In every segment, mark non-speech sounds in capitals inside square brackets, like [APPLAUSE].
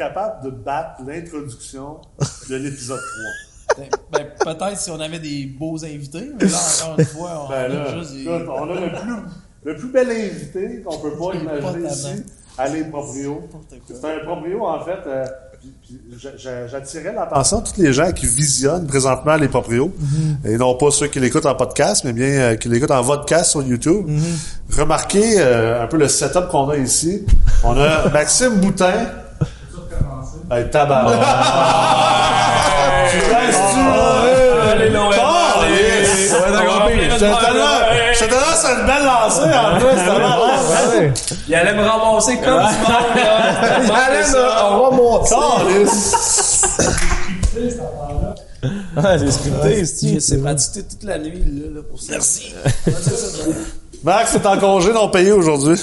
capable de battre l'introduction de l'épisode 3. Ben, peut-être si on avait des beaux invités, mais là, encore une fois, on Ben là, a juste des... écoute, on a le plus, le plus bel invité qu'on peut pas imaginer ici, à les proprios. N'importe quoi. C'est un proprio, en fait. euh, J'attirais l'attention de tous les gens qui visionnent présentement les proprios, Mm-hmm. et non pas ceux qui l'écoutent en podcast, mais bien euh, qui l'écoutent en vodcast sur YouTube. Mm-hmm. Remarquez euh, un peu le setup qu'on a ici. On a Maxime Boutin. Hey, tabac. Tu restes-tu, c'est une belle lancée en plus, c'est. Il allait me ramasser comme du monde, là. Il allait me-. Ah, j'ai scripté, Je sais pratiquer toute la nuit, là, là, pour ça. Merci. Max, t'es en congé non payé aujourd'hui.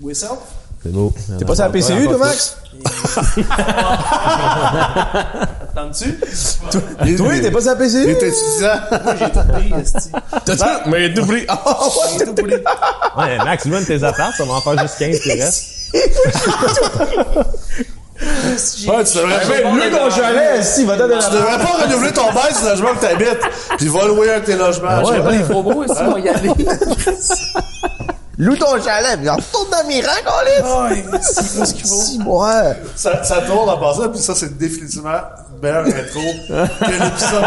Oui, ça? C'est beau. T'es pas sur la PCU, toi, Max? T'entends-tu? Toi, t'es pas sur la Il PCU? est étudiant. J'ai tout pris, esti. T'as tout? Mais tout pris. J'ai tout pris. Ouais, Max, loin de tes affaires, ça va en faire juste 15 qui restent. Ouais, tu devrais, Mais lui, ton chalet, si, va donner tu devrais pas renouveler ton bail du logement que t'habites. Puis va louer un de tes logements. J'ai Je- pas les frobos, esti, on va y aller. Loue ton chalet, puis retourne dans mes rangs, câlisse. Ouais, c'est [LAUGHS] pas ce qu'il faut. Si, moi. Ça, ça tourne en passant, puis ça, c'est définitivement une meilleure intro que l'épisode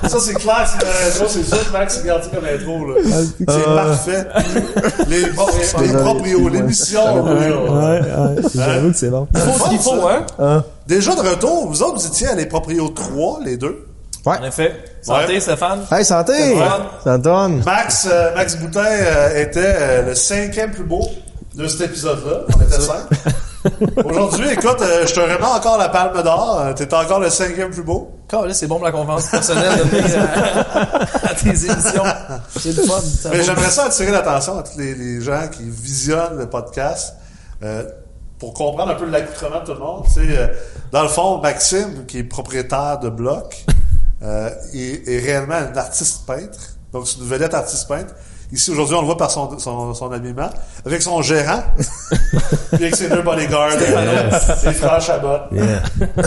3. Ça, c'est clair, c'est une intro. C'est que Max regarde ça comme intro, là. C'est parfait. Les, pro- les, les proprios, l'émission. là. J'avoue que c'est bon. Il faut ce qu'il faut, hein? Déjà de retour, vous autres, vous étiez à les proprios 3, les deux? En effet. Santé, Ouais. Stéphane. Hey, santé! Ouais. Santon. Max, euh, Max Boutin euh, était euh, le cinquième plus beau de cet épisode-là. On était cinq. Aujourd'hui, écoute, euh, je te remets encore la palme d'or. Euh, T'es encore le cinquième plus beau. Là, c'est bon pour la confiance personnelle de venir à, à tes émissions. C'est le fun. ça Mais j'aimerais ça attirer l'attention à tous les, les gens qui visionnent le podcast euh, pour comprendre un peu l'accoutrement de tout le monde. Tu sais, euh, dans le fond, Maxime, qui est propriétaire de Bloc, euh, est, est réellement un artiste peintre. Donc, c'est une vedette artiste peintre. Ici, aujourd'hui, on le voit par son, son, son habillement, avec son gérant, [LAUGHS] puis avec ses deux bodyguards, euh, ses frères Chabot. Yeah.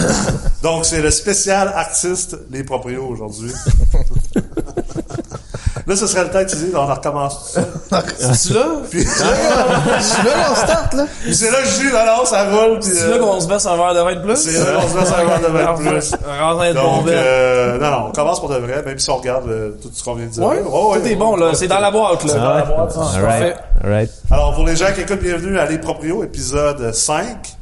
[LAUGHS] Donc, c'est le spécial artiste Les Proprios aujourd'hui. [LAUGHS] [LAUGHS] Là, ce serait le temps de dire, on recommence tout ça. [LAUGHS] [LAUGHS] C'est là? Puis, Là, on start, là. puis c'est là que je dis, non, non, ça roule. Puis, C'est euh, là qu'on se baisse un verre de vin de plus? c'est là qu'on se met un verre de vin de plus. Donc, verre. euh, non, non, on commence pour de vrai, même si on regarde euh, tout ce qu'on vient de dire. Ouais, Oh, ouais, tout est bon, là. C'est dans la boîte, là. dans la boîte. Alors, pour les gens qui écoutent, bienvenue à Les Proprios, épisode 5.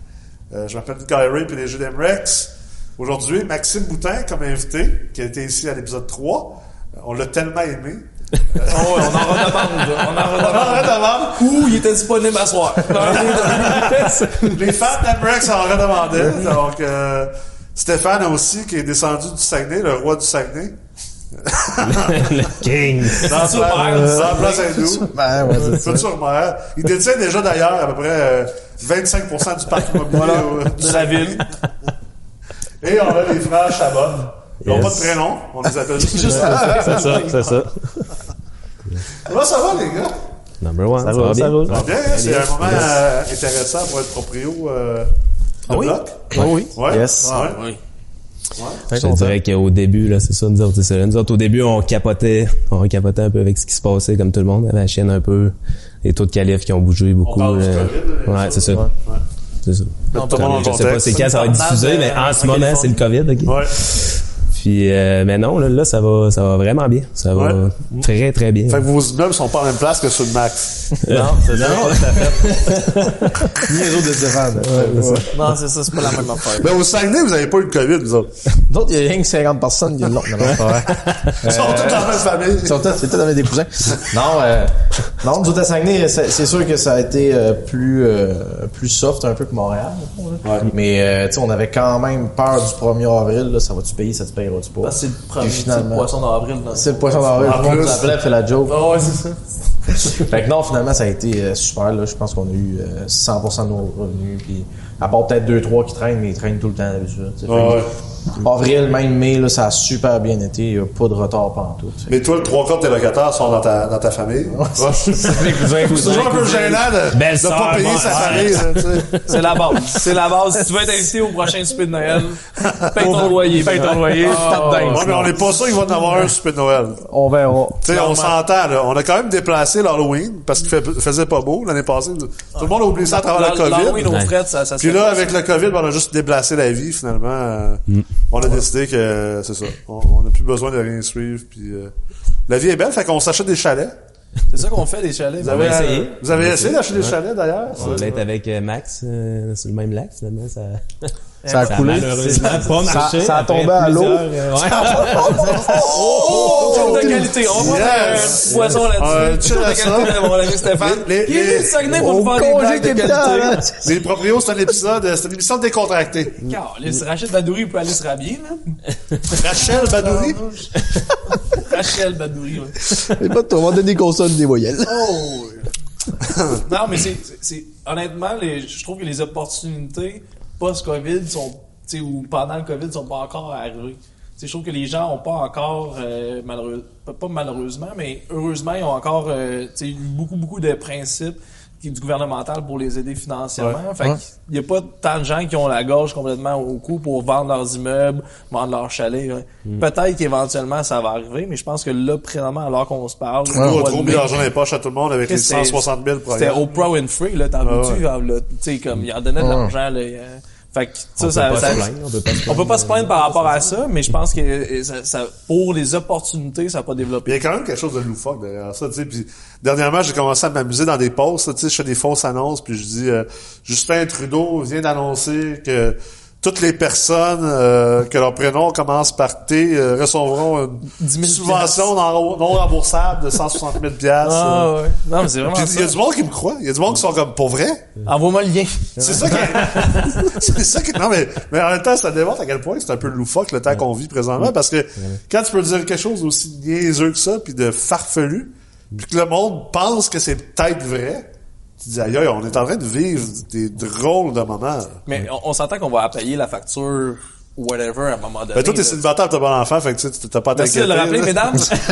Euh, je m'appelle Guy Ray, puis les jeux d'Emrex. Aujourd'hui, Maxime Boutin comme invité, qui a été ici à l'épisode 3. Euh, On l'a tellement aimé. Oh, on en redemande, là. On en On redemande. en redemande. Où il était disponible à soir. [LAUGHS] Les fans d'Emrex en redemandaient. Donc, euh, Stéphane aussi, qui est descendu du Saguenay, le roi du Saguenay. Le [LAUGHS] king. Dans la Super. place, Hindou. Ben. Futur maire. Il détient déjà d'ailleurs à peu près euh, 25% du parc immobilier euh, du De la ville. Et on a les frères Chabot. Ils n'ont Yes. pas de prénom, on les appelle [LAUGHS] juste. C'est ça, c'est ça. Comment ça va, les gars? Number one. Ça, roule, va ça bien. roule. Ça va Bien, c'est un moment euh, intéressant pour être proprio euh, de oui? bloc. Ah oui. Ouais. Yes. Ouais. Oui. Je te dirais qu'au début, là, c'est ça, nous autres, c'est ça. Nous autres, au début, on capotait, on capotait un peu avec ce qui se passait, comme tout le monde. avait la chaîne un peu, les taux de calife qui ont bougé beaucoup. parle du là. COVID, là, ouais, c'est ça. Ouais. C'est ça. Mettre tout le monde Je sais pas c'est quand ça va être diffusé, mais en ce moment, c'est le COVID, ok? Ouais. Puis, euh, mais non, là, là, ça va, ça va vraiment bien. Ça va Ouais. très, très bien. Fait que vos immeubles sont pas en même place que ceux de Max. [LAUGHS] non, c'est ça. [LAUGHS] Ni les autres de Stéphane. Non, c'est ça, c'est pas la même affaire. Mais au Saguenay, vous avez pas eu le COVID, vous autres. D'autres, il y a rien que 50 personnes qui l'ont. Non, non, pas vrai. Ils sont tous dans la même famille. Ils sont tous, c'est tous avec des cousins. Non, euh, non, nous autres à Saguenay, c'est c'est sûr que ça a été euh, plus, euh, plus soft un peu que Montréal. Mais, euh, tu sais, on avait quand même peur du 1er avril, là. Ça va-tu payer, ça te payeras-tu Parce que c'est le le poisson d'avril. C'est le poisson d'avril, tout le monde fait la joke. Ah ouais, c'est ça. [LAUGHS] Fait que non, finalement, ça a été euh, super. Là. Je pense qu'on a eu euh, 100% de nos revenus. Puis, à part peut-être 2-3 qui traînent, mais ils traînent tout le temps d'habitude. que ouais. Avril, même mai, là, ça a super bien été. Il n'y a pas de retard pendant tout. Mais toi, le trois quarts de tes locataires sont dans ta, dans ta famille. C'est toujours un peu gênant de ne pas payer bon sa famille. C'est la base. C'est la base. Si tu veux être invité au prochain souper de Noël, [LAUGHS] paye ton loyer. Paye ton loyer. Ouais, mais on n'est pas sûr qu'il va en avoir un super de Noël. On verra. On s'entend, là. On a quand même déplacé l'Halloween parce qu'il faisait pas beau l'année passée. Tout le monde a oublié ça à travers le L'Halloween COVID. aux frettes, ça, ça se Puis là, avec le COVID, on a juste déplacé la vie, finalement. Euh, On a décidé que, c'est ça. On n'a plus besoin de rien suivre. Puis, euh, la vie est belle, fait qu'on s'achète des chalets. C'est ça qu'on fait, des chalets. Vous avez, euh, vous avez essayé d'acheter des chalets, d'ailleurs? On va être avec euh, Max euh, sur le même lac, finalement. Ça, [LAUGHS] Ça a ça a coulé. malheureusement pas Ça- marché. ça a après tombé à l'eau. euh, ouais. Oh, de qualité. On faire Yes. un poisson là-dessus. chill de qualité ça. de mon ami Stéphane. Les- les- de Saguenay pour faire des blagues de qualité. hein. Les proprios, c'est un épisode, c'est une émission décontractée. Rachel Badouri peut aller se rhabiller, là. Rachel Badouri. Rachel Badouri, ouais. Mais pas de on va donner des consonnes des voyelles. Non, mais c'est, c'est- c'est, honnêtement, les, je trouve que les opportunités post-Covid sont, tu sais, ou pendant le Covid sont pas encore arrivées. Tu sais, je trouve que les gens ont pas encore, euh, malheureux, pas, malheureusement, mais heureusement, ils ont encore, euh, tu sais, eu beaucoup, beaucoup de principes qui- du gouvernemental pour les aider financièrement. Fait Ouais. qu'il y a pas tant de gens qui ont la gorge complètement au cou pour vendre leurs immeubles, vendre leurs chalets. hein. Peut-être qu'éventuellement ça va arriver, mais je pense que là, présentement, alors qu'on se parle, Nous, on mai, l'argent dans les poches à tout le monde avec les C'était- 160 000 c'était. Oprah Winfrey, là, t'en veux-tu? Ah, là, Tu sais, comme, il en donnait de l'argent, là. Fait que, ça, On ça, peut pas ça- se plaindre, on peut pas se on peut pas se plaindre par rapport à ça, mais je pense que euh, ça, ça- pour les opportunités, ça n'a pas Il y développé. a quand même quelque chose de loufoque derrière ça, tu sais. Puis dernièrement, j'ai commencé à m'amuser dans des posts, tu sais, je fais des fausses annonces, puis je dis euh, Justin Trudeau vient d'annoncer que toutes les personnes euh, que leur prénom commence par T euh, recevront une 10 000 subvention non, non remboursable de 160 000 piastres. Ah, ouais. Non, mais c'est vraiment il y a du monde qui me croit. Il y a du monde qui sont comme pour vrai? Envoie-moi le lien. C'est ça qui [LAUGHS] c'est ça qui non mais mais en même temps ça démontre à quel point c'est un peu loufoque le temps qu'on vit présentement parce que quand tu peux dire quelque chose d'aussi niaiseux que ça puis de farfelu puis que le monde pense que c'est peut-être vrai tu dis aïe on est en train de vivre des drôles de moments. Mais on, on s'entend qu'on va payer la facture whatever à un moment donné. Ben toi t'es célibataire, t'as bon enfant, fait que tu sais, t'as pas Merci de le rappeler, mesdames. [LAUGHS] [LAUGHS]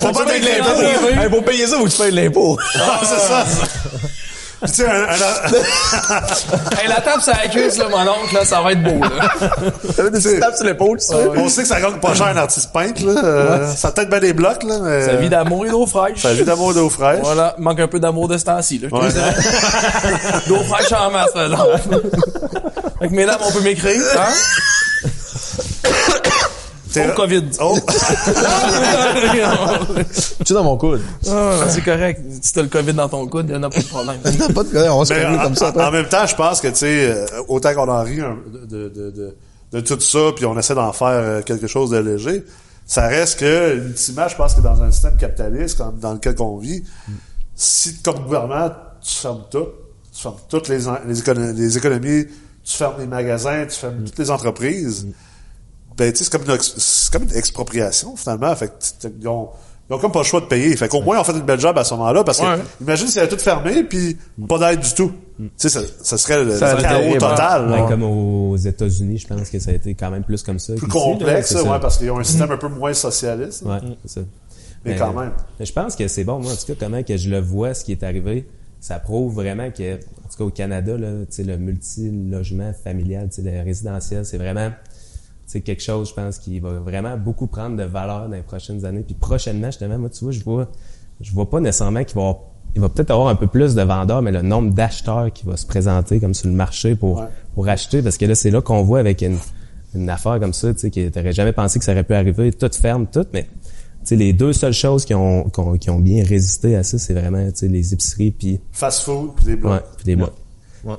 T'as pas payer d'inquiéter. l'impôt. pour payer ça, faut que tu payes l'impôt. Ah, [LAUGHS] c'est ça. Tu sais, un- [LAUGHS] un- Hey, la table, ça accuse, là, mon oncle, là, ça va être beau, là. des petites tapes sur l'épaule, tu sais. on sait que ça gagne pas cher un artiste peintre, là. Euh, Ça a peut-être bien des blocs, là, mais. Sa vie d'amour et d'eau fraîche. Sa vie d'amour d'eau fraîche. Voilà, manque un peu d'amour de ce temps-ci, là. Ouais. [LAUGHS] D'eau fraîche en masse, là. là. [LAUGHS] Fait que, mesdames, on peut m'écrire, hein? T'es- Au COVID. Oh. [LAUGHS] Tu es dans mon coude. Ah, c'est correct. Si t'as le COVID dans ton coude, il en a pas de problème. [LAUGHS] Pas de on va se en, comme ça. en- après. en même temps, je pense que, tu sais, euh, autant qu'on en rit de, de, de, de tout ça, puis on essaie d'en faire euh, quelque chose de léger, ça reste que, ultimement, je pense que dans un système capitaliste comme dans lequel on vit, si, comme gouvernement, tu fermes tout, tu fermes toutes les, les, économies, les économies, tu fermes les magasins, tu fermes toutes les entreprises, ben, tu sais, c'est comme, une ex- c'est comme une expropriation, finalement. Fait que, tu- ils ont, ils ont comme pas le choix de payer. Fait qu'au moins, on fait une belle job à ce moment-là, parce que, Ouais. imagine si avait tout fermé, puis pas d'aide du tout. Tu sais, ça, ça serait le, Ça le aurait chaos été total. Ouais, là. comme aux États-unis, je pense que ça a été quand même plus comme ça. Plus là, complexe, ça. ouais, parce qu'ils ont un système un peu moins socialiste. Ouais, c'est ça. Mais quand même. mais je pense que c'est bon, moi, en tout cas, comment que je le vois, ce qui est arrivé, ça prouve vraiment que, en tout cas, au Canada, là, le multi-logement familial, le résidentiel, c'est vraiment, c'est quelque chose, je pense, qui va vraiment beaucoup prendre de valeur dans les prochaines années. Puis prochainement, justement, moi, tu vois, je vois, je vois pas nécessairement qu'il va y avoir- il va peut-être avoir un peu plus de vendeurs, mais le nombre d'acheteurs qui va se présenter comme sur le marché pour, Ouais. pour acheter, parce que là, c'est là qu'on voit avec une, une affaire comme ça, tu sais, que t'aurais jamais pensé que ça aurait pu arriver, tout ferme, tout, mais, tu sais, les deux seules choses qui ont, qui ont, qui ont bien résisté à ça, c'est vraiment, tu sais, les épiceries puis, Fast food, puis des blocs. ouais, puis des blocs.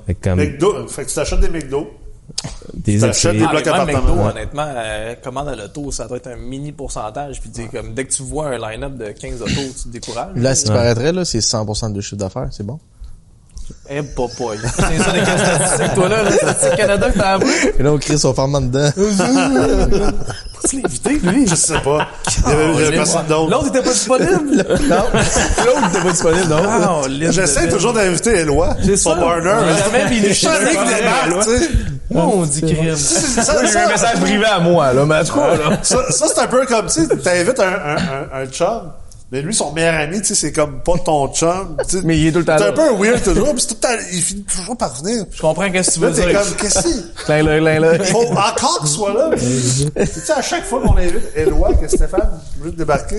Fait que comme, McDo, fait que tu t'achètes des McDo. Des épiceries. des Ah, blocs appartements. Ouais. honnêtement, euh, commande à l'auto, ça doit être un mini pourcentage. Puis tu sais, comme dès que tu vois un line-up de 15 autos, tu te décourages. Là, si tu paraîtrais, là, c'est 100% de chiffre d'affaires, c'est bon. Eh, papaye. C'est ça, des statistiques, toi, là, statistiques Canada que t'as appris. Et là, on crie son fermement dedans. [LAUGHS] Tu l'as invité, lui? Je sais pas. Il y avait, il y avait personne d'autre. L'autre était pas disponible. [LAUGHS] non. L'autre n'était pas disponible, non. Ah, J'essaie toujours d'inviter Eloi, C'est son ça. partner. Ouais, jamais, il est qu'il Eloi. débarque, tu sais. On dit crime. J'ai eu un message privé à moi, là, mais en tout cas, là. ça, ça, c'est un peu comme, tu sais, t'invites un, un, un, un chum, mais lui, son meilleur ami, tu sais, c'est comme pas ton chum. Mais il est tout le temps C'est là. un peu weird toujours, puis c'est tout le temps, il finit toujours par venir. Je comprends qu'est-ce que tu Là, veux t'es dire. comme, qu'est-ce que c'est? Clin là, clin là. Il faut encore qu'il soit là. tu sais, à chaque fois qu'on invite Éloi, que Stéphane veut débarquer?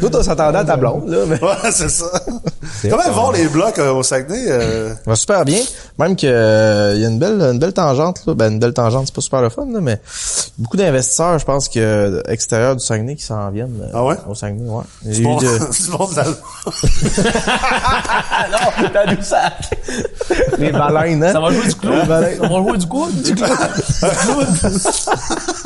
Toi, on s'attendait à ta blonde, là, mais. Ouais, c'est ça. Comment vont les blocs euh, au Saguenay? euh? Ça va super bien. Même que euh, il y a une belle une belle tangente là. Ben une belle tangente, c'est pas super le fun là, mais beaucoup d'investisseurs, je pense que euh, extérieurs du Saguenay qui s'en viennent euh, Ah ouais? au Saguenay, ouais. Du bon, de... [LAUGHS] du bon de la- non, t'as du sac. Les baleines, hein? Ça va jouer du clou. Ça va jouer du coup. Du clou. [LAUGHS] [LAUGHS]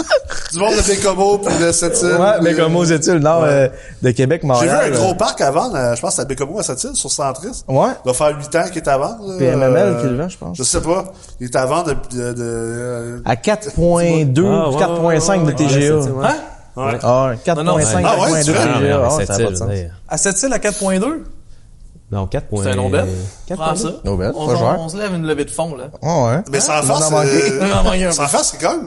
du monde de Bécomo puis de cette île. Ouais, aux études, non, euh, de Québec, J'ai vu Montréal. un gros euh, parc à vendre, euh, je pense à Bécomo à cette île, sur Centris. Ouais. Il doit faire 8 ans qu'il est à vendre. là. PMML Euh, qui le vend, je pense. Je sais pas. Il est à vendre de... de, de, euh, À 4.2, Ah, ouais, 4.5 de ouais, TGA. Hein? ouais. Ah, ouais, 4.5, Non, non, Ah 4.2? Ah, Ah, cette île, sens. ouais. À cette île à 4.2? Non, 4 points. C'est un nom bête. 4 Prends ça. Nobel, On, se lève une levée de fond, là. Ah ouais. Mais sans On face, en a manqué. euh, On en a manqué un sans face, c'est quand même...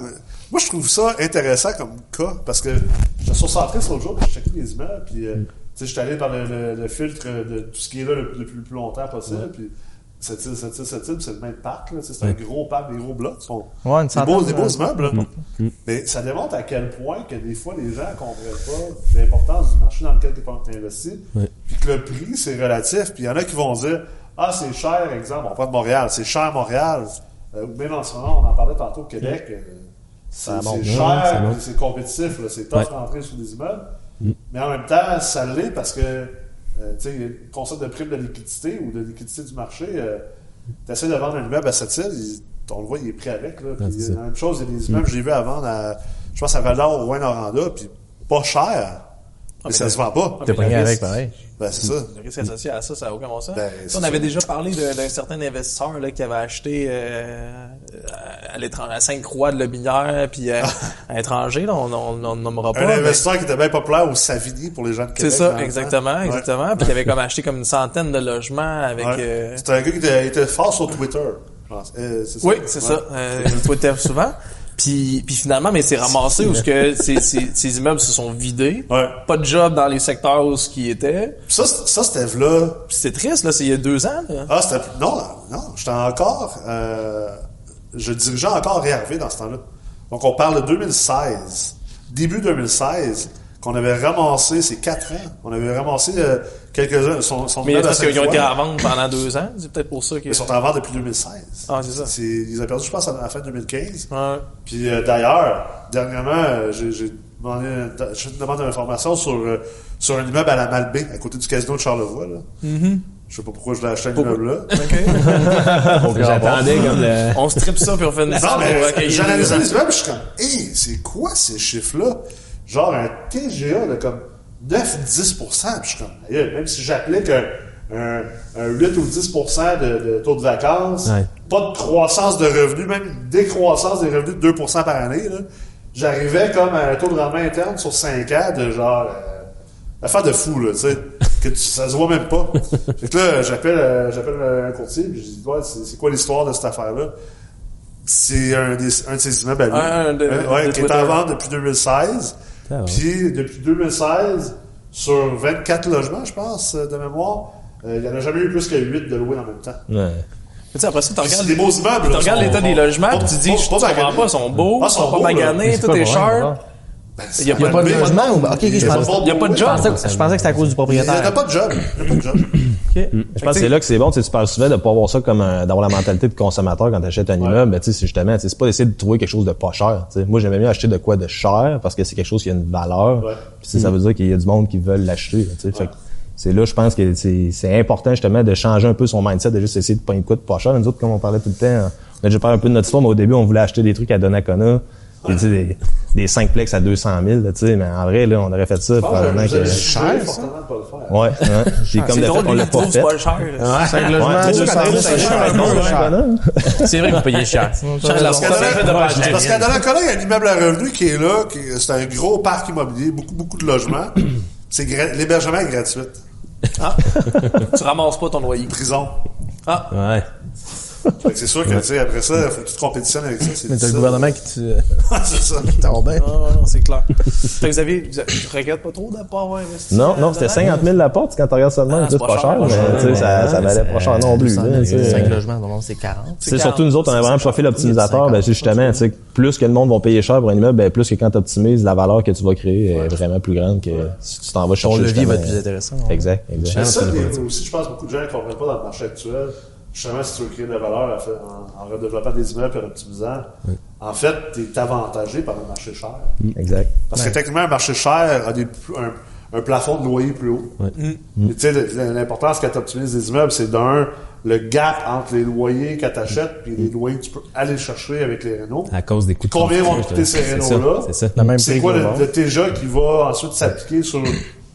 Moi, je trouve ça intéressant comme cas, parce que j'étais sur Centris l'autre jour, puis je checkais les immeubles, puis euh, tu sais, j'étais allé par le, le- le filtre de tout ce qui est là le- le plus longtemps possible, puis cette île, cette île, cette île, c'est le même parc, là, c'est un gros parc, des gros blocs, sont Ouais, des beaux, des beaux immeubles, là. Mais ça démontre à quel point que des fois, les gens ne comprennent pas l'importance du marché dans lequel tu es investi, Ouais. puis que le prix, c'est relatif, puis il y en a qui vont dire « Ah, c'est cher, exemple, on parle de Montréal, c'est cher Montréal. Euh, ou même en ce moment, on en parlait tantôt au Québec, euh, c'est cher, c'est compétitif, c'est tough Ouais. d'entrer sur des immeubles. Mais en même temps, ça l'est parce que, euh, tu sais, le concept de prime de liquidité ou de liquidité du marché, tu essaies de vendre un immeuble à cette île, il- on le voit, il est pris avec. Là, c'est ça. la même chose, il y a des immeubles, je l'ai vu à vendre à, je pense, à Val-d'Or, au Rouen-Noranda, puis pas cher, mais ça se vend pas. T'es pogné avec, pareil. Ben, c'est ça. Le risque associé à ça, ça n'a aucun bon sens. Ben, Ça, c'est on avait ça. déjà parlé d'un certain investisseur là, qui avait acheté euh, à l'étranger, à Sainte-Croix de Lobinière, puis euh, [LAUGHS] à l'étranger, là, on ne nommera pas. Un mais- investisseur qui était bien populaire au Savigny pour les gens de C'est Québec. dans ça, le exactement, temps. Ouais. exactement. Puis il avait comme acheté comme une centaine de logements avec... Ouais. euh, C'était un gars qui était, était fort sur Twitter, je pense. Euh, c'est ça? Oui, c'est Ouais. ça. Euh, je tweetais souvent. [LAUGHS] Puis, puis finalement, mais c'est ramassé où ce que [LAUGHS] ces, ces, ces immeubles se sont vidés. Ouais. Pas de job dans les secteurs où ce qui était. Ça, ça c'était là. C'est triste, là, c'est il y a deux ans. Là. Ah, c'était. Non, non, j'étais encore. Euh, je dirigeais encore Réarvé dans ce temps-là. Donc, on parle de 2016. Début 2016, qu'on avait ramassé, c'est quatre ans, on avait ramassé euh, quelques-uns. Son, son Mais parce qu'ils ont été à vendre pendant deux ans. C'est peut-être pour ça que... Ils sont en vente depuis 2016. Ah, c'est ça. ils ont perdu, je pense, à la fin 2015. Ouais. Puis euh, d'ailleurs, dernièrement, euh, j'ai j'ai demandé, j'ai une demande d'information sur, euh, sur un immeuble à la Malbaie, à côté du casino de Charlevoix. Là. Mm-hmm. Je sais pas pourquoi je l'ai acheté un immeuble là. [LAUGHS] OK. J'attendais comme le. on strip ça puis on fait une Non, mais j'analyse les immeubles, je suis comme, hé, c'est quoi ces chiffres-là? Genre un TGA de comme 9-10% puis je suis comme, même si j'applique un, un, un 8 ou 10 de, de taux de vacances, Ouais. pas de croissance de revenus, même une décroissance des revenus de 2% par année, là, j'arrivais comme à un taux de rendement interne sur 5 ans de genre, euh, affaire de fou, là, tu sais, que tu- ça se voit même pas. [LAUGHS] fait que là, j'appelle, euh, j'appelle un courtier, puis je dis, ouais, c'est c'est quoi l'histoire de cette affaire-là? C'est un, des- un de ses immeubles à lui. Un de- ouais, de qui est en vente depuis 2016. Ah. Puis depuis 2016, sur 24 logements, je pense, euh, de mémoire, euh, il n'y en a jamais eu plus que 8 de loués en même temps. Ouais. Tu sais, après ça, tu regardes, des beaux immeubles. tu regardes l'état des logements pas- puis tu dis, je pas comprends pas, ils sont beaux, Ah, ils sont pas maganés, tout est cher. Il y a pas de logement ou- ok, je pensais, que- je pensais que c'était à cause du Il n'y a propriétaire. pas de job. De job. Je pense que c'est là que c'est bon, tu parles souvent de pas avoir ça comme un- d'avoir la mentalité de consommateur quand tu achètes un immeuble, ben, c'est justement, c'est pas d'essayer de trouver quelque chose de pas cher. Moi, j'aimais mieux acheter de quoi de cher parce que c'est quelque chose qui a une valeur. Ouais. Sais, ça veut dire qu'il y a du monde qui veulent l'acheter, c'est là, je pense que c'est important justement de changer un peu son mindset, de juste essayer de pas une coûte pas cher. Nous autres, comme on parlait tout le temps, on a déjà parlé un peu de notre histoire, mais au début, on voulait acheter des trucs à Donnacona. Puis, tu sais, des, des 5 plex à 200 000, là, tu sais, mais en vrai, là, on aurait fait ça probablement que... cher, fortement de pas le faire. Ouais, ouais. J'ai comme C'est de fait, on l'a pas fait. pas cher. logements, c'est c'est cher, cher, cher. C'est vrai que vous payez cher. Cher, Parce qu'à Donnacona, il y a un immeuble à revenus qui est là, c'est un gros parc immobilier, beaucoup, beaucoup de logements. [CLEARS THROAT] C'est gra- l'hébergement est gratuit. [LAUGHS] Tu ramasses pas ton loyer. Prison. Ah, Ouais. C'est sûr que, tu sais, après ça, faut que tu te compétitionnes avec ça. C'est Mais t'as le gouvernement qui te... [LAUGHS] c'est ça. qui t'en bien. Non, non, c'est clair. fait que vous avez, vous avez- je regrette pas trop de pas avoir investi. Non, euh, non, c'était dedans? 50 000 la porte quand tu regardes ça de même, Ah, tu c'est c'est pas pas cher, cher, mais tu sais, ça, ça valait pas cher non plus. là, tu sais. 5 logements, normalement, c'est 40. C'est surtout nous autres, on a vraiment un profil optimisateur. Ben, c'est justement, tu sais, plus que le monde va payer cher pour un immeuble, ben, plus que quand tu optimises, la valeur que tu vas créer est vraiment plus grande que si tu t'en vas chercher. Ton levier va être plus intéressant. Exact, C'est exact. ça, des- aussi, je pense que beaucoup de gens ne comprennent pas dans le marché actuel. Justement, si tu veux créer de la valeur en, fait, en, en redéveloppant des immeubles et en optimisant, en fait, tu es avantagé par un marché cher. Exact. Parce que techniquement, un marché cher a des, un, un plafond de loyer plus haut. Mais Tu sais, le- l'importance quand tu optimises des immeubles, c'est d'un, le gap entre les loyers que tu achètes et les loyers que tu peux aller chercher avec les rénaux. À cause des coûts de Combien vont coûter ces c'est ça, rénaux-là? C'est ça. La même C'est prix quoi le, le le TGA qui va ensuite s'appliquer sur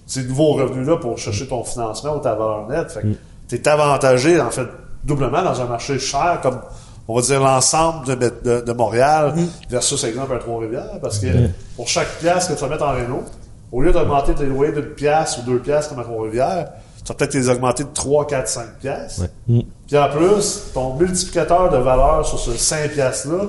ces nouveaux revenus-là pour chercher ton financement ou ta valeur nette? Fait que t'es avantagé, en fait, doublement dans un marché cher comme, on va dire, l'ensemble de, de, de Montréal versus, exemple, un Trois-Rivières. Parce que pour chaque pièce que tu vas mettre en réno, au lieu d'augmenter tes loyers d'une pièce ou deux pièces comme à Trois-Rivières, tu vas peut-être les augmenter de 3, 4, 5 pièces. Puis en plus, ton multiplicateur de valeur sur ce 5 pièces-là,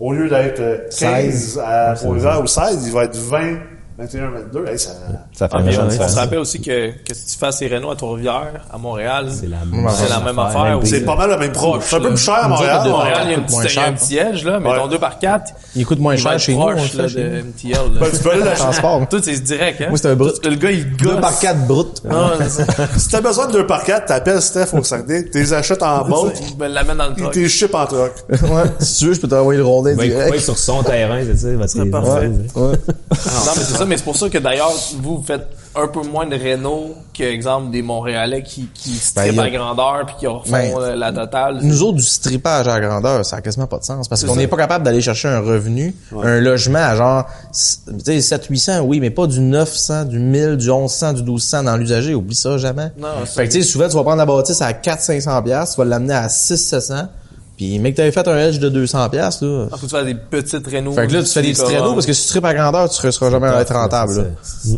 au lieu d'être euh, 15 à Trois-Rivières ou 16, il va être 20, 21, 22. Hey, ça... Ça fait Ah, méchante on, se rappelle aussi que, que si tu fasses les Rénaux à Trois-Rivières, à Montréal, C'est la, c'est la même affaire. C'est pas mal le même prix. C'est un peu plus cher à Montréal. à Montréal, il y a un petit, un edge, là, mais Ouais. ton 2 par 4 Il coûte moins cher chez nous. proche là, de MTL. là. Ben, tu peux aller. Transport. Tout, c'est direct, hein? Moi, c'est un brut. Le gars, il gosse. 2 par 4 brut. Ah, c'est. [LAUGHS] Si t'as besoin de 2 par 4, t'appelles Steph au Saguenay, tu les achètes en boat, Il me l'amène dans le il truck. t'es ship en truck. [LAUGHS] ouais. Si tu veux, je peux t'envoyer le rondin Il va direct. sur son terrain, c'est ça. il va te- parfait. Non, mais c'est ça, mais c'est pour ça que d'ailleurs, vous, vous faites un peu moins de Renault que, exemple, des Montréalais qui, qui strippent Ben, à y a- grandeur puis qui refont Ben, euh, la totale. Nous autres, du strippage à grandeur, ça a quasiment pas de sens. Parce qu'on n'est pas capable d'aller chercher un revenu, un logement à genre, tu sais, 7 800 oui, mais pas du 900, du 1000, du 1100, du 1200 dans l'usager. Oublie ça, jamais. Non, fait que, tu sais, souvent, tu vas prendre la bâtisse à 4 500 pièces, tu vas l'amener à 6 700. Puis, mec, t'avais fait un edge de 200 pièces, là. Ah, faut que tu fasses des petites Renault. Fait que là, tu fais des petits traîneaux parce que si tu strippes à grandeur, tu ne seras jamais à être rentable, là.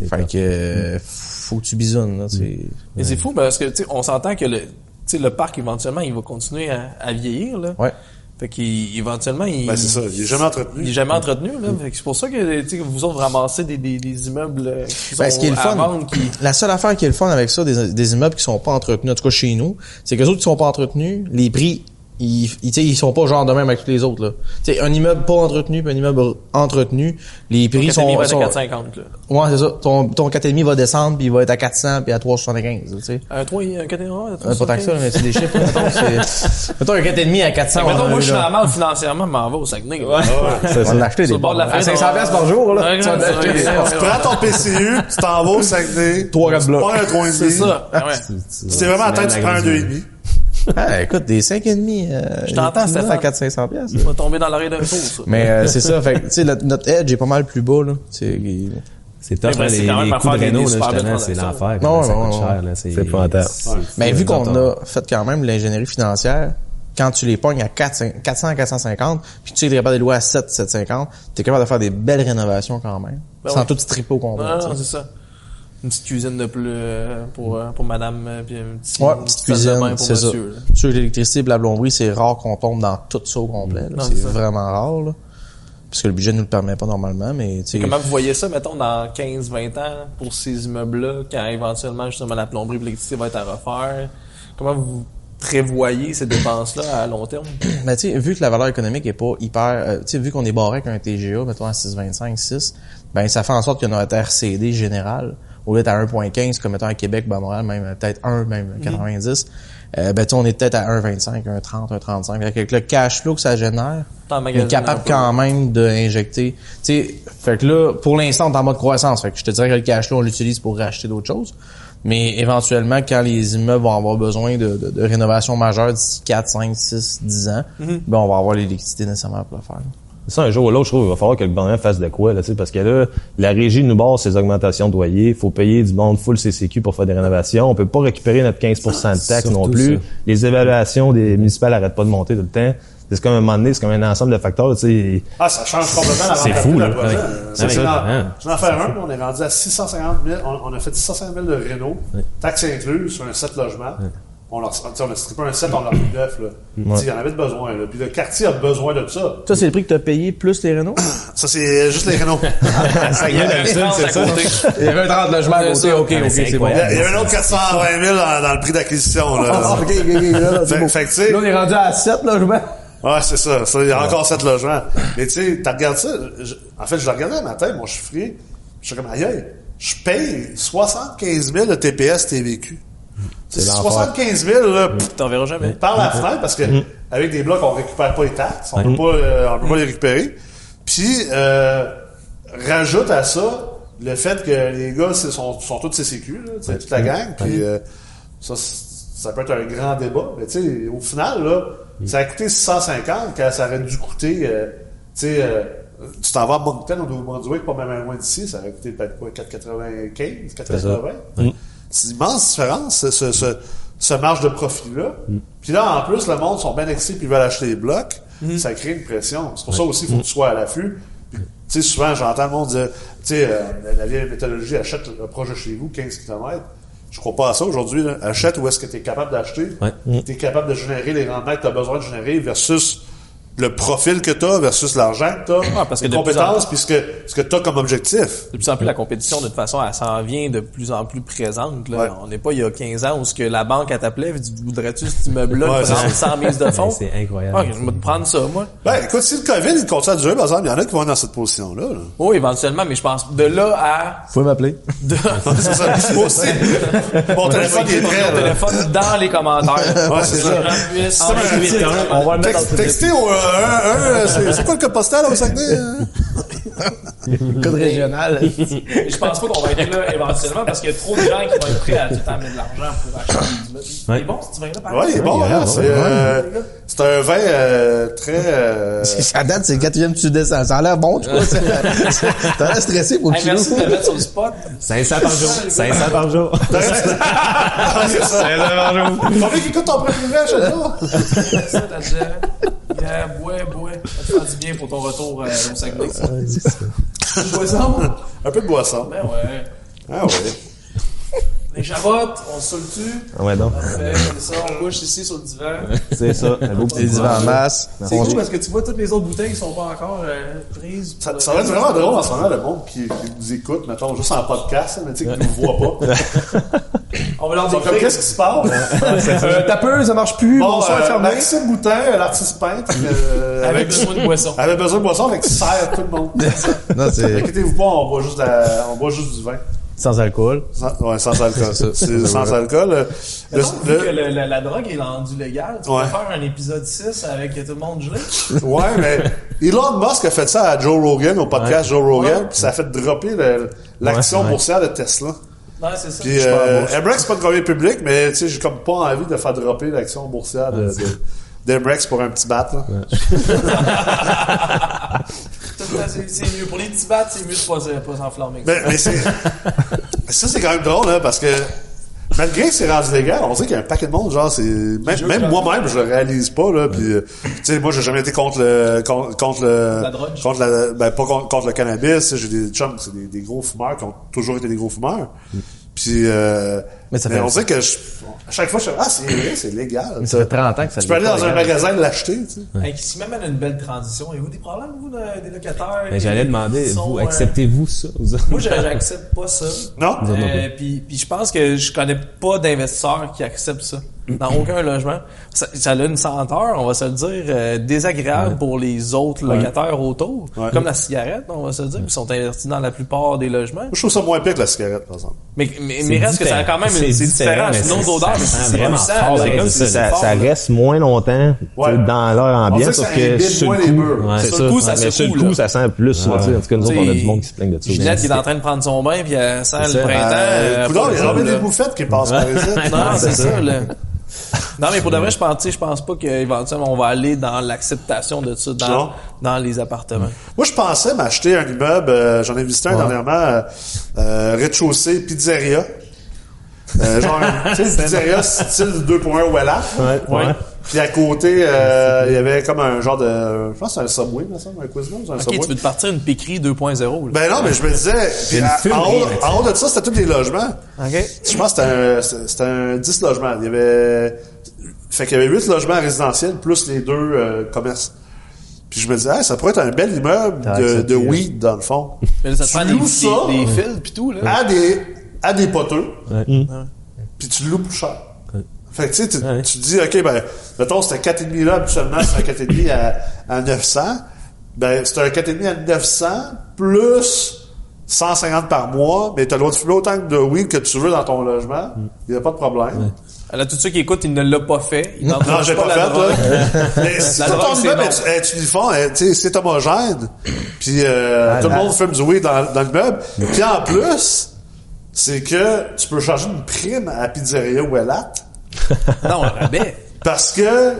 Fait que, faut que tu bisonnes, là, c'est... Mais c'est fou parce que, tu sais, on s'entend que le, tu sais, le parc, éventuellement, il va continuer à, à vieillir, là. Ouais. Fait qu'éventuellement, il, Ben, c'est ça. Il est jamais entretenu. il est jamais entretenu, là. Fait que c'est pour ça que, tu sais, que vous autres, vous ramassez des, des, des immeubles euh, qui sont Ben, ce qui est le fun, vendre, qui, la seule affaire qui est le fun avec ça, des, des immeubles qui sont pas entretenus, en tout cas chez nous, c'est que les autres qui sont pas entretenus, les prix, ils, ils, tu sais, ils sont pas genre de même avec tous les autres, là. Tu sais, un immeuble pas entretenu puis un immeuble entretenu, les prix Ton sont, va être sont- à 450, là. ouais, c'est ça. Ton, ton 4,5 va descendre puis il va être à 400 puis à 375, tu sais. Un 3, un 4 1, Euh, pas tant que ça, mais c'est des chiffres, là, mettons, c'est, [LAUGHS] mettons un 4,5 à 400. Mettons, on moi, je suis la merde financièrement, mais m'en va au Saguenay. là. C'est On ça. va l'acheter Sur des le bord de la à fenêtre, 500 on- pièces par jour, là. Ouais, Tu ouais, ouais, ouais. Prends ton PCU, tu t'en vas au Saguenay. Trois, quatre blocs. Tu prends un 3,5. C'est ça. Ouais. Si t'es vraiment à tête, tu prends un 2,5. Ah, écoute, des 5,5. Euh, Je t'entends, à Stéphane. 400-500 pièces. On va tomber dans l'oreille d'un ça. Mais euh, c'est ça, fait que, tu sais, notre, edge est pas mal plus bas, là. C'est, il- C'est top, Mais hein, c'est les, quand même les coûts de Renault, là, justement, c'est l'enfer. Comment ça ouais, coûte ouais, cher, là. C'est Mais vu qu'on a fait quand même l'ingénierie financière, quand tu les pognes à 400, 400 450, puis tu t'es capable de louer à 7, 750, t'es capable de faire des belles rénovations quand même. Ben sans oui. tout stripper au complet. Non, non, tu c'est ça. Une petite cuisine de plus euh, pour, euh, pour madame, euh, puis un Ouais, une petite de bain cuisine, pour c'est ça. monsieur. là. Sur l'électricité et la plomberie, c'est rare qu'on tombe dans tout ça au complet. C'est ça. vraiment rare, là. Parce que le budget nous le permet pas normalement, mais tu. Comment vous voyez ça, mettons, dans 15-20 ans, pour ces immeubles-là, quand éventuellement, justement, la plomberie et l'électricité va être à refaire? Comment vous prévoyez ces dépenses-là à long terme? [CLEARS THROAT] Mais tu sais, vu que la valeur économique est pas hyper, euh, tu sais, vu qu'on est barré avec un TGA, mettons à 6,25, 6, ben ça fait en sorte que notre RCD général, au lieu d'être à 1,15 comme mettons à Québec, ben à Montréal, même euh, peut-être 1, même 90, euh, ben tu sais, on est peut-être à 1,25, 1,30, 1,35. Fait que Avec le cash flow que ça génère, on est capable quand même d'injecter. Tu sais, fait que là, pour l'instant, on est en mode croissance. Fait que je te dirais que le cash flow, on l'utilise pour racheter d'autres choses. Mais éventuellement, quand les immeubles vont avoir besoin de, de, de rénovation majeure d'ici 4, 5, 6, 10 ans, ben on va avoir l'électricité nécessairement pour le faire. Ça, un jour ou l'autre, je trouve qu'il va falloir que le gouvernement fasse de quoi, là, tu sais, parce que là, la régie nous barre ses augmentations de loyer. Il faut payer du monde full CCQ pour faire des rénovations. On peut pas récupérer notre 15% de taxes Surtout non plus. ça. Les évaluations des municipales arrêtent pas de monter tout le temps. C'est comme un moment donné, c'est comme un ensemble de facteurs, tu sais. Ah, ça change complètement la C'est rentabilité fou, là. Ouais. C'est Ouais, ça. ouais. Je vais en faire un, on est rendu à 650 000. On, on a fait 650 000 de Renault, taxes incluses sur un 7 logements. On, leur, tu sais, on a strippé un set, on leur mis neuf. Là. Tu sais, Il y en avait besoin. Là. Puis le quartier a besoin de ça. Ça, c'est le prix que t'as payé plus les Renault? [COUGHS] Ça, c'est juste les Renault. [LAUGHS] ça y est, c'est ça. Il y avait un 30 logements à côté, ok, ok, c'est bon. Il y avait un autre 420 000 dans, dans le prix d'acquisition. Là. Ah, ok, ok, ok, là, là, Fait, fait tu on est rendu à 7 logements. Ouais, c'est ça. Ça, il y a encore sept logements. Mais tu sais, t'as regardé ça. je- en fait, je le regardais le matin, mon chiffrier. Je suis comme, aïe, aïe, je paye 75 000 de TPS TVQ. C'est l'enfer. 75 000, là, pff, T'en verras jamais. par la fenêtre, parce que avec des blocs, on récupère pas les taxes. On peut pas, euh, on peut pas les récupérer. Puis, euh, rajoute à ça le fait que les gars c'est- sont, sont tous CCQ, là, toute la gang. Puis, euh, ça, ça peut être un grand débat. Mais tu sais, au final, là, ça a coûté 650 quand ça aurait dû coûter, euh, tu sais, euh, tu t'en vas à Moncton au Nouveau-Brunswick, pas même loin d'ici, ça aurait coûté peut-être quoi, 4,95, 4,80. C'est une immense différence, ce, ce, ce, marge de profit-là. Puis là, en plus, le monde sont bien excités puis ils veulent acheter des blocs. Ça crée une pression. C'est pour ça aussi qu'il faut que tu sois à l'affût. Puis, Tu sais, souvent, j'entends le monde dire, tu sais, euh, la vieille méthodologie, achète un projet chez vous, 15 km. Je crois pas à ça aujourd'hui. Achète où est-ce que tu es capable d'acheter. Ouais. Tu es capable de générer les rendements que tu as besoin de générer versus le profil que tu as versus l'argent que tu as, Ah, parce que les compétences, puis ce que, ce que tu as comme objectif. De plus en plus, la compétition, de toute façon, elle s'en vient de plus en plus présente. Là. Ouais. On n'est pas il y a 15 ans où ce que la banque elle t'appelait, elle dit voudrais-tu cet immeuble-là Ouais, prendre ça. 100 mises de fonds? Ben, c'est incroyable. Ok, je vais te prendre ça, moi. Ben, écoute, si le COVID, il continue à durer, par exemple, il y en a qui vont être dans cette position-là. là. Oui, éventuellement, mais je pense de là à... Vous pouvez m'appeler. De... [LAUGHS] c'est ça. Aussi. Mon téléphone, est prêt, là. téléphone dans les commentaires. Ouais, c'est ça. On va le mettre le euh, c'est quoi le code postal, là, au Saguenay? hein? [LAUGHS] Code régional. [LAUGHS] Je pense pas qu'on va être là éventuellement parce qu'il y a trop de gens qui vont être prêts à tout le temps mettre de l'argent pour acheter des immeubles. Il est bon, ce petit vin-là, par Ouais, il est exemple? bon, il est hein, bon, c'est, ouais. euh, c'est un vin, euh, très, euh, À date, c'est le quatrième que tu descends. Ça a l'air bon, tu vois. T'as l'air stressé pour que Hey, tu merci de l'ouvres. me mettre sur le spot. 500 par jour. 500 par jour. Ah, c'est ça. Combien qui coûte ton premier privé à chaque jour? Ça, yeah, bois, bois. Ça te du bien pour ton retour euh, au Saguenay. Une [LAUGHS] boisson? Un peu de boisson. Ben ouais. Ah ouais. Les chabottes, on se dessus. Ah ouais, donc. Parfait, c'est ça, on couche ici sur le divan. C'est ça. Un beau petit Les divans en masse. C'est cool parce que tu vois toutes les autres bouteilles qui sont pas encore euh, prises. Ça, ça va être vraiment drôle en ce moment, le monde qui, qui nous écoute, mettons, juste en podcast, mais tu sais, qui nous voit pas. On va leur dire comme, qu'est-ce qui se passe? Euh, tapeuse, ça marche plus. Bon, Bonsoir, euh, fermé. Maxime Boutin, l'artiste peintre, euh, avec besoin de boisson. avait besoin de boisson, avec sert tout le monde. [LAUGHS] Non, c'est Inquiétez-vous pas, on boit juste, on boit juste du vin. Sans alcool. Sans, ouais, sans alcool. [LAUGHS] C'est sans alcool. euh, Le, le- que le- la, la drogue est rendue légale, tu Ouais. peux faire un épisode 6 avec tout le monde gelé. [LAUGHS] ouais, mais Elon Musk a fait ça à Joe Rogan, au podcast Joe Rogan, Ouais. puis ça a fait dropper le- l'action Ouais. boursière de Tesla. Non, c'est ça. Puis euh, c'est pas de gagner public, mais tu sais, j'ai comme pas envie de faire dropper l'action boursière de, de- d'Emrex pour un petit bat, là. [LAUGHS] C'est mieux. Pour les petits battes, c'est mieux de pas, pas s'enflammer. Mais, mais c'est, [LAUGHS] ça, c'est quand même drôle, hein, parce que malgré que c'est rendu légal, on sait qu'il y a un paquet de monde, genre, c'est, même, même moi-même, je le réalise pas, là, puis, euh, tu sais, moi, j'ai jamais été contre le, contre, contre le, La drogue. contre la, ben, pas contre, contre le cannabis, j'ai des chums, c'est des, des gros fumeurs qui ont toujours été des gros fumeurs. Puis, euh, Mais ça mais fait- on sait que je- à chaque fois, je fais, ah, c'est vrai, c'est légal. Mais ça fait 30 ans que ça Tu peux aller dans un magasin et l'acheter, tu sais. Hey, qui m'amène à une belle transition. Avez-vous des problèmes, vous, de- des locataires? Mais j'allais demander, sont, vous, euh, acceptez-vous ça? vous? Moi, je- j'accepte pas ça. Non? Euh, puis, puis je pense que je connais pas d'investisseurs qui acceptent ça. Dans aucun logement. Ça, ça a une senteur, on va se le dire, euh, désagréable pour les autres locataires autour. Ouais. Comme la cigarette, on va se le dire, qui sont investis dans la plupart des logements. Moi, je trouve ça moins pire que la cigarette, par exemple. Mais, mais, mais reste que ça a quand même C'est différent, C'est une autre c'est- odeur, ça mais sent c'est vraiment fort, c'est comme ça, fort, ça là. reste moins longtemps dans leur On dirait ambiance que sur moins le les coup, ça. coup, ça sent plus. En tout cas, nous autres, on a du monde qui se plaignent de ça. Ginette qui est en train de prendre son bain, puis elle sent le printemps. Euh, euh, pas il y a des bouffettes qui passent par ici. [LAUGHS] Non, c'est ça, là. Non, mais pour de vrai, je pense, je pense pas qu'éventuellement on va aller dans l'acceptation de ça dans, dans les appartements. Moi, je pensais m'acheter un immeuble, euh, j'en ai visité un dernièrement, euh, euh, rez-de-chaussée, pizzeria. Euh, genre, tu sais, pizzeria style 2.1 Wella. Ouais, ouais. Puis à côté, euh, il y avait comme un genre de... Je pense que c'est un Subway, me semble, un Quiznos, un Ok, Subway. tu veux te partir une piquerie 2.0. là. Ben non, mais je me disais... puis à- en, haut, en haut de ça, c'était tous des logements. Ok. Je pense que c'était un, un 10 logements. Il y avait... Fait qu'il y avait 8 logements résidentiels plus les deux euh, commerces. Puis je me disais, ah, ça pourrait être un bel immeuble Ah, de, de puis, weed, dans le fond. Mais là, ça te Tu prend des, loues ça? des, des fils pis tout, là. à des, à des poteux, Ouais. puis tu le loues plus cher. Ouais. Fait que tu sais, tu, Ouais. tu te dis, OK, ben, mettons, c'était 4,5 là, habituellement, c'est un 4,5 à, à 900. Ben, c'est un 4,5 à 900 plus 150 par mois, mais t'as le droit de fumer autant de weed que tu veux dans ton logement. Il n'y a pas de problème. Alors, tous ceux qui écoutent, il ne l'a pas fait. Il Non, j'ai pas, la fait, drogue. là. [LAUGHS] Mais si toi, ton c'est immeuble est, est uniforme, tu c'est homogène, puis euh, Ah, tout le monde fume du weed dans, dans l'immeuble, puis en plus, c'est que tu peux charger une prime à la pizzeria ou à Lat, Non, un rabais. parce que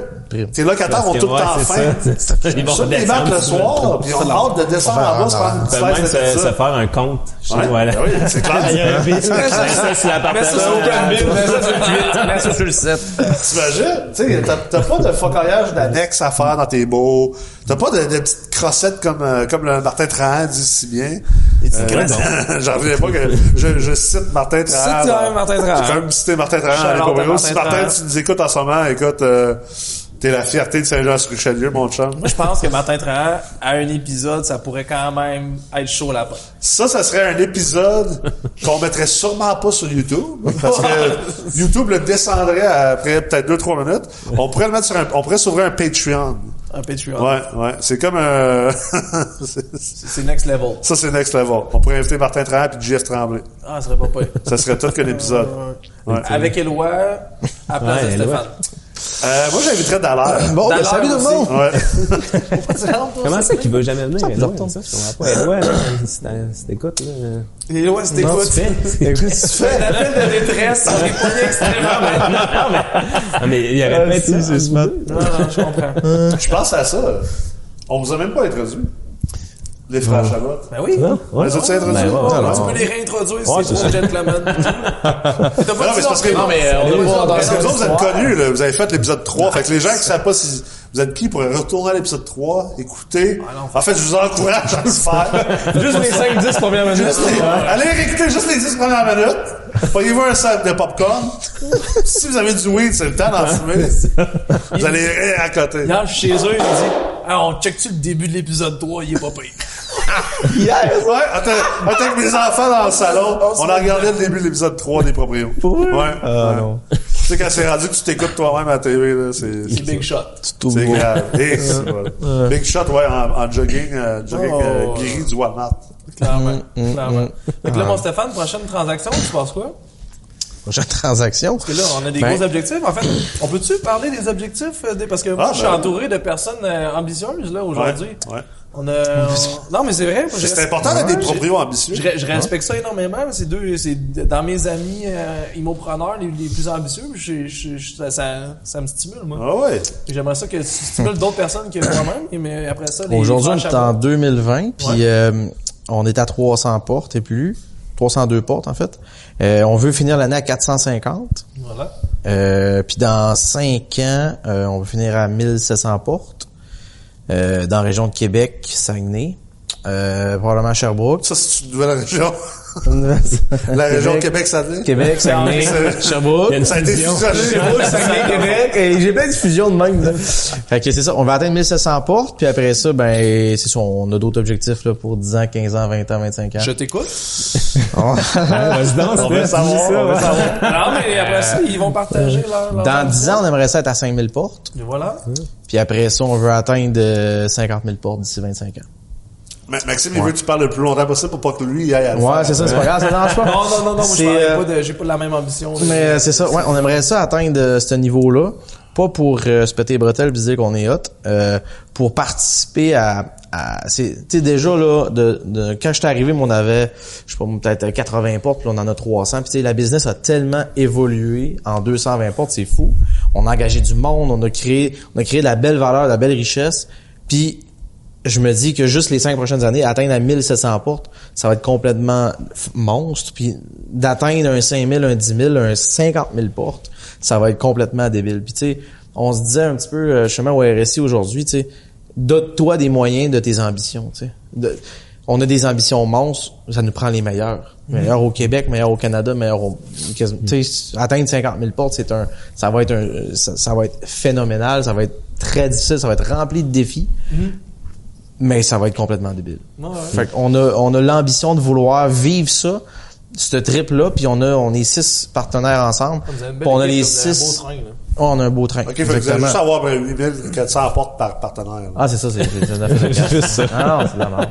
tes locataires Parce ont que, tout le temps faim. Ils vont les marques le soir, puis on hâte de descendre en bas, se prendre une petite de se, faire un compte voilà. ben oui, c'est [LAUGHS] clair. Il y a un bit. [LAUGHS] Ça, c'est ça sur l'appartement. le mets ça sur le 8, mets ça sur le 7. T'imagines? T'as, pas de focaillage d'annexe à faire dans tes beaux. T'as pas de, petites crossettes comme, euh, comme le Martin Trahan dit si bien. Euh, [LAUGHS] J'en reviens pas que je, je cite Martin Trahan. Cite Martin Trahan. J'ai quand même cité Martin Trahan. Si Martin tu nous écoutes en ce moment, écoute, euh, t'es la fierté de Saint-Jean-sur-Richelieu, mon chum. Moi, je pense que Martin Trahan, à un épisode, ça pourrait quand même être chaud là-bas. Ça, ça serait un épisode qu'on mettrait sûrement pas sur YouTube, parce que YouTube le descendrait après peut-être 2-3 minutes. On pourrait le mettre sur un, on pourrait s'ouvrir un Patreon. Un Patreon. Ouais, ouais. C'est comme un... [LAUGHS] c'est- next level. ça, c'est next level. On pourrait inviter Martin Trahan puis JF Tremblay. Ah, ça serait pas pire. Ça serait tout qu'un épisode. Ouais. Avec Éloi, à la place Ouais, de Éloi. Stéphane. Euh, moi, j'inviterais Dallaire. Bon, ben, salut tout le monde! Ouais. [LAUGHS] Comment ça qu'il veut jamais venir? je Éloi, retourne. ça, je comprends pas. Éloi, là, si t'écoutes, là. Éloi, si Non, t'écoutes. Qu'est-ce que tu fais? L'appel [LAUGHS] de détresse, on est poigné extrêmement. Ah, mais il y aurait peut-être. Non, non, je comprends. Je pense à ça. On vous a même pas introduit. Les frères Chabot. Ben oui. Non? Ouais. Les as-tu introduits? Ben, ouais, ouais, Tu non. peux les réintroduire Ouais, si c'est beau, gentleman. [LAUGHS] Mais t'as pas non, mais c'est parce que- Non, mais euh, on Parce que vous autres, vous êtes connus, là. Vous avez fait l'épisode 3. Fait que les gens qui savent pas si vous êtes qui pourraient retourner à l'épisode 3, écouter. Ah non. En fait, je vous encourage à le faire. [LAUGHS] Juste les 5-10 premières minutes. Juste les- allez réécouter juste les 10 premières minutes. Prenez-vous un sac de popcorn. [LAUGHS] si vous avez du weed, c'est le temps d'en fumer. Vous allez rire à côté. Hier, je suis chez eux, il me dit ah, on check-tu le début de l'épisode 3, il est pas pire. [LAUGHS] Hier, ouais, attends, attends avec mes enfants dans le salon, on a regardé le début de l'épisode 3 des proprios. Ouais. Ah ouais. non. Tu sais, quand c'est rendu que tu t'écoutes toi-même à la TV, là, c'est, C'est Big Shot. Tout c'est grave. Et c'est- voilà. Big shot, ouais, en, en jogging, euh, jogging, Oh. euh, gris du Walmart. Clairement. Mm, clairement. mm. Fait que là, mon Stéphane, prochaine transaction, tu penses quoi? Prochaine transaction. Parce que là, on a des Ben- gros objectifs. En fait, on peut-tu parler des objectifs? euh, des- Parce que moi, Ah, je suis ben. entouré de personnes ambitieuses, là, aujourd'hui. Ouais, ouais. On a... on- Non, mais c'est vrai. C'est reste- important d'être des Ouais, proprios ambitieux. Je, je respecte ça énormément. C'est deux, c'est dans mes amis euh, immopreneurs les, les plus ambitieux. Je, je- je- ça, ça, ça me stimule, moi. Ah ouais. J'aimerais ça que tu stimules d'autres personnes que moi-même. Mais après ça, les Aujourd'hui, on est en Chabot. 2020, puis euh, on est à 300 portes et plus. 302 portes, en fait. Euh, on veut finir l'année à 450. Voilà. Euh, puis dans 5 ans, euh, on va finir à 1700 portes. Euh, dans la région de Québec, Saguenay. Euh, probablement Sherbrooke. Ça, c'est une nouvelle région. La région. Québec, Saguenay, C'est- Sherbrooke. Il y a une Ça a été. Sherbrooke, Saguenay, Québec. Et j'ai plein de fusions de même. Là. Fait que c'est ça, on va atteindre 1700 portes, puis après ça, ben c'est ça, on a d'autres objectifs là, pour 10 ans, 15 ans, 20 ans, 25 ans. Je t'écoute. [LAUGHS] On- Vas-y donc, On veut Steph, savoir, ça, on veut ouais. savoir. non, mais après ça, ils vont partager leur, leur Dans 10 ans, on aimerait ça être à 5000 portes. Et voilà. Puis après ça, on veut atteindre euh, 50 000 portes d'ici 25 ans. Ma- Maxime, il veut que tu parles le plus longtemps possible pour pas que lui il aille à le Ouais, c'est ça, c'est pas grave, ça dérange pas. Non, non, non, non, moi, je euh, pas de, j'ai pas de la même ambition. Mais euh, c'est ça, ouais, on aimerait ça atteindre euh, ce niveau-là, pas pour euh, se péter les bretelles et dire qu'on est hot, euh, pour participer à, à c'est tu sais déjà là de, de quand j'étais arrivé, on avait je sais pas peut-être 80 portes, puis là, on en a 300, puis tu sais la business a tellement évolué en 220 portes, c'est fou. On a engagé du monde, on a créé on a créé de la belle valeur, de la belle richesse, puis je me dis que juste les cinq prochaines années, atteindre à 1700 portes, ça va être complètement monstre. Puis d'atteindre un 5000, un 10 000, un 50 000 portes, ça va être complètement débile. Puis tu sais, on se disait un petit peu, euh, chemin au RSI aujourd'hui, tu sais, dote-toi des moyens de tes ambitions, tu sais. De- on a des ambitions monstres, ça nous prend les meilleurs. Meilleurs au Québec, meilleurs au Canada, meilleurs au, sais, atteindre 50 000 portes, c'est un, ça va être un, ça, ça va être phénoménal, ça va être très difficile, ça va être rempli de défis. Mais ça va être complètement débile. Ouais, ouais. Fait qu'on a, on a l'ambition de vouloir vivre ça, ce trip-là, puis on a, on est six partenaires ensemble. On a les six. Oh, on a un beau train. OK, fait que vous allez juste avoir ben, 8400 portes par partenaire. là. Ah, c'est ça, c'est c'est- c'est Juste [LAUGHS] ça. Ah non, c'est la merde.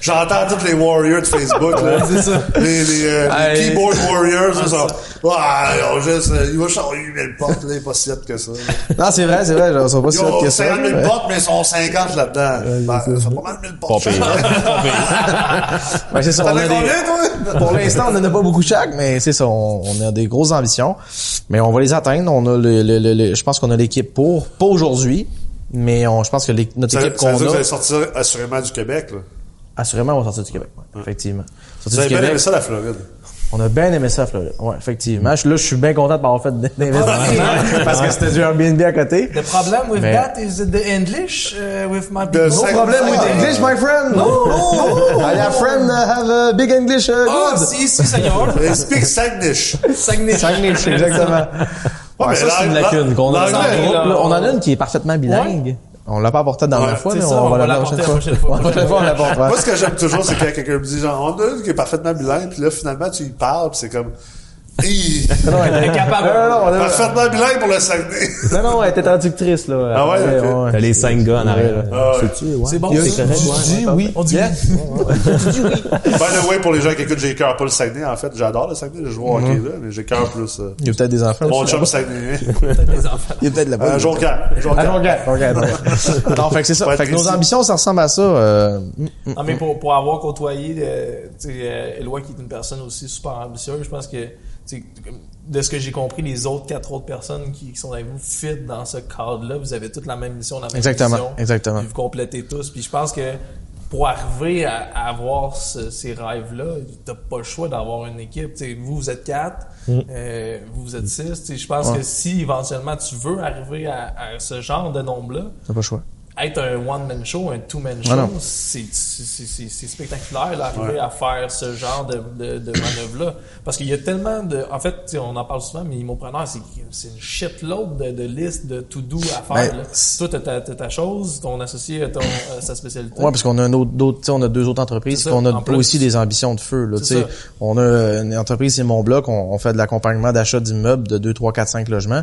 J'entends tous les warriors de Facebook, là. c'est ça. Les, les, euh, les keyboard warriors, ça, ça. Ouais, ils ont juste, euh, il va changer 8000 portes, là, pas si hot que ça. Non, c'est vrai, c'est vrai, ils sont pas Ils si hot ont que ça. 50 000 mais- portes, mais ils sont 50 là-dedans. Ben, ça fait pas mal de 1000 portes. Pas [LAUGHS] c'est ça, on T'en a as des- combien, toi? Pour l'instant, on en a pas beaucoup chaque, mais c'est ça, on, on a des grosses ambitions. Mais on va les atteindre. On a le, le- je pense qu'on a l'équipe pour. Pas aujourd'hui, mais on, je pense que l'é- notre Ça, équipe qu'on dire que vous a, allez sortir assurément du Québec, là. assurément, on va sortir du Québec. ouais, Effectivement. Vous Sortir avez du bien Québec. aimé ça, la Floride. On a bien aimé ça, Floride. Ouais, effectivement. Je- Là, je suis bien content de pas avoir fait d'investissement parce que c'était du Airbnb à côté. The problem with Mais- that is the English uh, with my people. same- Problem with Ah. English, my friend. No, no. [LAUGHS] I have friend uh, have a big English uh, Ah, good. si, si, senor. Speak Saguenay. Saguenay. Saguenay, exactement. [LAUGHS] Ouais, ça, c'est une lacune qu'on a dans groupe. là. On en a une qui est parfaitement bilingue. On l'a pas apporté la dernière Ouais, fois, mais on, va la prochaine fois. La. Moi, ce que j'aime toujours, c'est quand quelqu'un me dit, genre, on a une qui est parfaitement bilingue, puis là, finalement, tu y parles, puis c'est comme, Hi! Non, elle était capable. Non, non, parfaitement bilingue pour le Saguenay. non, non, elle était traductrice, là. Ah ouais. T'as les cinq gars en arrière. Ah. C'est bon, ça? correct, Tu dis oui. On dit Yeah. By the way, pour les gens qui écoutent, j'ai cœur pas le Saguenay, en fait. J'adore le Saguenay, je joue au hockey là, mais j'ai cœur plus, euh, Il y a peut-être des enfants. mon chum. Saguenay. [LAUGHS] Il y a peut-être. Ah, [LAUGHS] Jonquière. Jonquière, Jonquière, Jonquière. [LAUGHS] Non, fait que c'est ça. Fait que nos ambitions, ça ressemble à ça. euh, Non, mais pour, pour avoir côtoyé, euh, tu sais, Éloi qui est une personne aussi super ambitieuse, je pense que, tu de ce que j'ai compris, les autres quatre autres personnes qui, qui sont avec vous fit dans ce cadre-là, vous avez toutes la même mission, la même Exactement, vision. exactement. Puis vous complétez tous. Puis je pense que pour arriver à, à avoir ce- ces rêves-là, t'as pas le choix d'avoir une équipe. Vous, vous êtes quatre, euh, vous, vous êtes six. Je pense Mm. Ouais. que si éventuellement tu veux arriver à, à ce genre de nombre-là, T'as pas le choix. Être un one-man show, un two-man show, Ah non. c'est c'est- c'est- c'est spectaculaire d'arriver à faire ce genre de, de, de manœuvre-là. Parce qu'il y a tellement de... En fait, on en parle souvent, mais Immopreneur, c'est c'est une shitload de, de listes de to-do à faire. Ben, là. Toi, t'as ta, t'as ta chose, ton associé ton, euh, sa spécialité. Ouais, parce qu'on a un autre, on a deux autres entreprises, qu'on a en aussi des ambitions de feu, là. On a une entreprise, c'est mon bloc, on, on fait de l'accompagnement d'achat d'immeubles de 2, 3, 4, 5 logements.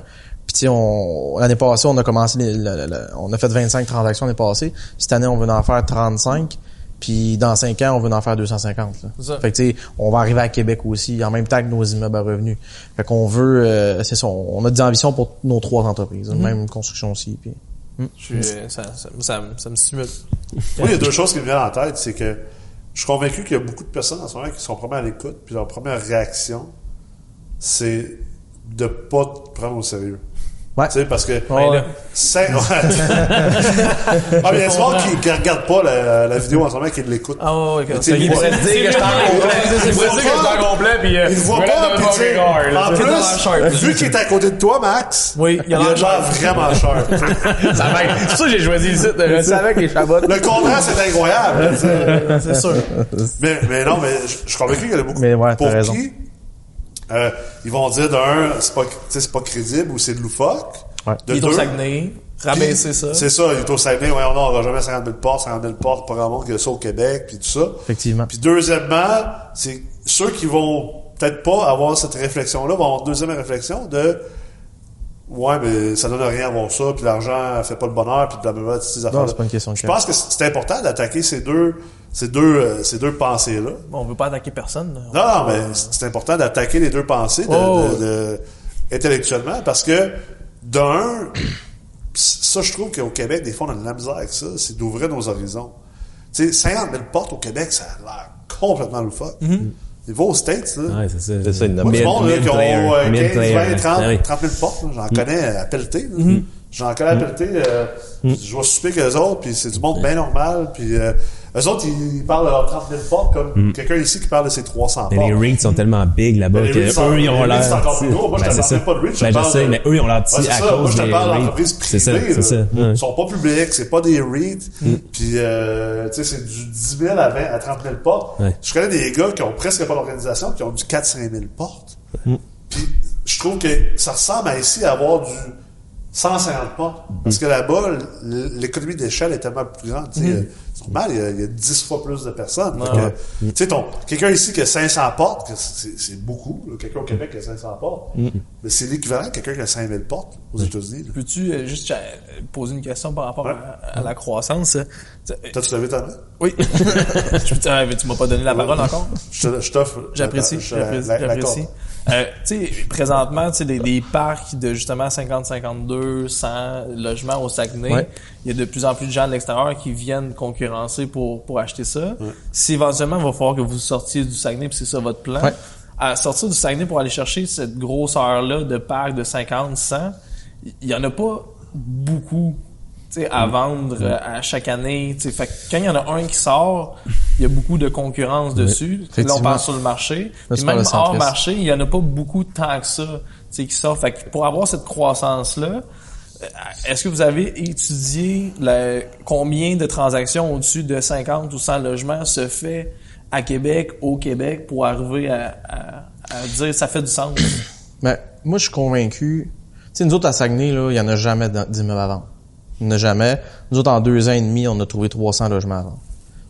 Puis, tu sais, on, l'année passée, on a commencé, les- la- on a fait 25 transactions l'année passée. Cette année, on veut en faire 35. Puis, dans 5 ans, on veut en faire 250, là. C'est ça. Fait que, tu sais, on va arriver à Québec aussi, en même temps que nos immeubles à revenus. Fait qu'on veut, euh, c'est ça, on a des ambitions pour nos trois entreprises, Mm-hmm. même construction aussi, puis... Je suis, euh, ça, ça, ça, me- ça me stimule. Moi, il y a deux choses qui me viennent en tête. C'est que je suis convaincu qu'il y a beaucoup de personnes en ce moment qui sont vraiment à l'écoute, puis leur première réaction, c'est de pas te prendre au sérieux. Ouais. Tu sais, parce que... Ouais, là. C'est... [LAUGHS] Ouais. [LAUGHS] ah, mais il y a souvent qui, qui regardent pas la, la vidéo en ce moment qui l'écoutent. Ah ouais, ouais, Mais ok. tu sais, C'est- il pourrait c'est- c'est mieux de- Il voit pas, complet, puis il voit pas, puis en plus, vu qu'il est à côté de toi, Max, Oui, il a l'air vraiment cher. [LAUGHS] Ça va être- C'est pour ça que j'ai choisi le site. Je savais que les chabottes... Le contraste c'est incroyable. C'est sûr. Mais, non, mais je, je suis convaincu qu'il y en a beaucoup Mais ouais, t'as pour raison. Euh, ils vont dire d'un, c'est pas, tu sais, c'est pas crédible ou c'est de loufoque. Ouais. De Il est au deux, Saguenay. Rabaisser ça. C'est ça, il est au Saguenay, ouais, on n'aura jamais 50 000 portes, 50 000 portes, pas grand monde qui a ça au Québec, puis tout ça. Effectivement. Puis deuxièmement, c'est ceux qui vont peut-être pas avoir cette réflexion-là vont avoir une deuxième réflexion de Ouais, mais ça donne rien avoir ça, puis l'argent fait pas le bonheur, puis blablabla, toutes ces affaires c'est pas une question de Je pense que c'est important d'attaquer ces deux, ces deux, euh, ces deux pensées-là. Bon, on veut pas attaquer personne. là. Non, non, mais c'est important d'attaquer les deux pensées de, Oh. de- de- intellectuellement parce que d'un, ça je trouve qu'au Québec, des fois on a de la misère avec ça, c'est d'ouvrir nos horizons. Tu sais, 50 000 portes au Québec, ça a l'air complètement loufoque. Il va aux States, là. Ouais, c'est ça. C'est ça, une Moi, du monde là, qui ont mid-player. euh, 15, Mid-player, 20, hein. 30, Ah oui. 30 000 portes. là. J'en connais à pelleter. là. J'en connais à pelleter. euh, Je vais souper qu'eux autres, puis c'est du monde bien normal. Puis euh, eux autres, ils parlent de leurs 30 000 portes comme quelqu'un ici qui parle de ses 300 Mm. Mais portes. les rings sont tellement big là-bas que rings sont- eux, ils ont l'air. c'est encore plus gros. Moi, je Ben, te c'est parle ça. pas de rings, je te Ben, je parle sais, de- mais eux, ils ont l'air petits Ouais, à ça. cause Moi, je te parle d'entreprises ça, privées. c'est ça. là. Mm. Ils sont pas publics, c'est pas des REIT. Puis, euh, tu sais, c'est du 10 000 à 20 à 30 000 portes. Ouais. Je connais des gars qui ont presque pas d'organisation, qui ont du 4-5 000 portes. Mm. Puis, je trouve que ça ressemble à ici à avoir du 150 portes. Parce que là-bas, l'économie d'échelle est tellement plus grande. Sais, euh, C'est normal, il y, a, il y a 10 fois plus de personnes. Que, Tu sais, ton, quelqu'un ici qui a 500 portes, c'est beaucoup. Quelqu'un au Québec qui a 500 portes. Mais c'est l'équivalent de quelqu'un qui a 5000 portes aux États-Unis. là. Peux-tu euh, juste euh, poser une question par rapport Ouais. à, à la croissance? tu- T'as-tu levé ta main? Oui. [LAUGHS] Ah, tu m'as pas donné la parole encore? Je t'offre. J'apprécie, j'apprécie, Euh, tu sais, présentement, tu sais, des, des parcs de justement 50, 52, 100 logements au Saguenay, Ouais. il y a de plus en plus de gens de l'extérieur qui viennent concurrencer pour, pour acheter ça. Si éventuellement, il va falloir que vous sortiez du Saguenay, puis c'est ça votre plan, Ouais. à sortir du Saguenay pour aller chercher cette grosseur-là de parcs de 50, 100, il y en a pas beaucoup à vendre euh, à chaque année. tu sais. Fait que quand il y en a un qui sort, il y a beaucoup de concurrence dessus. Là, on parle sur le marché. Puis même de hors marché, il y en a pas beaucoup tant que ça qui sort. Fait que pour avoir cette croissance-là, euh, est-ce que vous avez étudié la- combien de transactions au-dessus de 50 ou 100 logements se fait à Québec, au Québec, pour arriver à, à- à dire ça fait du sens? Mais [COUGHS] moi, je suis convaincu. Tu sais, nous autres, à Saguenay, là, il y en a jamais d'immeubles à vendre. A jamais. Nous autres, en deux ans et demi, on a trouvé 300 logements à vendre.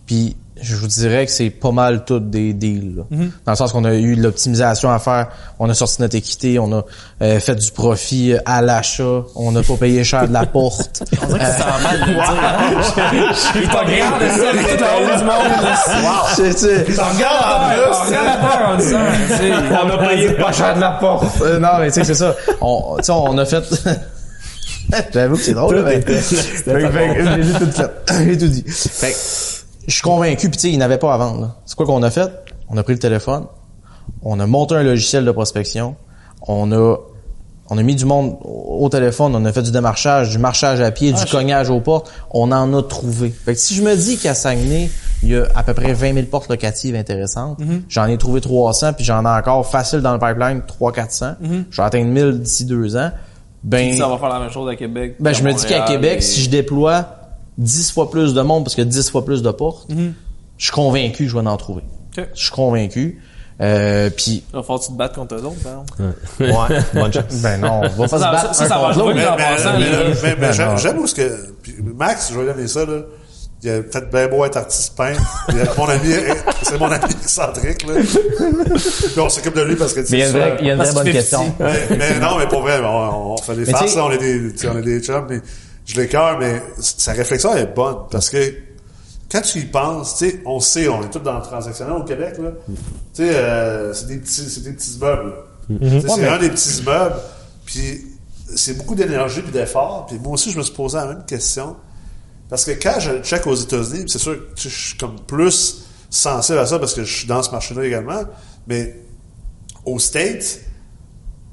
Puis, je vous dirais que c'est pas mal tout des deals. là. Dans le sens qu'on a eu de l'optimisation à faire. On a sorti notre équité, on a euh, fait du profit euh, à l'achat, on n'a pas payé cher de la porte. On dirait que c'est en mal de dire. hein? Ça, là. C'est- c'est- On regarde la peur en disant, tu sais, on a payé pas cher de la porte. Euh, non, mais tu sais, c'est ça. On, tu sais, on a fait... [LAUGHS] J'avoue que c'est drôle. J'ai tout fait. J'ai tout dit. Fait que, je suis convaincu, puis tu sais, il n'avait pas à vendre. là. C'est quoi qu'on a fait? On a pris le téléphone, on a monté un logiciel de prospection, on a on a mis du monde au téléphone, on a fait du démarchage, du marchage à pied, du cognage aux portes, on en a trouvé. Fait que si je me dis qu'à Saguenay, il y a à peu près 20 000 portes locatives intéressantes, j'en ai trouvé 300, puis j'en ai encore facile dans le pipeline 300-400. Je vais atteindre 1000 d'ici deux ans. Ben, ça va faire la même chose à Québec. ben, je me dis qu'à Québec, et- si je déploie 10 fois plus de monde parce que 10 fois plus de portes, Mhm. je suis convaincu que je vais en trouver. Je suis convaincu. Euh, puis, Il va falloir que tu te battes contre eux autres, par exemple. Ouais, [LAUGHS] bonne chance. ben non, on va pas se Ça, battre ça, un ça va jouer l'autre. Mais, en mais, passant, mais, là. mais- mais Ben j'aime où ce que. puis Max, je vais donner ça, là. Il a peut-être bien beau être artiste peintre. Il [LAUGHS] a- mon ami, c'est mon ami excentrique, là. Puis on s'occupe de lui parce que, tu sais, Mais il y a une vraie, il y a une vraie bonne fait question. mais, mais non, mais pour vrai, on, on fait des Mais farces, on est des, tu sais, on est des chums, mais je l'écœure, mais sa réflexion est bonne, parce que quand tu y penses, tu sais, on sait, on est tous dans le transactionnel au Québec, là. Tu sais, euh, c'est des petits, c'est des petits immeubles. sais, C'est un des petits immeubles, puis c'est beaucoup d'énergie puis d'effort, puis moi aussi, je me suis posé la même question. Parce que quand je check aux États-Unis, c'est sûr que je suis comme plus sensible à ça parce que je suis dans ce marché-là également, mais aux States,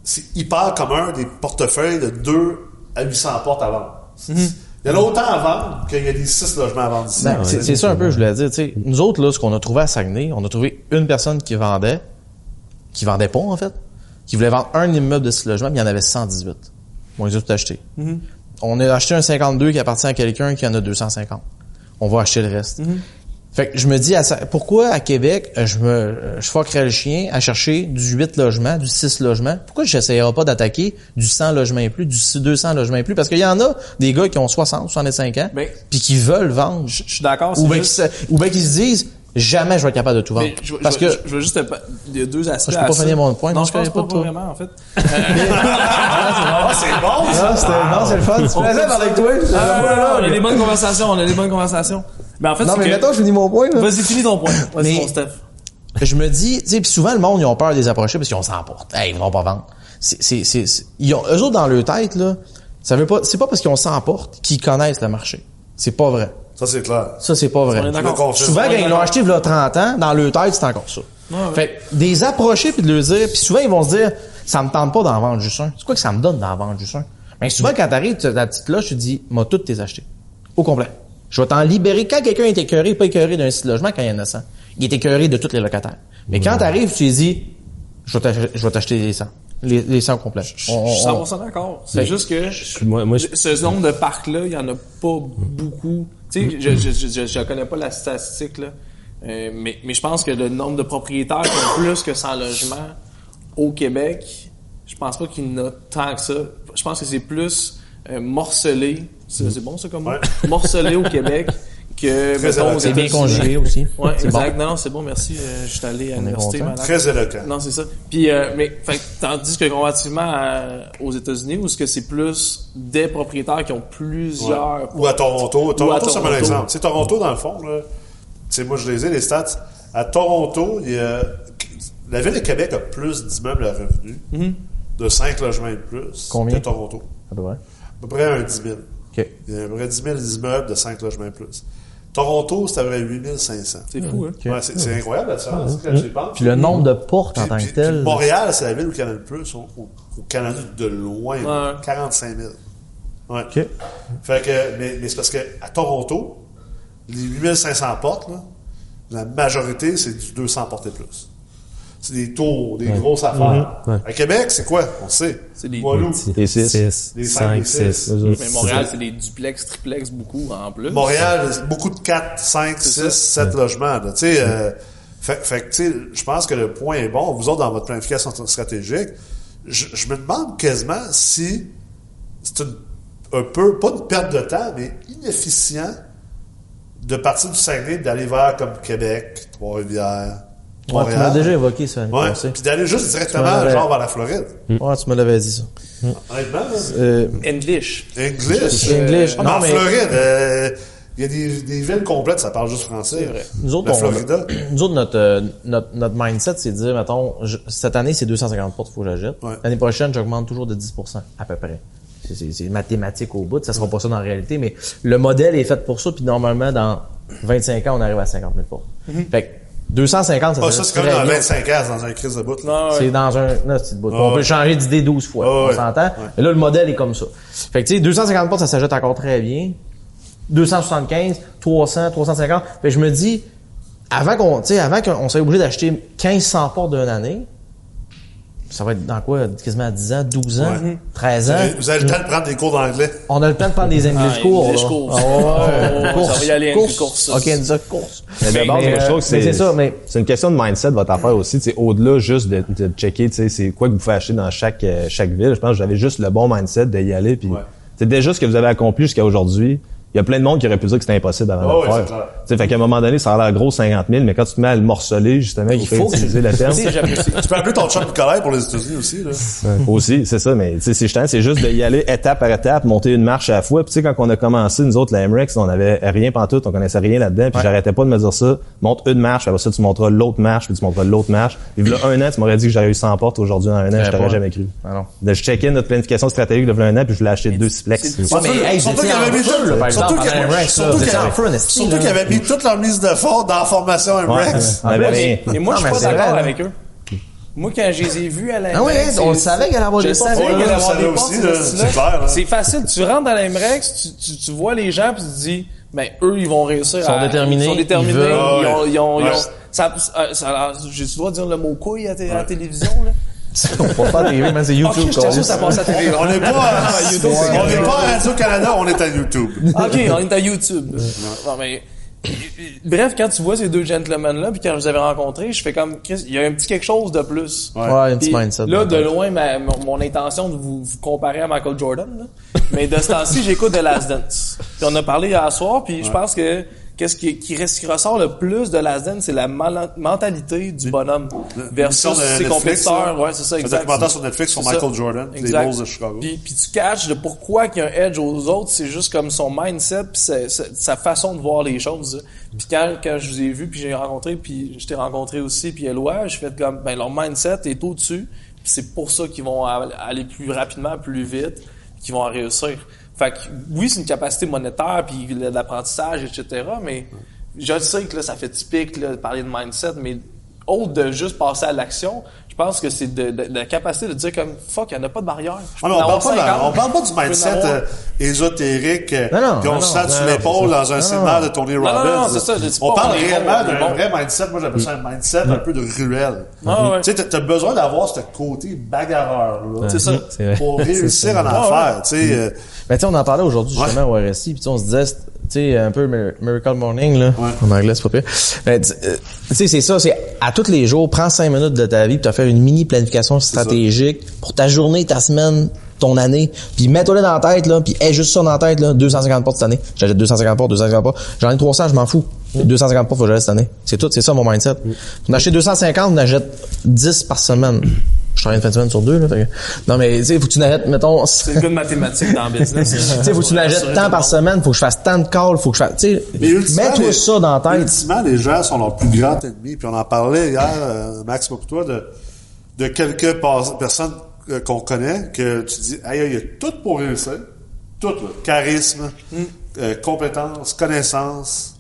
c'est hyper commun des portefeuilles de 2 à 800 portes à vendre. Il y en a autant à vendre qu'il y a des 6 logements à vendre ici. Ben, c'est ça un peu, je voulais dire. tu sais, nous autres, là, ce qu'on a trouvé à Saguenay, on a trouvé une personne qui vendait, qui vendait pas, en fait, qui voulait vendre un immeuble de six logements, mais il y en avait 118. On les a tout achetés. On a acheté un 52 qui appartient à quelqu'un qui en a 250. On va acheter le reste. Fait que je me dis, à pourquoi à Québec, euh, je me, euh, je fuckerais le chien à chercher du 8 logements, du 6 logements? Pourquoi j'essayerais pas d'attaquer du 100 logements et plus, du 200 logements et plus? Parce qu'il y en a des gars qui ont 60, 65 ans, Ben, puis qui veulent vendre. Je je suis d'accord, Ou c'est bien juste... se- bien qu'ils se disent, jamais je vais être capable de tout vendre. Je, je- Parce je- que, je veux juste il y a deux aspects. Je peux pas finir mon point, Non, non, je pense je pas, pas pas vraiment, en fait. [LAUGHS] Ah, c'est bon, ça! non, c'est le fun. Tu plaisais avec toi. Ah, on a des bonnes conversations, on a des bonnes conversations. Mais en fait, Non, mais que... mettons, je finis mon point, là. Vas-y, finis ton point. Vas-y, mon Steph. je me dis, tu sais, puis souvent le monde ils ont peur de les approcher parce qu'ils ont s'emporte. Hey, ils vont pas vendre. C'est, c'est, c'est, c'est- ils ont, eux autres dans leur tête là, ça veut pas, c'est pas parce qu'ils ont s'emporte qu'ils connaissent le marché. C'est pas vrai. Ça, c'est clair. Ça c'est pas vrai. On est le. Souvent quand ils l'ont acheté il y a 30 ans, dans leur tête c'est encore ça. Ouais, ouais. Fait que des approcher puis de leur dire, puis souvent ils vont se dire, ça me tente pas d'en vendre juste un. C'est quoi que ça me donne d'en vendre juste un? Mais souvent quand t'arrives, tu as la petite cloche, tu te dis, moi toutes tes acheté au complet. Je vais t'en libérer. Quand quelqu'un est écœuré, pas écœuré d'un site logement quand il y en a 100. Il est écœuré de tous les locataires. Mais quand t'arrives, tu lui dis, je vais t'acheter les 100. Les, les 100 complets. Je On- suis on- 100% d'accord. C'est juste que Moi, moi, je- ce nombre de parcs-là, il y en a pas beaucoup. Tu sais, je, je, je, je, je connais pas la statistique, là. Euh, mais, mais je pense que le nombre de propriétaires qui ont plus que 100 logements au Québec, je pense pas qu'il y en a tant que ça. Je pense que c'est plus euh, morcelé. C'est bon, ça, comme? Ouais. Morcelé au Québec que, mettons. C'est bien conjugué aussi. Ouais, C'est bon. exact. Non, non, c'est bon, merci. Euh, je suis allé à l'université. Très éloquent. Non, c'est ça. Puis, euh, mais, fait, que tandis que comparativement à- aux États-Unis, où ce que c'est plus des propriétaires qui ont plusieurs. Ou à Toronto. Toronto, c'est un bon exemple. Tu sais, Toronto, dans le fond, là, tu sais, moi, je les ai, les stats. À Toronto, il y a, la ville de Québec a plus d'immeubles à revenus de 5 logements et plus Combien? que Toronto. À peu près. À peu près un 10 000. OK. Il y a à peu près 10 000 immeubles de 5 logements et plus. Toronto, c'est à peu près 8 500. C'est fou, hein? Ouais, c'est c'est incroyable, la différence, quand j'y pense. Puis le nombre de portes en tant puis- que tel. Montréal, c'est la ville où il y en a le plus au, au- au Canada de loin. Ouais. 45 000. Ouais. OK. Fait que, mais, mais c'est parce que à Toronto, les 8500 portes, là, la majorité, c'est du 200 portes et plus. C'est des tours, des grosses affaires. Ouais. À Québec, c'est quoi? On sait. C'est des-. Les six. 6, Les cinq, les 5, six. 6. Eux autres. Mais Montréal, c'est des duplex, triplex, beaucoup en plus. Montréal, beaucoup de 4, 5, 6, 7 logements. Là. Tu sais, euh, fait, fait que, tu sais, je pense que le point est bon. Vous autres, dans votre planification stratégique, je, je me demande quasiment si c'est un peu, pas une perte de temps, mais inefficient de partir du Saguenay, d'aller vers comme Québec, Trois-Rivières, Ouais, tu m'as déjà évoqué ça. Ouais, puis d'aller juste directement, genre, vers la Floride. Ouais, tu me l'avais dit ça. Honnêtement, là. Euh, English. English. English. Ah, Non, en mais- Floride, euh, il y a des, des villes complètes, ça parle juste français. C'est vrai. Nous autres, la on- Florida. nous autres, notre, euh, notre, notre mindset, c'est de dire, mettons, je- cette année, c'est 250 portes, faut que j'achète. Ouais. L'année prochaine, j'augmente toujours de 10% à peu près. C'est- C'est c'est mathématique au bout, ça sera pas ça dans la réalité, mais le modèle est fait pour ça, puis normalement, dans 25 ans, on arrive à 50 000 portes. Fait que 250, ça, Ah, serait ça, c'est comme dans bien. 25 ans, dans un crise de bout. là. Non, ouais. C'est dans un, non, c'est de bout. Ah on peut changer d'idée 12 fois. Ah on s'entend. Ouais. Mais là, le modèle est comme ça. Fait que, tu sais, 250 portes, ça s'achète encore très bien. 275, 300, 350. Fait que je me dis, avant qu'on, tu sais, avant qu'on soit obligé d'acheter 1500 portes d'une année, ça va être dans quoi? Quasiment 10 ans, 12 ans, Ouais. 13 ans? Vous avez le temps de prendre des cours d'anglais. On a le temps de prendre des English Ah, [LAUGHS] cours. English course. Ah. Oh, ça va y aller, English course. OK, une course. Mais d'abord, Mais, moi, je trouve que mais c'est c'est ça, mais c'est une question de mindset votre affaire aussi, au-delà juste de, de checker, c'est quoi que vous pouvez acheter dans chaque euh, chaque ville. Je pense que j'avais juste le bon mindset d'y aller puis Ouais. c'est déjà ce que vous avez accompli jusqu'à aujourd'hui. Il y a plein de monde qui aurait pu dire que c'était impossible avant Ah de le faire. Tu sais, fait qu'à un moment donné, ça a l'air gros 50 000, mais quand tu te mets à le morceler, justement, il faut utiliser la terme. Tu peux appeler ton chum Nicolas pour les États-Unis aussi, là. Ouais, aussi, c'est ça, mais tu sais, c'est justement, c'est juste d'y aller étape par étape, monter une marche à la fois. Puis tu sais, quand on a commencé, nous autres, la MREX, on avait rien pantoute, on connaissait rien là-dedans, puis j'arrêtais pas de me dire ça. Monte une marche, puis après ça, tu monteras l'autre marche, puis tu monteras l'autre marche. Puis là, un an, tu m'aurais dit que j'aurais eu 100 portes aujourd'hui en un an, je t'aurais jamais cru. Ah non. De, je checkais notre planification stratégique de un an, puis je voulais acheter deux Splex. Ouais, Surtout vous qu'il avait en mis feu, tout- là, par surtout surtout là. Vous qu'il y étiez avait- en feu, en esti, Surtout là. qu'il avait mis toute leur mise de fort dans la formation MREX. on avait rien. Mais moi, Non, je suis c'est pas d'accord avec eux. Moi, quand je les ai vus à la Ah ouais, MREX, on le c'est- savait qu'elle allait avoir je des portes. savais Ouais, qu'elle allait je avoir savais des aussi, portes, là, ce c'est facile. Tu rentres dans la MREX, tu, tu, tu vois les gens, puis tu te dis, ben, eux, ils vont réussir. Ils sont à- déterminés, Ils sont déterminés. ils veulent. Ils ont, ils ont, ils ont- Ouais. ça, ça, ça- droit de dire le mot couille à la télévision, là. [LAUGHS] On peut pas TV, mais c'est YouTube. je ça passe à télé. On n'est pas, à- [LAUGHS] YouTube, c'est on n'est pas à Radio-Canada, on est à YouTube. OK, on est à YouTube. Non, mais... Bref, quand tu vois ces deux gentlemen-là, puis quand je les avais rencontrés, je fais comme, Chris, il y a un petit quelque chose de plus. Ouais, un petit mindset. Là, de loin, ma- mon, intention de vous, vous comparer à Michael Jordan, là. mais de ce temps-ci, j'écoute The Last Dance. Puis on a parlé hier soir, puis je pense que qu'est-ce qui, qui, qui ressort le plus de Last Dance, c'est la mentalité du bonhomme versus ses compétiteurs. Ouais, c'est ça, Un exact. documentaire sur Netflix sur Michael ça. Jordan, les Exact. Bulls de Chicago. Puis, puis tu catches de pourquoi qu'il y a un edge aux autres, c'est juste comme son mindset puis sa, sa- façon de voir les choses. Puis quand, quand je vous ai vu, puis j'ai rencontré, puis je t'ai rencontré aussi, puis Eloi, je fais comme, ben leur mindset est au-dessus, puis c'est pour ça qu'ils vont aller plus rapidement, plus vite, qu'ils vont réussir. Fait que oui, c'est une capacité monétaire, puis l'apprentissage, etc., mais je sais que là, ça fait typique là, de parler de mindset, mais autre de juste passer à l'action. Je pense que c'est de, de- de la capacité de dire comme fuck, il n'y en a pas de barrière. Ah non, on, parle pas de on parle pas du 50, je peux mindset euh, ésotérique Non, non, qu'on non, se non, sur non, l'épaule dans un Non, non. de Tony non, Robbins. non, c'est ça, on parle réellement d'un bon. vrai mindset. Moi, j'appelle ça un mindset un peu de ruelle. Ah. Tu sais, t'as- besoin d'avoir ce côté bagarreur-là. Pour [LAUGHS] réussir en Ah tu sais. euh, tu sais, on en parlait aujourd'hui justement au RSI, puis tu sais, on se disait, sais, un peu Mir- Miracle Morning, là. Ouais. En anglais, c'est pas pire. Ben, tu euh, tu sais, c'est ça, c'est à tous les jours, prends cinq minutes de ta vie, puis tu faire une mini planification stratégique pour ta journée, ta semaine, ton année, puis mets-toi dans la tête, là, puis aie juste ça dans la tête, là, 250 portes cette année. J'achète 250 portes, 250 portes. J'en ai 300, je m'en fous. 250 portes, faut que j'achète cette année. C'est tout, c'est ça mon mindset. On achète 250, on achète 10 par semaine. Je travaille une fin de semaine sur deux, là. fait que- Non, mais, tu sais, faut que tu n'arrêtes, mettons, [LAUGHS] C'est le gars de mathématiques dans le [LAUGHS] business. tu sais, faut que tu l'achètes tant par semaine, faut que je fasse tant de calls, faut que je fasse, tu sais, Mais ultimement, mets-toi les- ça dans la tête. Ultimement, les gens sont leur plus grand ennemi. Puis on en parlait hier, euh, Max, pour toi, de, de quelques pas- personnes euh, qu'on connaît que tu dis, aïe, aïe, il y a tout pour réussir. Tout, là. Charisme, euh, compétences, connaissances.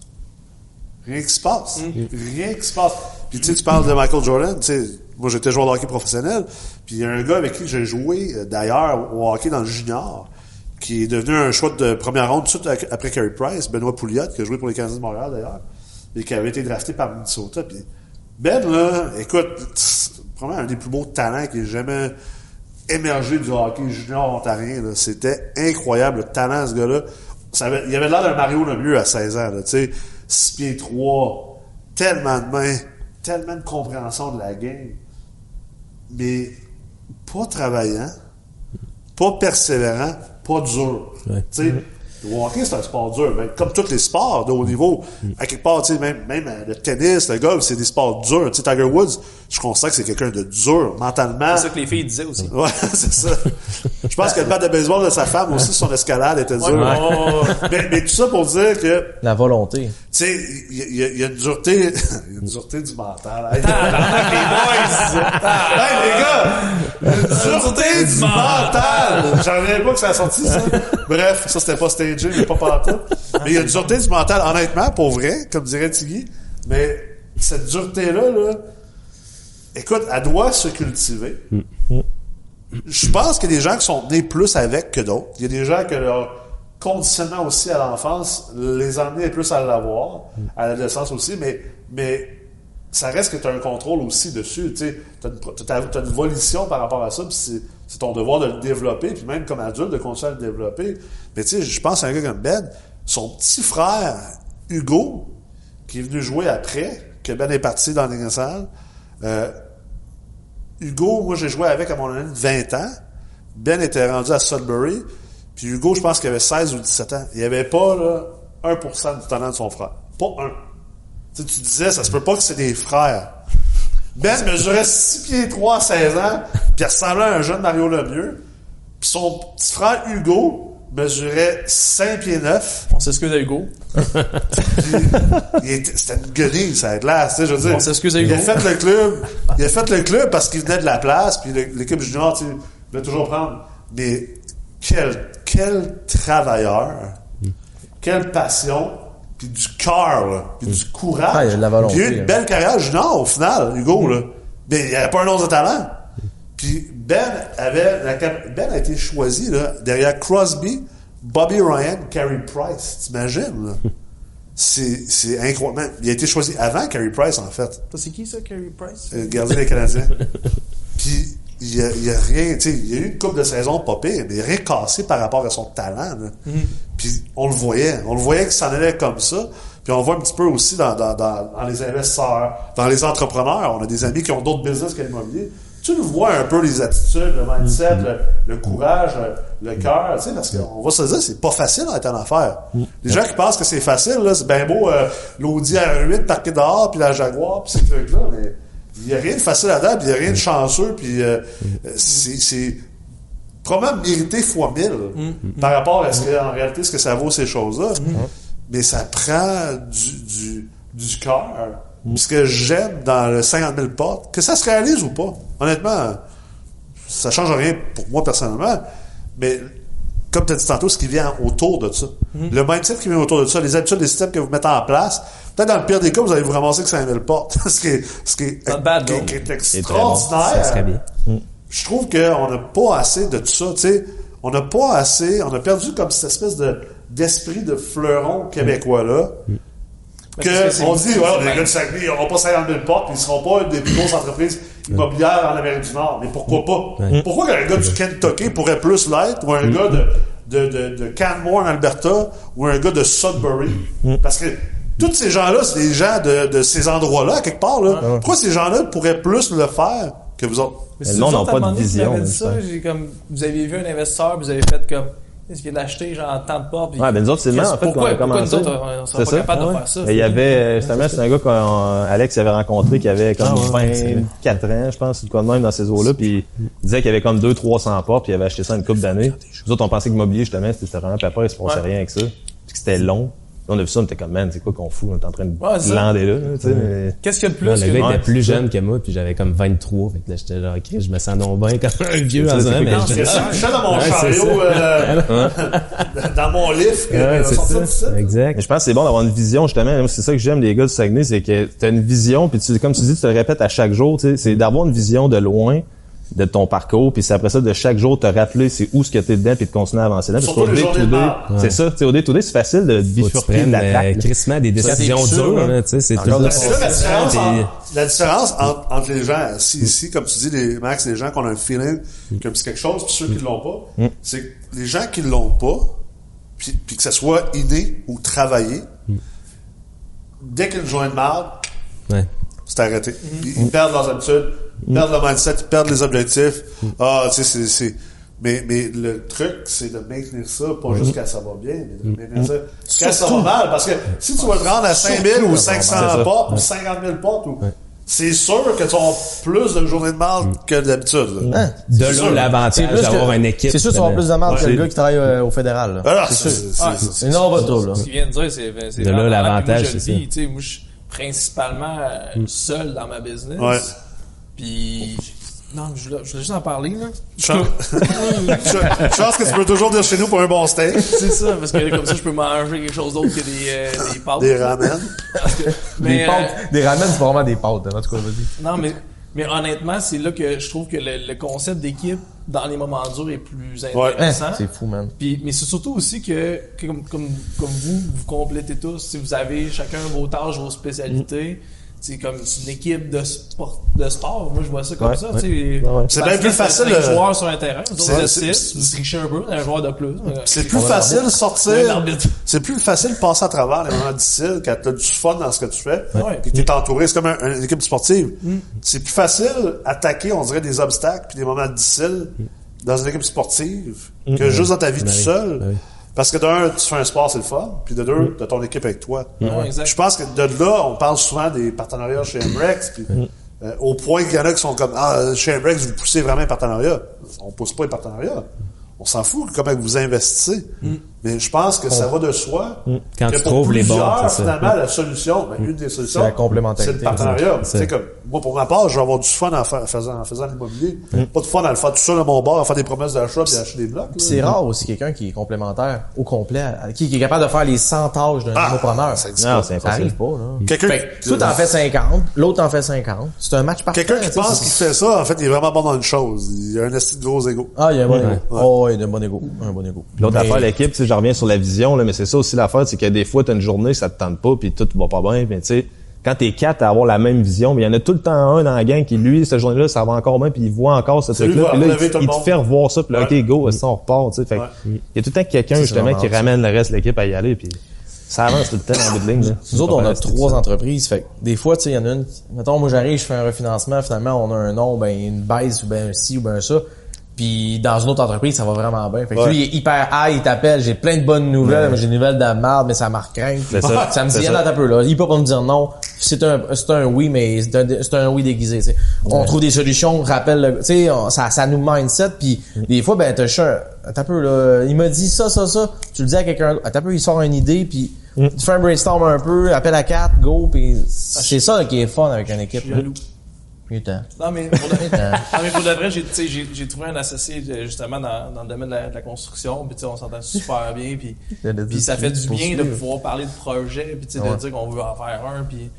Rien qui se passe. Rien qui se passe. Puis tu sais, tu parles de Michael Jordan, tu sais, moi j'étais joueur de hockey professionnel, puis il y a un gars avec qui j'ai joué euh, d'ailleurs au hockey dans le junior, qui est devenu un choix de première ronde tout de suite après Carey Price, Benoît Pouliot, qui a joué pour les Canadiens de Montréal d'ailleurs, et qui avait été drafté par Minnesota. Puis Ben, là, écoute, probablement un des plus beaux talents qui ait jamais émergé du hockey junior ontarien. C'était incroyable, le talent ce gars-là. Avait- il avait l'air d'un Mario Lemieux à 16 ans. Tu sais, 6 pieds 3, tellement de mains, tellement de compréhension de la game. Mais pas travaillant, pas persévérant, pas dur. Ouais. Tu sais, le hockey, c'est un sport dur. Mais comme tous les sports de haut niveau, à quelque part, tu sais, même, même euh, le tennis, le golf, c'est des sports durs. Tu sais, Tiger Woods, je constate que c'est quelqu'un de dur, mentalement. C'est ça que les filles disaient aussi. Ouais, [LAUGHS] c'est ça. Je pense que le bat de baseball de sa femme aussi, son escalade était dure. Ouais, ouais, [LAUGHS] ouais. Mais, mais tout ça pour dire que, La volonté. tu sais, il y, a- y y une dureté, [LAUGHS] il y a une dureté du mental. Hey, hey, les gars! Une dureté du mental! J'en reviens pas que ça a sorti, ça. Bref, ça c'était pas stagé, mais pas partout. Mais il y a une dureté du mental, honnêtement, pour vrai, comme dirait Tiggy. Mais cette dureté-là, là, écoute, elle doit se cultiver. Je pense qu'il y a des gens qui sont nés plus avec que d'autres. Il y a des gens que leur conditionnement aussi à l'enfance les amenés plus à l'avoir, à l'adolescence aussi, mais, mais ça reste que tu as un contrôle aussi dessus. Tu as, une volition par rapport à ça, puis c'est, ton devoir de le développer, puis même comme adulte, de continuer à le développer. Mais tu sais, je pense à un gars comme Ben, son petit frère, Hugo, qui est venu jouer après, que Ben est parti dans les euh, Hugo, moi, j'ai joué avec à mon année de 20 ans. Ben était rendu à Sudbury. Puis Hugo, je pense qu'il avait 16 ou 17 ans. Il avait pas là, 1% du talent de son frère. Pas un. Tu, sais, tu disais, ça se peut pas que c'est des frères. Ben mesurait 6 pieds 3 à 16 ans, puis il ressemblait à un jeune Mario Lemieux. Puis son petit frère Hugo mesurait 5 pieds 9. On s'excuse à Hugo. C'était une guenille, ça a glace, tu sais, je veux dire. On s'excuse à Il a Hugo. fait le club, il a fait le club parce qu'il venait de la place, puis l'équipe junior, tu sais, voulait toujours prendre. Mais quel, quel travailleur, quelle passion, puis du cœur, puis du courage. Ah, il a de la volonté, Puis il a eu une là. belle carrière junior, au final, Hugo, là. Mais il n'y avait pas un autre talent. Puis Ben avait la cap- Ben a été choisi là, derrière Crosby, Bobby Ryan, Carey Price. T'imagines, là? [LAUGHS] C'est, c'est incroyable. Il a été choisi avant Carey Price, en fait, C'est qui ça, Carey Price? euh, gardien des Canadiens. [LAUGHS] Puis il y a, il a rien, il y a eu une coupe de saison pas pire, mais rien cassé par rapport à son talent. là. Puis on le voyait, on le voyait que ça en allait comme ça. Puis on le voit un petit peu aussi dans, dans, dans, dans les investisseurs, dans les entrepreneurs. On a des amis qui ont d'autres business que l'immobilier. Tu le vois un peu les attitudes, le mindset, le, le courage, le, le cœur, tu sais, parce qu'on va se dire, c'est pas facile d'être en affaires. Les gens qui pensent que c'est facile, là, c'est bien beau, euh, l'Audi R8 parqué dehors, puis la Jaguar, puis ces trucs-là, mais il n'y a rien de facile là-dedans, puis il n'y a rien de chanceux, puis euh, c'est, c'est probablement mérité fois mille par rapport à ce que, en réalité, ce que ça vaut ces choses-là. Mais ça prend du, du, du cœur. Ce que j'aime dans le 50 000 portes, que ça se réalise ou pas, honnêtement, ça change rien pour moi personnellement, mais comme tu as dit tantôt, ce qui vient autour de ça. Le mindset qui vient autour de ça, les habitudes, les systèmes que vous mettez en place, Peut-être dans le pire des cas, vous allez vous ramasser que 5000 portes. [LAUGHS] ce qui est, ce qui est, bad, qui qui bon. extraordinaire. Ça serait bien. Je trouve qu'on n'a pas assez de tout ça, tu sais. On n'a pas assez, on a perdu comme cette espèce de, d'esprit de fleuron québécois là. Que on dit, ouais, les gars de Saguenay, ils n'auront pas 50 000 portes, ils seront pas une des plus grosses entreprises immobilières en Amérique du Nord. Mais pourquoi pas? Pourquoi qu'un gars du Kentucky pourrait plus l'être, ou un gars de, de, de, de Canmore en Alberta, ou un gars de Sudbury? Parce que tous ces gens-là, c'est des gens de, de ces endroits-là, quelque part, là. Pourquoi ces gens-là pourraient plus le faire que vous autres? Mais c'est le monde vous n'a pas de vision, Vous avez dit ça. comme, vous avez vu un investisseur, vous avez fait comme, qu'il vient d'acheter, genre, tant de portes. Ouais, ben nous autres, c'est le même, en fait, Pourquoi, qu'on a pourquoi nous commencé. autres, on, on sera C'est pas ça? capable Ah de ouais. faire ça? Mais il y avait, justement, c'est un gars qu'Alex avait rencontré qui avait comme Ah ouais, c'est vrai. 24 ans, je pense, quoi de même dans ces eaux-là, puis il disait qu'il y avait comme 200-300 portes, puis il avait acheté ça une couple d'années. Nous autres, on pensait que l'immobilier, justement, c'était vraiment papa, il se passait rien avec ça. Puis que c'était long. On a vu ça, on était comme, man, c'est quoi qu'on fout? On est en train de Ouais, glander là, tu sais. mais- Qu'est-ce qu'il y a de plus Là, le que gars Ouais. était plus jeune que moi, puis j'avais comme 23. Fait que là, j'étais genre, Chris, je me sens donc bien comme un vieux [LAUGHS] en ça, mais je- suis dans mon Ouais, c'est chariot, euh, [LAUGHS] [LAUGHS] dans mon lift, Ouais, sortit ça. ça. Mais Exact. je pense que c'est bon d'avoir une vision, justement. C'est ça que j'aime des gars du Saguenay, c'est que tu as une vision, puis tu, comme tu dis, tu te le répètes à chaque jour, tu sais, c'est d'avoir une vision de loin de ton parcours, puis c'est après ça, de chaque jour, te rappeler c'est où ce que t'es dedans, puis de continuer à avancer là. Parce qu'au day to day, c'est ça, tu sais, au day to day, c'est facile de bifurquer de prennes la euh, des décisions dures, hein. tu sais, c'est là la différence, la différence entre, entre les gens, si ici, comme tu dis, les, Max, les gens qui ont un feeling que c'est quelque chose, puis ceux qui l'ont pas, c'est que les gens qui l'ont pas, puis, puis que ça soit inné ou travaillé, dès qu'ils joignent marde, Ouais. c'est arrêté. Ils, ils perdent leurs habitudes, perdent le mindset, perdent les objectifs. Ah, tu sais, c'est, c'est, mais, mais le truc, c'est de maintenir ça, pas juste quand ça va bien, mais de maintenir ça quand ça va mal. Parce que si tu vas te rendre à 5000 ou 500 C'est ça. portes ou 50 000 portes, ou, c'est sûr que tu auras plus de journées de mal que d'habitude. Hein? De C'est sûr. là, l'avantage d'avoir une équipe. C'est sûr, tu vas avoir plus de mal que le gars qui travaille euh, au fédéral. Alors, c'est sûr. c'est- Ah, c'est- C'est une autre trouble, là. Ce qu'il vient de dire, c'est De là, l'avantage, Moi, je le c'est tu sais, moi, je suis principalement euh, seul dans ma business. Ouais. Puis, non, je voulais, je voulais juste en parler, là. Chance [LAUGHS] je pense que tu peux toujours dire chez nous pour un bon steak, C'est ça, parce que comme ça, je peux manger quelque chose d'autre que des, euh, des pâtes. des ramen. Mais, Des euh, des ramen, c'est pas vraiment des pâtes, hein, en tout cas, vas-y. non, mais, mais honnêtement, c'est là que je trouve que le, le concept d'équipe dans les moments durs est plus Hein, intéressant. c'est fou, man. Puis, mais c'est surtout aussi que, que comme, comme, comme vous, vous complétez tous, si vous avez chacun vos tâches, vos spécialités. C'est comme une équipe de sport, de sport. Moi, je vois ça comme Ouais, ça. ouais. tu sais. Ouais, ouais. C'est bien plus facile, cinq euh, joueurs sur un terrain. C'est- six, vous trichez un peu, un joueur de plus. C'est plus a facile de Un sortir. C'est plus facile de passer à travers les moments difficiles quand tu as du fun dans ce que tu fais. Puis que tu es entouré. C'est comme un- une équipe sportive. C'est plus facile attaquer, on dirait, des obstacles puis des moments difficiles dans une équipe sportive que juste dans ta vie tout oui. seul. Parce que d'un, tu fais un sport, c'est le fun. Puis de deux, tu as ton équipe avec toi. Ouais, exact. Je pense que de là, on parle souvent des partenariats chez MREX. Puis, euh, au point qu'il y en a qui sont comme Ah, chez MREX, vous poussez vraiment un partenariat. On pousse pas un partenariat. On s'en fout comment vous investissez. Mais je pense que ça va de soi. Quand que tu pour trouves les plusieurs, c'est ça. finalement, la solution, ben, une des solutions, C'est la complémentarité. c'est le partenariat. C'est Tu sais, ça. comme, moi, pour ma part, je vais avoir du fun en, fa- en faisant, en faisant l'immobilier. Pas de fun à le faire tout seul à mon bar, à faire des promesses d'achat et à acheter des blocs. c'est rare aussi quelqu'un qui est complémentaire au complet, qui, qui est capable de faire les 100 tâches d'un Ah, entrepreneur. ça Ça Non, c'est impossible. arrive pas. Quelqu'un toi, t'en fais [LAUGHS] 50, l'autre en fait 50. C'est un match parfait. quelqu'un qui pense c'est- qu'il fait ça, en fait, il est vraiment bon dans une chose. Il a un esti de gros ego. Ah, il y a un bon égo. Oh, il y a un bon égo. Un bon égo. L'autre affaire, l'équipe, tu reviens sur la vision, là, mais c'est ça aussi l'affaire, c'est que des fois, t'as une journée, ça te tente pas, puis tout va pas bien, mais tu sais, quand t'es quatre à avoir la même vision, mais il y en a tout le temps un dans la gang qui, lui, cette journée-là, ça va encore bien, puis il voit encore ce truc-là, puis là, il, te fait revoir ça, puis là, Ouais. OK, go, ça, on repart, tu sais. Fait Ouais. il y a tout le temps quelqu'un, justement, qui ça. ramène le reste de l'équipe à y aller, puis ça avance tout le temps dans le bout de ligne, là. Nous autres, on a trois ça. entreprises. Fait que des fois, tu sais, il y en a une. Mettons, moi, j'arrive, je fais un refinancement. Finalement, on a un nom, ben, une baisse ou ben, un ci ou ben, ça. Puis dans une autre entreprise, ça va vraiment bien. Fait que Ouais. lui, il est hyper high, il t'appelle, j'ai plein de bonnes nouvelles, j'ai des nouvelles de merde, mais ça marque crainte. C'est ça. Ça me dit, C'est il y en ça. a un peu là. Il peut pas me dire non. C'est un, c'est un oui, mais c'est un, c'est un oui déguisé, tu sais. On trouve des solutions, rappelle, le- tu sais, on- ça, ça nous mindset, puis des fois, ben, t'as un, attends un peu, là, il m'a dit ça, ça, ça, tu le dis à quelqu'un, attends un peu, il sort une idée, puis Mm. tu fais un brainstorm un peu, appelle à quatre, go, puis c'est ça qui est fun avec une équipe. là. Non, mais pour de, [LAUGHS] non, mais pour de vrai, j'ai, trouvé un associé euh, justement dans, dans le domaine de la, de la construction, puis on s'entend super bien, puis, puis ça fait du bien de pouvoir parler de projet, puis tu sais, de Ouais. dire qu'on veut en faire un, puis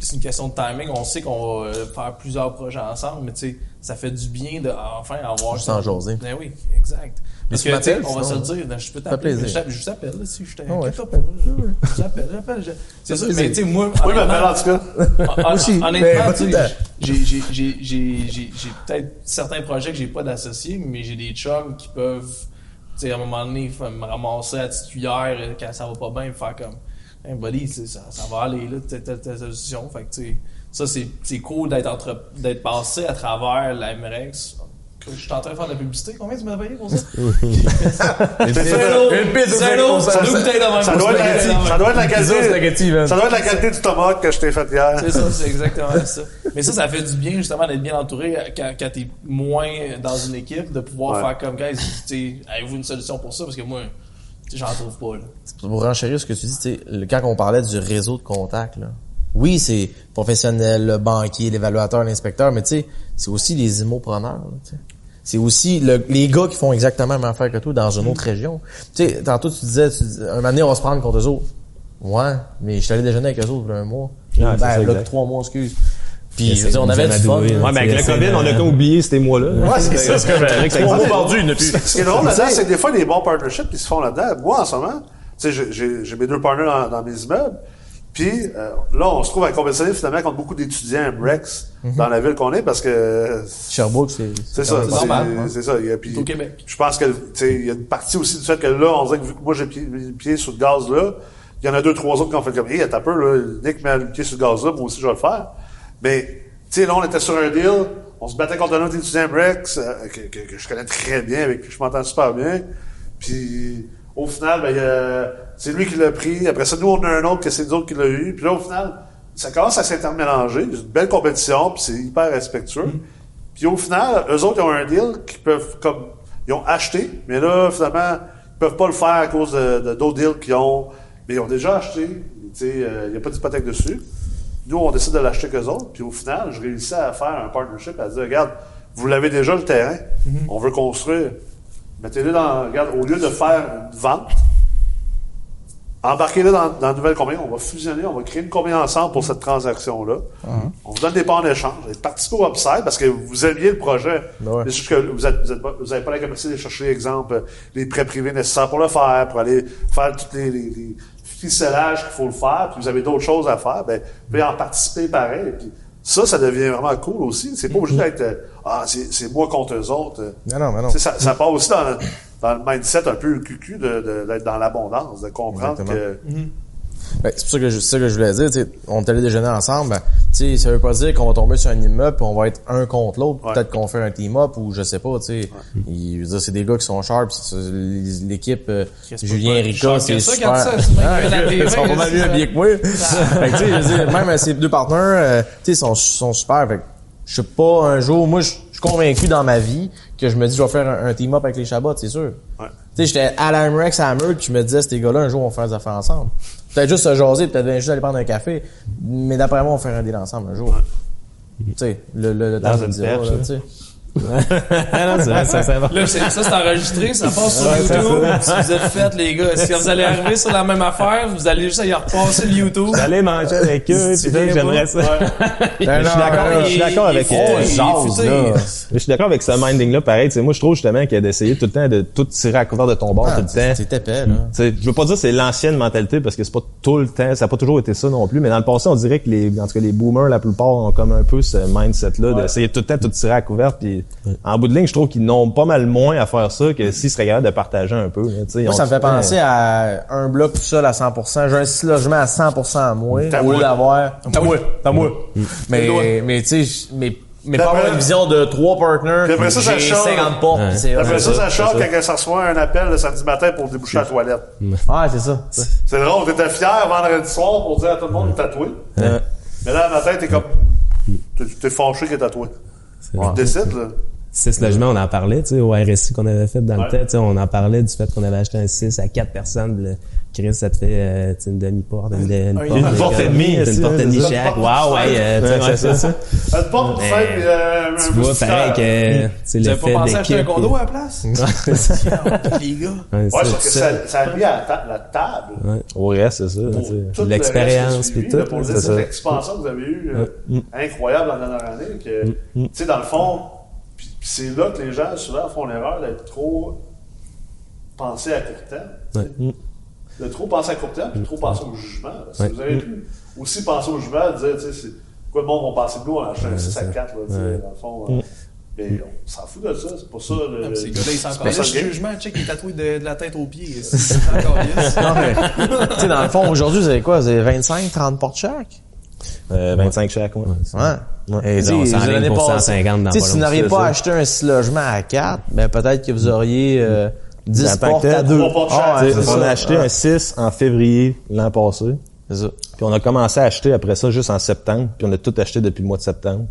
c'est une question de timing. On sait qu'on va euh, faire plusieurs projets ensemble, mais tu sais, ça fait du bien de enfin avoir Juste en jaser. Ben oui, exact. Parce que, tu on va se le dire, je peux t'appeler. Je t'appelle- je t'appelle, là, si je pas. Je t'appelle, j'appelle. je- C'est ça, mais tu sais, moi. Oui, mais en tout cas. [LAUGHS] Aussi, Honnêtement, j'ai, j'ai, j'ai, j'ai, j'ai, j'ai peut-être certains projets que j'ai pas d'associés, mais j'ai des chums qui peuvent, tu sais, à un moment donné, me ramasser à petite cuillère euh, quand ça va pas bien, me faire comme, hey buddy, tu sais, ça, ça va aller, là, telle, telle, telle solution. Fait que, tu sais, ça, c'est, c'est cool d'être passé à travers la MRX. Je suis en train de faire de la publicité. Combien tu m'as payé pour ça? [LAUGHS] Une Zéro! pizza Zéro! même. Ça doit, être ça doit être la qualité. Ça doit être la qualité du tomahawk que je t'ai fait hier. C'est ça, c'est exactement ça. Mais ça, ça fait du bien justement d'être bien entouré quand, quand t'es moins dans une équipe, de pouvoir Ouais. faire comme guys, avez-vous une solution pour ça? Parce que moi, j'en trouve pas là. Pour renchérir ce que tu dis, quand on parlait du réseau de contacts, là, oui, c'est professionnel, le banquier, l'évaluateur, l'inspecteur, mais tu sais, c'est aussi les immopreneurs. là, tu sais. C'est aussi le- les gars qui font exactement la même affaire que toi dans une autre région. Tu sais, tantôt tu disais, tu dis, un moment donné, on va se prendre contre eux autres. Ouais, mais je suis allé déjeuner avec eux autres il y a un mois. c'est ben, là, trois mois, excuse. Puis, je veux dire, on avait du fun. là. Ouais, mais avec le C'est- COVID, on a comme oublié ces mois-là. Ouais, c'est [LAUGHS] ça, ce que. Ce qui est drôle là-dedans, c'est que des fois, des bons partnerships qui se font là-dedans. Moi, en ce moment, tu sais, j'ai- j'ai j'ai mes deux partners dans, dans mes immeubles. Puis euh, là, on se trouve à compétitionner finalement contre beaucoup d'étudiants à Brex dans la ville qu'on est parce que Sherbrooke, c'est... c'est ça, C'est normal, c'est- c'est ça. Il y a- puis C'est au Québec. Je pense que tu sais, il y a une partie aussi du fait que là, on dirait que vu que moi j'ai pied- mis le pied sur le gaz là, il y en a deux, trois autres qui ont fait comme, hey, attends un peu, là, Nick met le pied sur le gaz là, moi aussi je vais le faire. Mais, tu sais, là, on était sur un deal, on se battait contre un autre étudiant Brex, euh, que, que- que je connais très bien, avec qui je m'entends super bien. Puis, au final, ben, a- c'est lui qui l'a pris. Après ça, nous, on a un autre que c'est nous autres qui l'a eu. Puis là, au final, ça commence à s'intermélanger. C'est une belle compétition, puis c'est hyper respectueux. Puis au final, eux autres, ils ont un deal qui peuvent, comme, ils ont acheté, mais là, finalement, ils peuvent pas le faire à cause de, de d'autres deals qu'ils ont. Mais ils ont déjà acheté. Tu sais, euh, il n'y a pas d'hypothèque dessus. Nous, on décide de l'acheter qu'eux autres. Puis au final, je réussis à faire un partnership, à dire, regarde, vous l'avez déjà le terrain. On veut construire. Mettez-le dans, regarde, au lieu de faire une vente, embarquez-le dans, dans une nouvelle compagnie. On va fusionner, on va créer une compagnie ensemble pour cette transaction-là. On vous donne des parts en échange. Vous êtes participé au upside parce que vous aimiez le projet. Ben ouais. Mais c'est juste que vous n'avez vous êtes pas, vous avez pas la capacité de chercher, exemple, les prêts privés nécessaires pour le faire, pour aller faire tous les, les, les ficelages qu'il faut le faire, puis vous avez d'autres choses à faire, ben, vous pouvez en participer pareil. Puis ça, ça devient vraiment cool aussi. C'est pas obligé d'être euh, Ah, c'est moi contre eux autres. Non, non, mais non. Tu sais, Ça, ça part aussi dans le, dans le mindset un peu cucu de- de- d'être dans l'abondance, de comprendre Exactement. que. Ben, c'est pour ça que je, c'est ça que je voulais dire. tu sais, On est allé déjeuner ensemble. Ben, tu sais, ça veut pas dire qu'on va tomber sur un immeuble et on va être un contre l'autre. Ouais. Peut-être qu'on fait un team-up ou je sais pas. Tu sais, Il- je veux dire, c'est des gars qui sont sharp. c'est- c'est- L'équipe euh, Julien Rica, c'est super. ça, Ah, Ils sont pas mal mieux habillés que moi. Fait que, tu sais, je veux dire, même ces deux partenaires, euh, tu sais, sont, sont super. Fait je sais pas un jour, moi, je suis convaincu dans ma vie que je me dis, je vais faire un, un team-up avec les Chabots, c'est sûr. Ouais. Tu sais, j'étais à la MREX à Hammer, puis je me disais, ces gars-là, un jour, on va faire des affaires ensemble. Peut-être juste se jaser, peut-être juste aller prendre un café, mais d'après moi, on va faire un deal ensemble un jour. Tu sais, le, le, le temps tu sais. Ah non, c'est vrai, ça, ça va. Là, c'est- ça, c'est enregistré, ça passe sur YouTube. Si vous êtes fait, les gars, si vous allez arriver sur la même affaire, vous allez juste y repasser le YouTube. D'aller manger avec eux, Si puis j'aimerais ça. Ben Mais je suis non, d'accord, je suis d'accord il- avec là. Je suis d'accord avec ce minding-là, pareil. Tu sais, moi, je trouve justement que d'essayer tout le temps de tout tirer à couvert de ton bord tout le temps. Ah, C'est épais, là. Je veux pas dire que c'est l'ancienne mentalité parce que c'est pas tout le temps, ça a pas toujours été ça non plus, mais dans le passé, on dirait que les, en tout cas, les boomers, la plupart, ont comme un peu ce mindset-là d'essayer tout le temps tout tirer à couvert. Puis, en bout de ligne, je trouve qu'ils n'ont pas mal moins à faire ça que s'ils seraient capables de partager un peu. là. Moi, ça me fait penser à un bloc tout seul à 100%. J'ai un six logements à 100% à moi. T'as moi. d'avoir... T'as moi. T'as moi. dois. Mais, mais tu sais, mais, mais pas avoir une vision de trois partners. Puis après ça, ça change. 50 portes. Ouais. puis c'est Après ça, ça ça. quand ça reçoit un appel le samedi matin pour déboucher la toilette. Ouais, c'est ça. C'est drôle, t'étais fier vendredi soir pour dire à tout le monde de tatouer. Ouais. Mais là, le matin, t'es comme. T'es, t'es fâché qu'il est tatoué. Décides, là. Six logements, on en parlait, tu sais, au RSI qu'on avait fait dans Ouais. le temps, tu sais, on en parlait du fait qu'on avait acheté un 6 à 4 personnes, le Chris, ça te fait euh, une demi-porte, une, une, Une porte, porte et demie, une porte et demie chaque. Wow, ouais, euh, tu c'est ça. Une porte, et, euh, Tu vois, pareil que, tu sais, le fait pas pensé à acheter un condo à la place? Ouais, [LAUGHS] c'est ça. les gars. Ouais, sauf que ça. mis à la, ta- la table. Ouais. Au reste, c'est ça. pour L'expérience, puis tout, Pour dire c'est cette ça. expansion que vous avez eue, euh, incroyable en dernière année, que, tu sais, dans le fond, c'est là que les gens souvent font l'erreur d'être trop pensés à court terme. Ouais. De trop penser à court terme, puis trop penser au jugement. Parce que Ouais. vous avez pu aussi penser au jugement, dire, tu sais, c'est quoi le monde va penser de nous en achetant un 6 à 4, là, tu sais, Ouais. dans le fond. euh, Mais on s'en fout de ça, c'est pas ça. le- Non, Ces gars-là, ils ça Le jugement, check, il est tatoué de, de la tête aux pieds. [LAUGHS] C'est encore yes. Non, mais, tu sais, dans le fond, aujourd'hui, vous avez quoi? Vous avez 25, 30 portes chaque? Euh, 25 chaque, ouais. Ouais. Et, on l'année pour passée, 150 dans tu sais, pas si vous n'auriez pas ça. acheté un six logements à 4, ben peut-être que vous auriez euh, 10 Dans le portes à que 2. trois portes chaque, Tu sais, c'est on a acheté un 6 en février l'an passé. C'est ça. Puis on a commencé à acheter après ça juste en septembre. Puis on a tout acheté depuis le mois de septembre.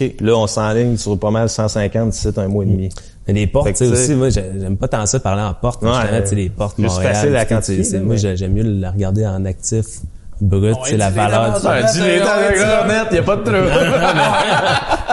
OK. Puis là, on s'enligne sur pas mal 150 d'ici un mois et demi. Mais les portes, tu aussi, moi, j'ai- j'aime pas tant ça parler en porte. Ouais, tu sais, les portes Montréal. facile à quantifier, c'est- Moi, mais- j'ai- j'aime mieux le regarder en actif brut, On c'est la valeur du dames, Ouais, dis-les dans avec leur net, y a pas de truc.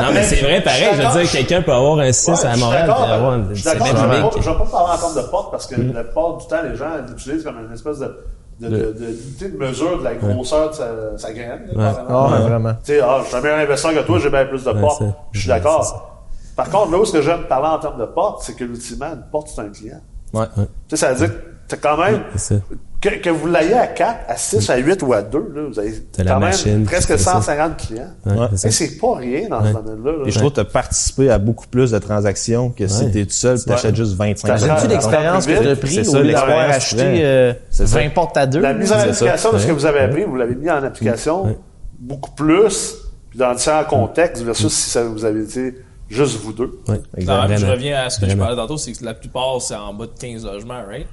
Non, mais c'est vrai, pareil. Je veux dire, quelqu'un peut avoir un 6 Ouais, à Montréal, puis avoir une Je suis c'est d'accord, bien je ne vais pas- je vais pas parler en termes de porte parce que la plupart du temps, les gens l'utilisent comme une espèce de, de, de, de, d'unité de mesure de la grosseur de sa, sa graine. Ah, ouais, vraiment. Tu sais, ah, je suis un meilleur investisseur que toi, j'ai bien plus de Ouais, portes. Je suis d'accord. Par contre, là où ce que j'aime parler en termes de porte, c'est que ultimement, une porte, c'est un client. Ouais. Tu sais, ça veut dire que t'as quand même, C'est ça. Que, que vous l'ayez à 4, à 6, à 8 ou à 2, là, vous avez T'as la quand même machine, presque c'est ça. 150 clients. Ouais, Ouais. c'est Et pas rien dans ce domaine-là. là. Et je trouve que tu as participé à beaucoup plus de transactions que si Ouais. tu es tout seul tu achètes juste 25 T'achètes Imagines-tu Ouais, l'expérience que tu as pris lieu d'avoir l'expérience, acheté ouais. euh, C'est ça. 20 portes à 2? La mise en application de ce que vous avez appris, vous l'avez mis en application beaucoup plus, puis dans différents contextes, versus si ça vous avez été juste vous deux. Je reviens à ce que je parlais tantôt, c'est que la plupart, c'est en bas de 15 logements, right?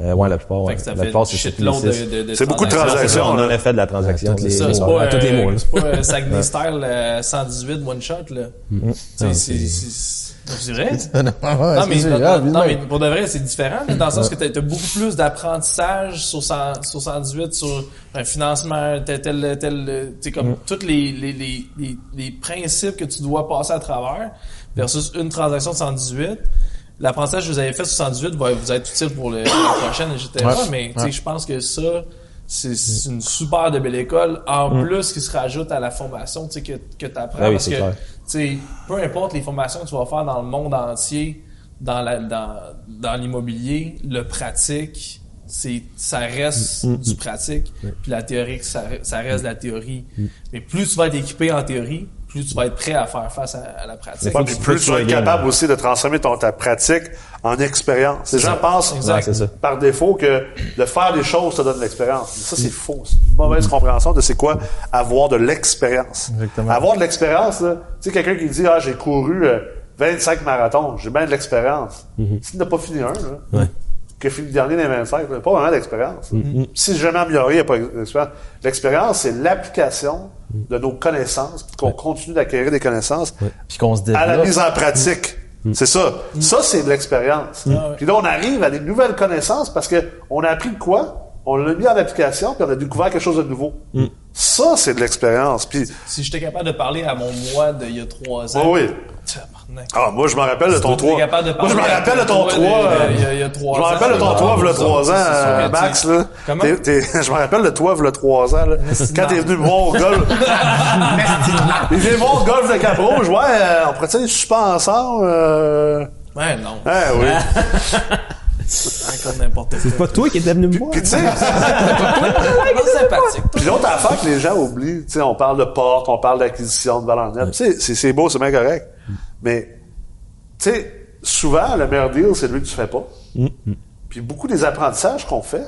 Euh, ouais, la plupart. Fait Ouais. que ça la fait plupart, c'est de, de, de C'est beaucoup de transactions. On a fait de la transaction. toutes les- Ça, c'est Ouais, pas, à tous les euh, là. c'est pas euh, [LAUGHS] Saguenay Style euh, 118 one shot, là. Tu Non, c'est- c'est- c'est- c'est vrai? [LAUGHS] non, Non, mais, non, ah, non, mais pour de vrai, c'est différent, là, dans le sens que t'as as beaucoup plus d'apprentissage sur, 100 sur 118, sur un financement, tel, tel, tel tu sais, comme tous les, les, les, les, les principes que tu dois passer à travers, versus une transaction de 118. L'apprentissage que vous avez fait sur 118 va vous être utile pour le, la prochaine, etc. Ouais. Mais, tu je pense que ça, c'est une super de belle école, en plus qui se rajoute à la formation, tu que, que t'apprends. Ah oui, parce que, tu peu importe les formations que tu vas faire dans le monde entier, dans la dans, dans l'immobilier, le pratique, c'est ça reste du pratique, puis la théorie ça, ça reste de la théorie. Mais plus tu vas être équipé en théorie, plus tu vas être prêt à faire face à, à la pratique. Puis plus tu vas être capable aussi de transformer ton, ta pratique en expérience. Les gens pensent par défaut que de faire des choses te donne de l'expérience. Mais ça, c'est faux. C'est une mauvaise compréhension de c'est quoi avoir de l'expérience. Exactement. Avoir de l'expérience, là, tu sais, quelqu'un qui dit, ah, j'ai couru euh, 25 marathons, j'ai bien de l'expérience. S'il n'a pas fini un, là, Ouais. Fini le dernier des 25, il n'a pas vraiment d'expérience. Si jamais amélioré, il n'y a pas d'expérience. L'expérience, c'est l'application de nos connaissances, puis qu'on continue d'acquérir des connaissances Puis qu'on se à la développe. mise en pratique. C'est ça. Ça, c'est de l'expérience. Ah. Puis là, on arrive à des nouvelles connaissances parce que on a appris de quoi? On l'a mis en application, puis on a découvert quelque chose de nouveau. Ça, c'est de l'expérience. Puis, Si j'étais capable de parler à mon moi d'il y a trois oh ans. oui. Ah, moi, je me rappelle de ton Tu es 3. capable de Moi, je me rappelle de ton toi 3. de- euh, il y a- trois Je me ans. rappelle de ton Ah, 3, il y a ça, 3 c'est ans, euh, Max, là. Comment? Je me rappelle de toi, il y a 3 ans, là. Quand t'es [LAUGHS] venu me voir au golf. Il vient me voir au golf de Cap-Rouge. Ouais, euh, on pourrait-tu aller super ensemble? Euh... Ouais, non. Ah oui. Comme n'importe quoi. C'est pas toi qui étais venu me voir. Puis tu sais, [LAUGHS] Pas sympathique. Puis l'autre affaire que les gens oublient, tu sais, on parle de porte, on parle d'acquisition de valeur nette. Tu sais, c'est- c'est beau, c'est bien correct. Mais, tu sais, souvent, le meilleur deal, c'est lui que tu fais pas. Puis beaucoup des apprentissages qu'on fait,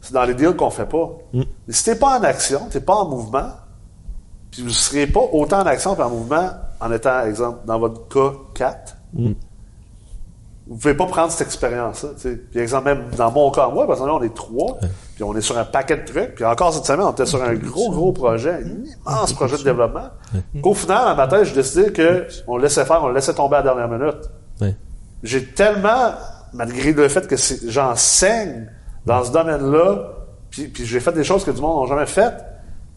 c'est dans les deals qu'on fait pas. Mais si t'es pas en action, t'es pas en mouvement, puis vous serez pas autant en action et en mouvement en étant, exemple, dans votre cas 4, vous pouvez pas prendre cette expérience-là. Puis exemple, même dans mon cas, moi, parce que là, on est trois, puis on est sur un paquet de trucs, puis encore cette semaine, on était sur un gros, gros projet, un immense projet de développement, qu'au final, à ma tête, j'ai décidé que on le laissait faire, on le laissait tomber à la dernière minute. J'ai tellement, malgré le fait que j'enseigne dans ce domaine-là, puis, puis j'ai fait des choses que du monde n'a jamais faites.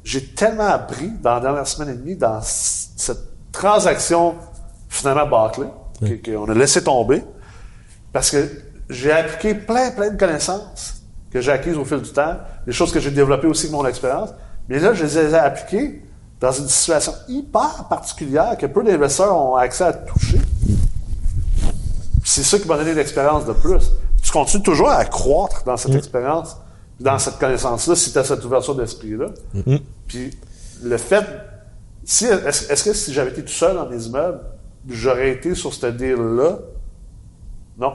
J'ai tellement appris dans la dernière semaine et demie dans cette transaction finalement bâclée, qu'on a laissé tomber, parce que j'ai appliqué plein, plein de connaissances que j'ai acquises au fil du temps, des choses que j'ai développées aussi avec mon expérience. Mais là, je les ai appliquées dans une situation hyper particulière que peu d'investisseurs ont accès à toucher. C'est ça qui m'a donné l'expérience de plus. Tu continues toujours à croître dans cette expérience, dans cette connaissance-là, si tu as cette ouverture d'esprit-là. Puis le fait, si, est-ce, que si j'avais été tout seul dans mes immeubles, j'aurais été sur ce deal-là? Non?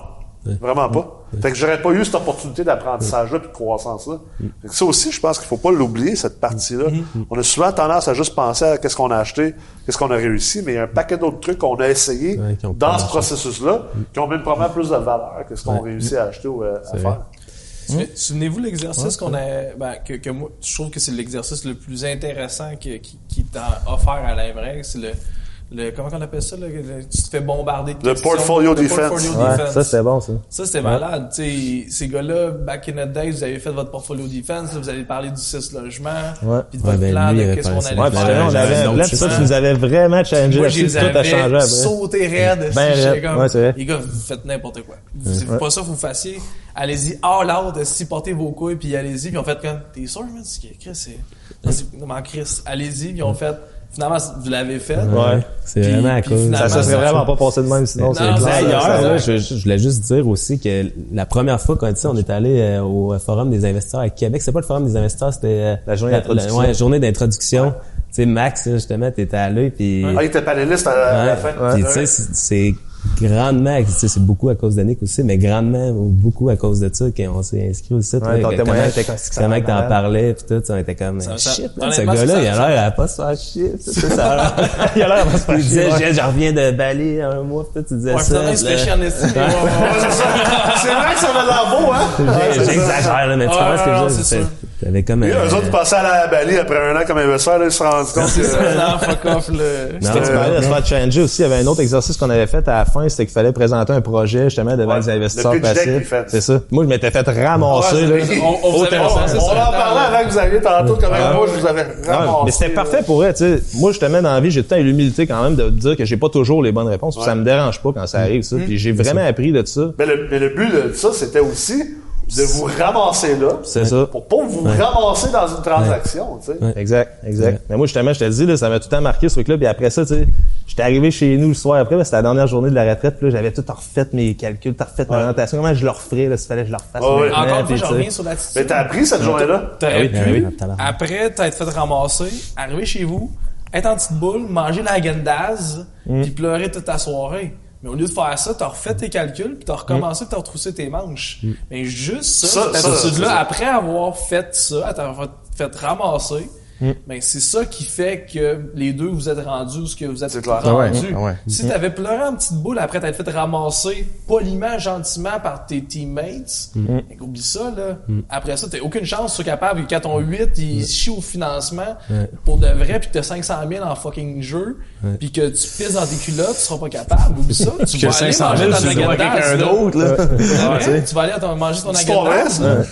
Vraiment pas? Fait que j'aurais pas eu cette opportunité d'apprentissage-là puis de croissance-là. Fait que ça aussi, je pense qu'il faut pas l'oublier, cette partie-là. On a souvent tendance à juste penser à qu'est-ce qu'on a acheté, qu'est-ce qu'on a réussi, mais il y a un paquet d'autres trucs qu'on a essayé Ouais, dans ce processus-là, qui ont même probablement plus de valeur que ce qu'on Ouais. réussit à acheter ou euh, à faire. Souvenez- Souvenez-vous l'exercice qu'on a, ben, que, que moi, je trouve que c'est l'exercice le plus intéressant que- qui, qui t'a offert à l'IMREX, c'est le, le, comment on appelle ça, là, le- tu te fais bombarder de Le portfolio Le defense. portfolio Ouais, defense. ça, c'était bon, ça. Ça, c'était malade. Tu sais, ces gars-là, back in the day, vous avez fait votre portfolio defense, vous avez parlé du 6 logements, Ouais. puis de Ouais, votre ben, plan lui, de qu'est-ce qu'on allait Ouais, faire. on j'avais avait, là, ça, tu nous avais vraiment challengé Moi, puis tout a changé après. sauté raide. Ben raide. comme, Ouais, c'est vrai. Les gars, vous faites n'importe quoi. C'est pas ça que vous fassiez. Allez-y, all out, si portez vos couilles, puis allez-y. Puis on fait comme, t'es sûr, man? C'est que Chris, c'est... Non, mais Chris, allez-y, puis on fait... Finalement, vous l'avez fait. Ouais. C'est vraiment à cause. finalement, Ça se serait vraiment pas passé de même, sinon, D'ailleurs, je, je voulais juste dire aussi que la première fois qu'on a dit on est allé euh, au Forum des investisseurs à Québec. C'est pas le Forum des investisseurs, c'était euh, La journée d'introduction. ouais, journée d'introduction. Tu sais, Max, justement, t'étais allé, puis Ah, il était panéliste à, à la Ouais. fin. Puis, tu sais, c'est- c'est grandement, tu sais, c'est beaucoup à cause de Nick aussi, mais grandement ou beaucoup à cause de ça qu'on s'est inscrit aussi. Ouais, ton témoignage était comme- que t'en parlais, puis tout, on était comme, Ça- ça- shit, man, ce gars-là, il a l'air à pas se faire chier. tu sais, ça a l'air- Il a l'air à se faire Il disait, chier, ouais. je, je reviens de Bali un mois, puis tout, tu disais Ouais, ça. chier. [LAUGHS] Ouais, c'est vrai que ça avait l'air beau, hein? J'exagère, là, mais tu comprends ce que je veux T'avais comme un- eux autres, passaient à la Bali après un an comme investisseur, là, ils se rendus compte que... Non, fuck off, là. Tu parlais de se faire challenger aussi, il y avait un autre exercice qu'on avait fait à la fin, c'était qu'il fallait présenter un projet justement devant Ouais, les investisseurs passifs. C'est ça. Moi, je m'étais fait ramasser. Ouais, là. On, on vous avait On, en parlait avant que vous alliez tantôt, comme Ah. moi, je vous avais Ouais, ramassé. mais c'était parfait pour elle, tu sais. Moi, justement, dans la vie, j'ai tout le temps eu l'humilité quand même de dire que j'ai pas toujours les bonnes réponses. puis Ça me dérange pas quand ça arrive, ça. Puis j'ai vraiment appris de ça. Mais le, mais le but de ça, c'était aussi de vous ramasser là. C'est ça. Pour pas vous ramasser dans une transaction, tu sais. Ouais. Exact, exact. Ouais. Mais moi, justement, je te le dis, là, ça m'a tout le temps marqué ce truc-là. Puis après ça, tu sais, j'étais arrivé chez nous le soir après, parce que c'était la dernière journée de la retraite. Puis là, j'avais tout refait mes calculs, tout refait ma orientation. Comment je le referais, là, s'il fallait que je le refasse. Ouais, Encore une fois, reviens sur l'attitude. Mais t'as appris cette journée-là? T'aurais Ah oui, pu, ah oui. après t'être fait ramasser, arriver chez vous, être en petite boule, manger la Gendaz, Mm. puis pleurer toute ta soirée. Mais au lieu de faire ça, t'as refait tes calculs, puis t'as recommencé, puis t'as retroussé tes manches. Mais juste ça, Ça, cette ça, attitude-là, ça. après avoir fait ça, t'avoir fait, fait ramasser, Mm. ben c'est ça qui fait que les deux vous êtes rendus ce que vous êtes C'est clair. rendus. Ah ouais, ah ouais. Si t'avais pleuré en petite boule après t'être fait ramasser poliment, gentiment par tes teammates, ben, oublie ça, là. Après ça, t'as aucune chance, tu capable, quand ton 8, il chie au financement pour de vrai, puis que t'as 500 000 en fucking jeu, puis que tu pisses dans tes culottes, tu seras pas capable. Oublie ça, tu vas aller manger ta Häagen-Dazs, là. Ouais, tu. Tu vas aller à ton- manger ton là. [LAUGHS]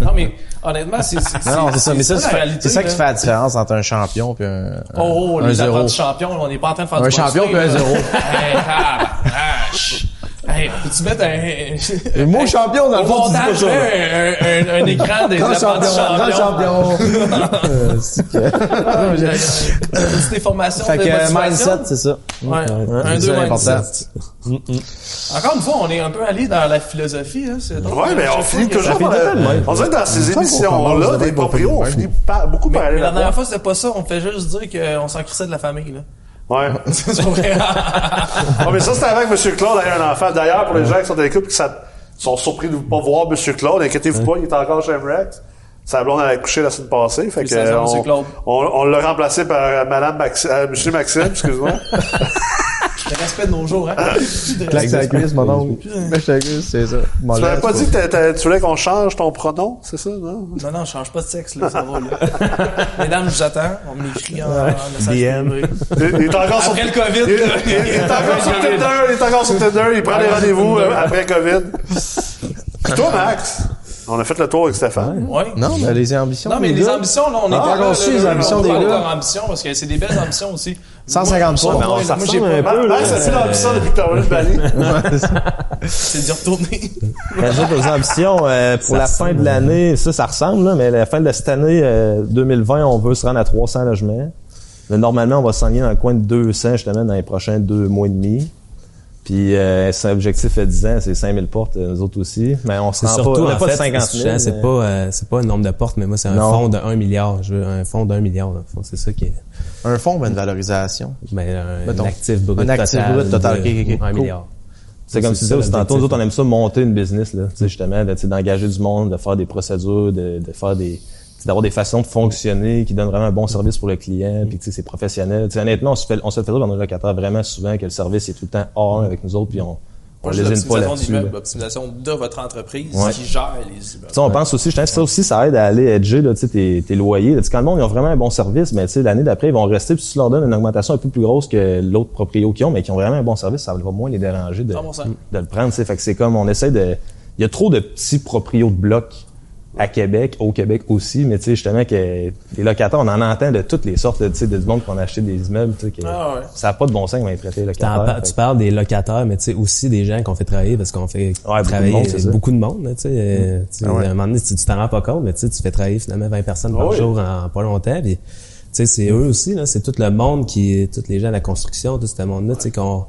Non, mais honnêtement, c'est... Non, non, c'est ça. Mais ça, la c'est réalité, c'est ça qui là. fait la différence entre un champion puis un, Oh, un les zéro. champions, on n'est pas en train de faire Un du champion puis un zéro. [LAUGHS] Hey. Hey, peux-tu mettre un... Le mot champion, dans le fond, tu dis pas montage, ça. là. un, un, un, un écran des Grand apprentis champion, grand champion. [LAUGHS] C'est des formations Fait de que motivation. mindset, c'est ça. Ouais, un, C'est deux, mindset. Encore une fois, on est un peu allé dans la philosophie, hein, c'est. Ouais, mais on finit que- toujours fait par... même. On dirait que dans ces émissions-là, des de proprios, on finit beaucoup par aller Mais la dernière fois, c'était pas ça. On fait juste dire qu'on s'en crissait de la famille, là. Ouais. [LAUGHS] C'est vrai. [LAUGHS] Ouais, mais ça, c'était avant que M. Claude ait un enfant. D'ailleurs, pour les gens qui sont dans les couples qui sont surpris de ne pas voir M. Claude, inquiétez-vous pas, il est encore chez MREX. Sa blonde a accouché la semaine passée. Fait que, euh, on, on, on l'a remplacé par euh, Madame Maxi- euh, M. Maxime, excuse-moi. [LAUGHS] Le respect de nos jours, hein. [LAUGHS] Claque sa cuisse, mon oncle. Claque sa cuisse, c'est ça. Tu m'avais pas dit que t'a- t'a- tu voulais qu'on change ton pronom, c'est ça, non? Non, non, je change pas de sexe, là, ça va, là. [LAUGHS] Mesdames, je vous attends. On m'écrit en, DM. Il, est encore sur, Après le COVID, il, est encore sur Tinder, il est encore sur Tinder, il prend des rendez-vous euh, après COVID. [LAUGHS] Puis toi, Max, On a fait le tour avec Stéphane. Ouais. Non, mais les ambitions. Non, mais les les ambitions, là, on est Ah, là, les ambitions on des gars. de leurs ambitions, parce que c'est des belles ambitions aussi. 150 Moi, pas. moi, ça moi, j'ai ressemble pas- un peu, Ben, ça c'est l'ambition depuis que t'as enlevé le balai. [LAUGHS] C'est d'y retourner. [LAUGHS] Rajoute aux ambitions euh, pour la fin de l'année, ça, ça ressemble, là, mais la fin de cette année euh, 2020, on veut se rendre à 300 logements. Mais normalement, on va s'enligner dans le coin de 200, justement, dans les prochains deux mois et demi. Puis, euh, c'est un objectif à 10 ans, c'est 5000 portes, euh, nous autres aussi. Mais on se rend surtout, pas, on en pas de fait, 50 c'est 000. c'est mais- pas, euh, c'est pas un nombre de portes, mais moi, c'est un Non. fonds de 1 milliard. Je veux un fonds d'un milliard, dans le fond. C'est ça qui est, Un fonds, ben, une valorisation? ben, un, Mettons, actif brut un actif total. brut total, de ok, ok, ok. 1 Cool. milliard. C'est comme tu disais aussi tantôt, nous autres, on aime ça monter une business, là. Tu sais, justement, de- d'engager du monde, de faire des procédures, de, de faire des, d'avoir des façons de fonctionner qui donnent vraiment un bon service pour le client, puis tu sais, c'est professionnel. Tu sais, honnêtement, on se fait, on se le fait dire dans nos locataires vraiment souvent que le service est tout le temps hors avec nous autres, puis on, on aime pas l'optimisation là-dessus. l'optimisation de votre entreprise Ouais. qui gère les immeubles. On pense aussi, je pense que ça aussi, ça aide à aller edger, là, tu sais, tes, tes loyers. là. Quand le monde, ils ont vraiment un bon service, mais l'année d'après, ils vont rester, puis si tu leur donnes une augmentation un peu plus grosse que l'autre proprio qu'ils ont, mais qui ont vraiment un bon service, ça va moins les déranger de, 100%. de le prendre. Fait que c'est comme, on essaie de, il y a trop de petits proprios de blocs à Québec, au Québec aussi, mais tu sais, justement, que les locataires, on en entend de toutes les sortes, tu sais, de du monde qui ont acheté des immeubles, tu sais, que Ah ouais. ça n'a pas de bon sens traiter les T'en locataires. par- tu parles des locataires, mais tu sais aussi des gens qu'on fait travailler parce qu'on fait beaucoup de travailler monde, beaucoup de monde. là, Tu sais, euh, tu sais, Ah ouais. à un moment donné, tu t'en rends pas compte, mais tu sais, tu fais travailler finalement 20 personnes par Ah oui. jour en pas longtemps. Puis, tu sais, c'est eux aussi, là, c'est tout le monde qui, tous les gens de la construction, tout ce monde-là, tu sais, qu'on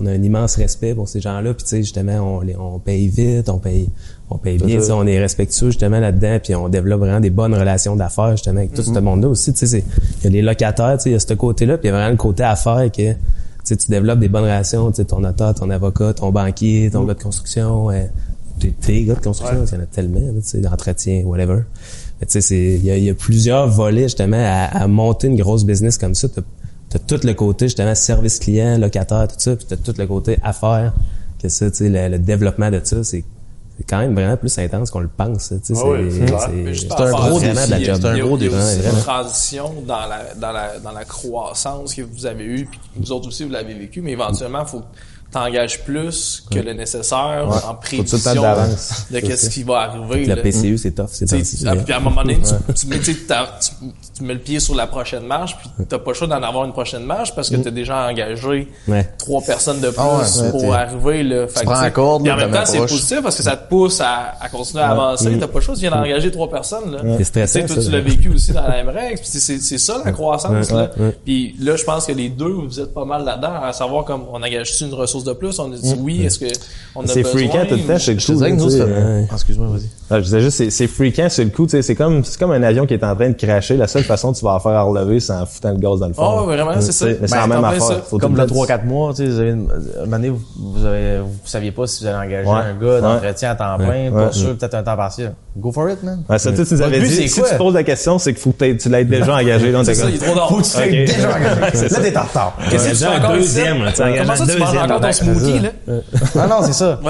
on a un immense respect pour ces gens-là. Puis, tu sais, justement, on, les, on paye vite, on paye, on paye bien, ça. tu on est respectueux justement là-dedans, puis on développe vraiment des bonnes relations d'affaires justement avec tout ce monde-là aussi. Tu il y a les locataires, tu sais, il y a ce côté-là, puis il y a vraiment le côté affaires que tu tu développes des bonnes relations, tu sais, ton notaire, ton avocat, ton banquier, ton gars de construction, euh, tes, tes gars de construction, il y en a tellement, tu d'entretien, whatever. Mais tu sais, c'est, il y y a plusieurs volets, justement, à, à monter une grosse business comme ça. T'as, t'as tout le côté, justement, service client, locataire, tout ça, puis t'as tout le côté affaires, que ça, tu sais, le, le développement de ça, c'est, c'est quand même vraiment plus intense qu'on le pense, tu sais, Ah oui, c'est un gros défi, ça, il y a- c'est un gros il y a défi, une transition dans la, dans la, dans la croissance que vous avez eue, puis que vous autres aussi, vous l'avez vécu, mais éventuellement, il faut t'engages plus que le nécessaire en prévision de qu'est-ce qui va arriver. la là. PCU, c'est tough, c'est puis à un moment donné, tu, tu mets, tu, tu- le pied sur la prochaine marche, puis t'as pas le choix d'en avoir une prochaine marche parce que t'as déjà engagé Ouais. trois personnes de plus Ah ouais, pour arriver. Là. Fait prends tu la corde, puis en même temps, c'est positif parce que ça te pousse à, à continuer à avancer. T'as pas le choix, tu viens d'engager trois personnes. Là. C'est stressant, Tu sais, toi, tu l'as vécu aussi dans la MREX, c'est ça la croissance. Là. Puis là, je pense que les deux, vous êtes pas mal là-dedans, à savoir comme on engage-tu une ressource de plus, on a dit oui, est-ce que on a C'est besoin? freakant tout le temps chez euh, excuse-moi, vas-y. Ah, je disais juste, c'est, c'est freakant sur le coup, tu sais, c'est comme, c'est comme un avion qui est en train de cracher. La seule façon que tu vas en faire à relever, c'est en foutant le gaz dans le fond. Ah ouais, vraiment, c'est Tu ça. Mais c'est Ben, la même affaire. Comme le temps- 3-4 mois, tu sais, vous avez une, année, vous, avez, vous saviez pas si vous allez engager Ouais. un gars d'entretien à temps plein, Ouais. pas Ouais. sûr, peut-être un temps partiel. Go for it, man. Ouais, ça, tu nous avais dit, c'est si tu te poses la question, c'est qu'il faut que tu l'aies déjà [LAUGHS] engagé. C'est ça, comme- il est trop tard. Faut que tu Ok. déjà engagé. [LAUGHS] C'est Là, t'es en retard. Qu'est-ce que tu encore deuxième, là, tu engages Comment ça, un tu manges deuxième encore ton smoothie, là? Ah non, c'est ça.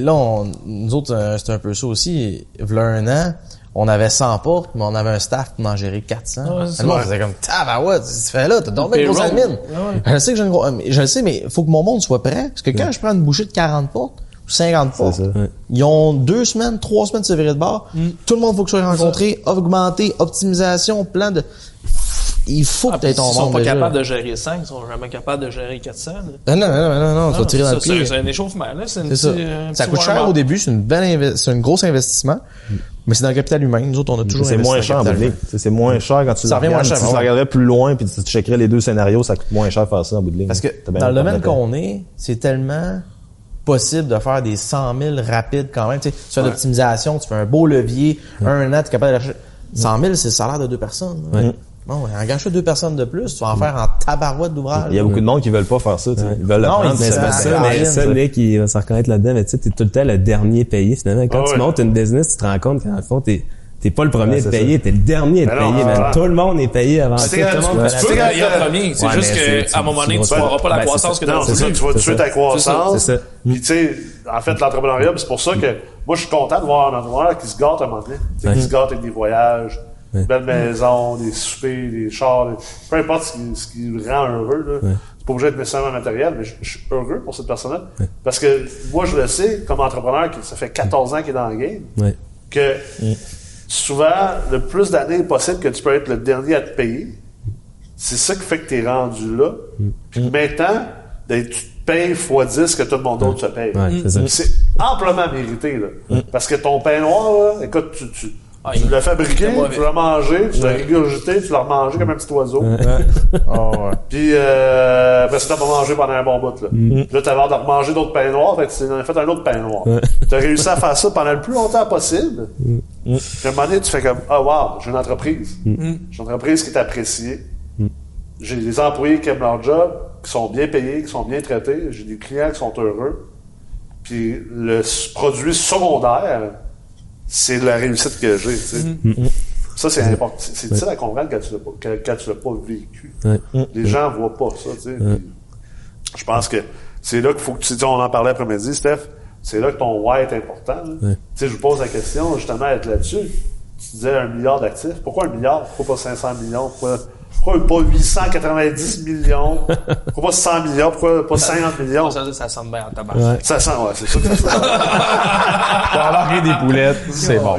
Là, nous autres, c'était un peu ça aussi. V'là un an, on avait 100 portes, mais on avait un staff pour en gérer 400. Ouais, c'est le monde ça. faisait comme, tabarouette, tu fais là, t'as dormi une grosse admin. Ouais, Je sais que j'ai une grosse, je le sais, mais faut que mon monde soit prêt. Parce que quand je prends une bouchée de 40 portes, ou 50 portes, ça. Ouais. ils ont deux semaines, trois semaines de se virer de bord. Tout le monde faut que soit rencontré, augmenté, optimisation, plan de, il faut que Ah, tu aies puis ton Ils sont pas déjà. capables de gérer 5, ils sont jamais capables de gérer 400. là. Non, non, non, non, non, tu vas Non, tirer dans ça, le pied. C'est c'est un échauffement, là. C'est ça. euh, Ça coûte cher au début, c'est une belle c'est un gros investissement, mais c'est dans le capital humain. Nous autres, on a toujours C'est investi moins dans cher le en bout. Tu C'est moins cher quand tu Ça le revient moins regardes. cher, Si tu ouais. regarderais plus loin puis tu checkerais les deux scénarios, ça coûte moins cher de faire ça en bout de ligne. Parce que dans le domaine qu'on est, c'est tellement possible de faire des 100 000 rapides quand même. Tu sais, tu fais de l'optimisation, tu fais un beau levier, un an, tu es capable de lâcher. 100 000, c'est le salaire de deux personnes. Bon, engage deux personnes de plus, tu vas en faire en tabarouette d'ouvrage. Il y a beaucoup de monde qui veulent pas faire ça, tu sais. Ils veulent Non, apprendre. ils Mais c'est pas Ah, ça, mais ça, il va se reconnaître là-dedans, mais tu sais, t'es tout le temps le dernier payé, finalement. Quand Ah tu ouais. montes une business, tu te rends compte qu'en fond, t'es, t'es pas le premier Ouais, à être payé, t'es le dernier à être ouais, man. Tout le monde est payé avant C'est toi. le tu fait tu peux gagner en premier. C'est juste qu'à un moment donné, tu n'auras pas la croissance que tu Non, as c'est ça, tu vas tuer ta croissance. Puis tu sais, en fait, l'entrepreneuriat, c'est pour ça que moi, je suis content de voir un entrepreneur qui se gâte à un moment donné. Sais, Qui se gâte avec des voyages, Ouais. belles maisons, des soupers, des chars, des- peu importe ce qui, ce qui le rend heureux. Là. C'est pas obligé d'être nécessairement matériel, mais je, je suis heureux pour cette personne-là. Parce que moi, je le sais, comme entrepreneur, qui ça fait 14 ans qu'il est dans le game, Ouais. que souvent, le plus d'années possible que tu peux être le dernier à te payer, c'est ça qui fait que tu es rendu là. Puis maintenant, ben, tu te payes x 10 que tout le monde d'autre se paye. Ouais, c'est amplement mérité, là. Parce que ton pain noir, là, écoute, tu, tu, Ah, tu l'as fabriqué, tu l'as mangé, tu l'as régurgité, tu l'as remangé comme un petit oiseau. [LAUGHS] Ah ouais. Puis euh, après ça, t'as pas mangé pendant un bon bout. Là, Mm. Puis là t'as l'air de remanger d'autres pains noirs, fait que tu en as fait un autre pain noir. T'as réussi à faire ça pendant le plus longtemps possible. Mm. Puis à un moment donné, tu fais comme Ah wow, j'ai une entreprise. Mm. J'ai une entreprise qui est appréciée. J'ai des employés qui aiment leur job, qui sont bien payés, qui sont bien traités. J'ai des clients qui sont heureux. Puis le produit secondaire, c'est la réussite que j'ai. tu sais. Mm. Ça, c'est important. C'est difficile à comprendre quand tu l'as pas, quand, quand tu l'as pas vécu. Ouais. Les gens voient pas ça, tu sais. Puis Je pense que c'est là qu'il faut que tu on en parlait après-midi, Steph. C'est là que ton why est important. Tu sais, je vous pose la question, justement, être là-dessus. Tu disais un milliard d'actifs. Pourquoi un milliard? Pourquoi pas 500 millions? Pourquoi, [LAUGHS] pourquoi pas 890 millions? Pourquoi pas 100 millions? Pourquoi pas 50 millions? Ça, ça sonne bien en tabac. Ouais. Ça sent, ouais, c'est ça que ça sent. [LAUGHS] Pour des poulettes, c'est bon.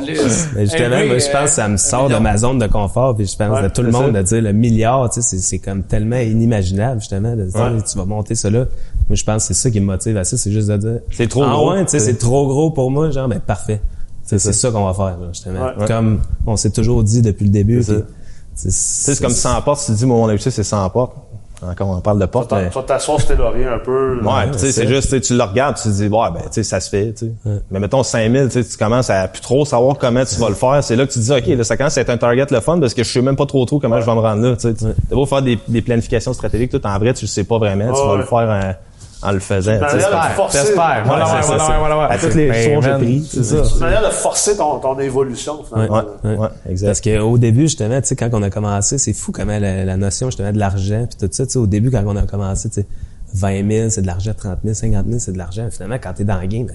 Mais justement, Hey, moi, je pense que ça me euh, sort de ma zone de confort, puis je pense Ouais, à tout le monde ça. de dire le milliard, tu sais, c'est, comme tellement inimaginable, justement, de dire, Ouais. tu vas monter ça là. Moi, je pense que c'est ça qui me motive à ça, c'est juste de dire, C'est trop ah gros. ouais, tu sais, c'est trop gros pour moi, genre, ben, parfait. Tu sais, C'est ça qu'on va faire, là, justement. Ouais. Comme on s'est toujours dit depuis le début. C'est comme 100 portes, si tu dis, moi, mon objectif, c'est 100 portes. Encore, on parle de portes. Tu vas t'asseoir sur tes lauriers un peu. là. Ouais, tu sais, c'est c'est- juste, tu sais, tu le regardes, tu te dis, ouais, ben, tu sais, ça se fait, tu sais. Mais mettons 5000, tu sais, tu commences à plus trop savoir comment tu vas le faire. C'est là que tu te dis, OK, là, ça commence à être un target le fun parce que je sais même pas trop trop comment je vais me rendre là, tu sais. Tu t'as beau faire des, des planifications stratégiques, tout en vrai, tu le sais pas vraiment, tu vas ouais. le faire en, le faisant, tu sais. manière de forcer. T'espères. Voilà, Ouais, ouais, c'est voilà, ouais, voilà, ouais. À toutes les j'ai pris, c'est ça. C'est une manière de forcer ton, ton évolution, finalement. Ouais, ouais, exact. Parce qu'au début, justement, tu sais, quand on a commencé, c'est fou comment la, la notion, justement, de l'argent, puis tout ça, tu sais, au début, quand on a commencé, tu sais, 20 000, c'est de l'argent, 30 000, 50 000, c'est de l'argent. Finalement, quand t'es dans le game,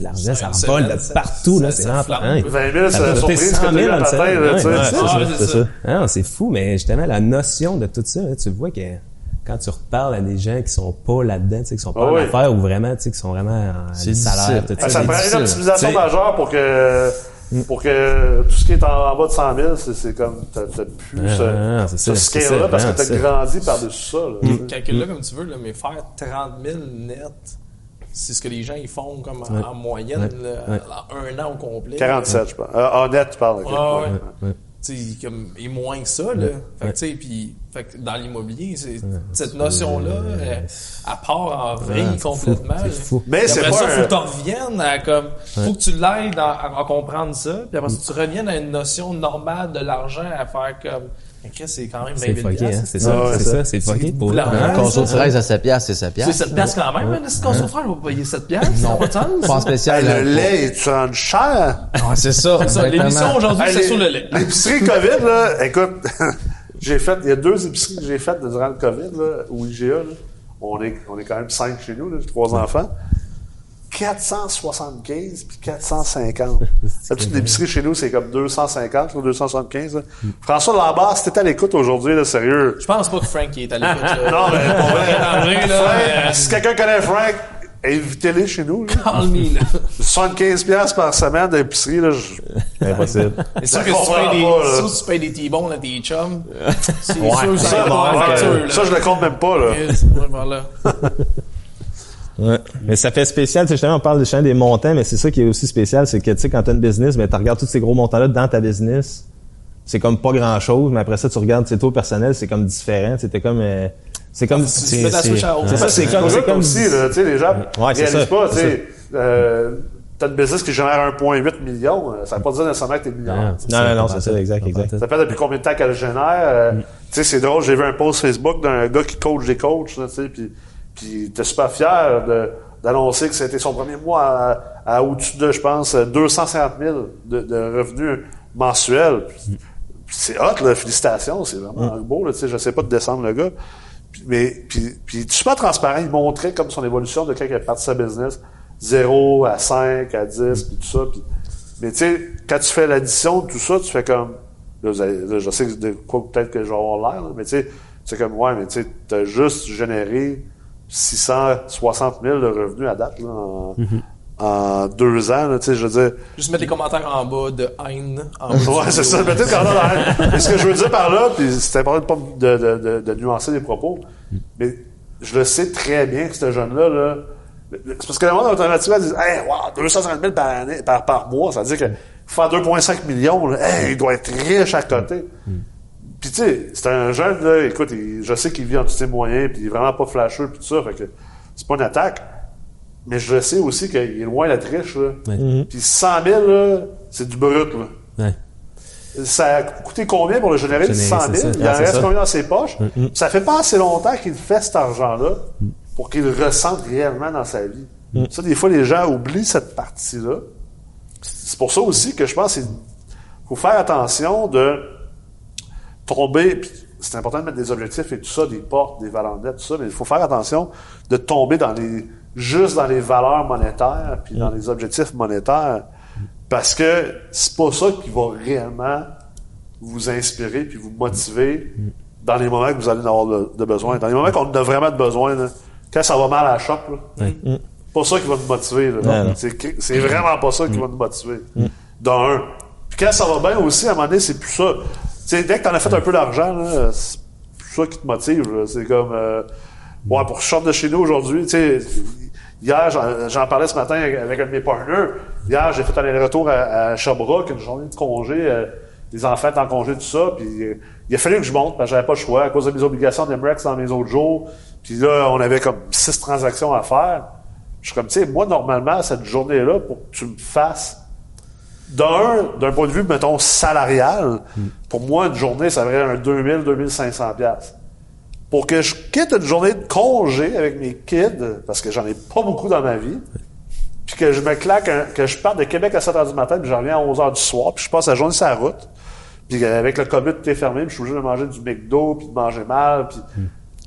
l'argent, ça revole de partout, là, c'est hein. 20 000, c'est Ça la surprise 100 que 000 t'as eu dans à le. Ouais, Ouais, c'est ça. C'est c'est ça. Ah, c'est fou, mais justement, la notion de tout ça, tu vois que quand tu reparles à des gens qui sont pas là-dedans, qui sont pas Ah en oui. affaires ou vraiment, qui sont vraiment en salaire, tout Ah, ça. prend une optimisation majeure pour que pour que tout ce qui est en, en bas de 100 000, c'est, c'est comme t'as, t'as plus Ah, ce, ah, ce scale-là parce que t'as grandi par-dessus ça. Là, t'sais. Calcule-le comme tu veux, là, mais faire 30 000 net, c'est ce que les gens ils font comme en, Ouais. en moyenne, Ouais. là, Ouais. en un an au complet. 47, je pense. Euh, honnête, tu parles. ok. Ah, comme, et moins que ça, là. Fait que, tu sais, puis, fait que dans l'immobilier, c'est, cette notion-là, elle, elle part en vrille complètement. fou, là. c'est fou. Mais c'est après pas ça, un- faut que tu reviennes à comme, faut que tu l'aides à, à comprendre ça, puis après ça, tu reviennes à une notion normale de l'argent à faire comme, c'est quand même 20 C'est 000 fucké, hein, piastres, c'est Ah, ça, ouais, c'est ça. c'est fucké pour. Ah, Un conso de ça. 13 à 7 piastres, c'est 7 C'est piastres. 7 piastres quand même, hein, si ton frère va payer 7 piastres, n'a pas de sens. Pas en spécial. Hey, le lait, est-tu rendu cher? Ouais, c'est ça. L'émission aujourd'hui, Hey, c'est sur le lait. L'épicerie COVID, là, écoute, [LAUGHS] j'ai fait, il y a deux épiceries que j'ai faites durant le COVID, là, ou IGA, là. On est, on est quand même cinq chez nous, là, j'ai trois enfants. 475 puis 450. D'habitude, l'épicerie chez nous, c'est comme 250 ou 275. là. François Lambert, si t'étais à l'écoute aujourd'hui, là, sérieux. Je pense pas que Frank est à l'écoute. [LAUGHS] Non, mais pour vrai, Frank, euh, si quelqu'un connaît Frank, invitez-les chez nous. là. Call me, là. 75 piastres par semaine d'épicerie, là, je- Impossible. C'est sûr que si tu payes des, T-bones à tes chums, c'est sûr que ça ça, je le compte même pas, là. [LAUGHS] Ouais. Mais ça fait spécial, tu sais, justement, on parle justement des montants, mais c'est ça qui est aussi spécial, c'est que, tu sais, quand t'as une business, mais tu regardes tous ces gros montants-là dans ta business, c'est comme pas grand-chose, mais après ça, tu regardes tes taux personnels, c'est comme différent, c'était comme, euh, c'est comme, tu c'est, ta c'est- comme, c'est comme, aussi, là, tu sais, les gens Ouais, c'est réalisent ça, pas, tu c'est sais, euh, t'as une business qui génère 1,8 million, euh, ça veut pas dire nécessairement que t'es millionnaire. Non, non, non, c'est ça, exact, exact. Ça fait depuis combien de temps qu'elle génère? euh, Tu sais, c'est drôle, j'ai vu un post Facebook d'un gars qui coach des coachs, là, tu sais, puis puis était super fier de d'annoncer que c'était son premier mois à, à au-dessus de, je pense, 250 000 de, de revenus mensuels. C'est hot, là, félicitations, c'est vraiment beau, là, tu sais, je sais pas de descendre le gars. Puis, mais, puis, puis est super transparent, il montrait comme son évolution de quand il a parti sa business, 0 à 5, à 10, puis tout ça. Puis, mais tu sais, quand tu fais l'addition de tout ça, tu fais comme, là, vous allez- là, je sais de quoi peut-être que je vais avoir l'air, là, mais tu sais, c'est comme, ouais, mais tu sais, t'as juste généré 660 000 de revenus à date, là, en, en deux ans, là, tu sais, je veux dire. Juste mettre les commentaires en bas de haine. En bas [LAUGHS] Ouais, c'est ça. Mettez la haine. [LAUGHS] Mais ce que je veux dire par là, puis c'est important de, pas de, de, de, de nuancer les propos, mais je le sais très bien que ce jeune-là, là, c'est parce que le monde automatiquement dit Hey, wow, 250 000 par, année, par, par mois, ça veut dire que faire 2,5 millions, là, hey, il doit être riche à côté. Puis tu sais, c'est un jeune, là, écoute, il- je sais qu'il vit en tous ses moyens, puis il est vraiment pas flasheux, puis tout ça, fait que c'est pas une attaque. Mais je sais aussi qu'il est loin d'être riche, là. Ouais. Puis 100 000, là, c'est du brut, là. Ouais. Ça a coûté combien pour le générer, Générer, 100 c'est 000? ça. Il en Ah, reste ça. combien dans ses poches? Ça fait pas assez longtemps qu'il fait cet argent-là pour qu'il le ressente réellement dans sa vie. Ça, des fois, les gens oublient cette partie-là. C'est pour ça aussi que je pense qu'il faut faire attention de tomber. puis C'est important de mettre des objectifs et tout ça, des portes, des valeurs nettes, tout ça, mais il faut faire attention de tomber dans les juste dans les valeurs monétaires puis dans les objectifs monétaires parce que c'est pas ça qui va réellement vous inspirer puis vous motiver dans les moments que vous allez en avoir de, de besoin. Dans les moments qu'on a vraiment de besoin, là, quand ça va mal à la shop, là, pas ça qui va nous motiver. c'est, vraiment pas ça qui va nous motiver. Dans un. Puis quand ça va bien aussi, à un moment donné, c'est plus ça. Sais, dès que t'en as fait un peu d'argent, c'est ça qui te motive. C'est comme... Euh, ouais, pour sorte de chez nous aujourd'hui, tu sais... Hier, j'en, parlais ce matin avec, un de mes partners. Hier, j'ai fait un aller-retour à, à Sherbrooke, une journée de congé. euh, les enfants en congé, tout ça. Puis euh, il a fallu que je monte, parce que j'avais pas le choix, à cause de mes obligations d'Emrex dans mes autres jours. Puis là, on avait comme six transactions à faire. Je suis comme, tu sais, moi, normalement, cette journée-là, pour que tu me fasses d'un, d'un point de vue, mettons, salarial, pour moi, une journée, ça vaudrait un 2000, 2500 pièces. Pour que je quitte une journée de congé avec mes kids, parce que j'en ai pas beaucoup dans ma vie, puis que je me claque, un- que je parte de Québec à 7 h du matin, puis je reviens à 11 h du soir, puis je passe la journée sur la route, puis avec le COVID, tout est fermé, puis je suis obligé de manger du McDo, puis de manger mal, puis,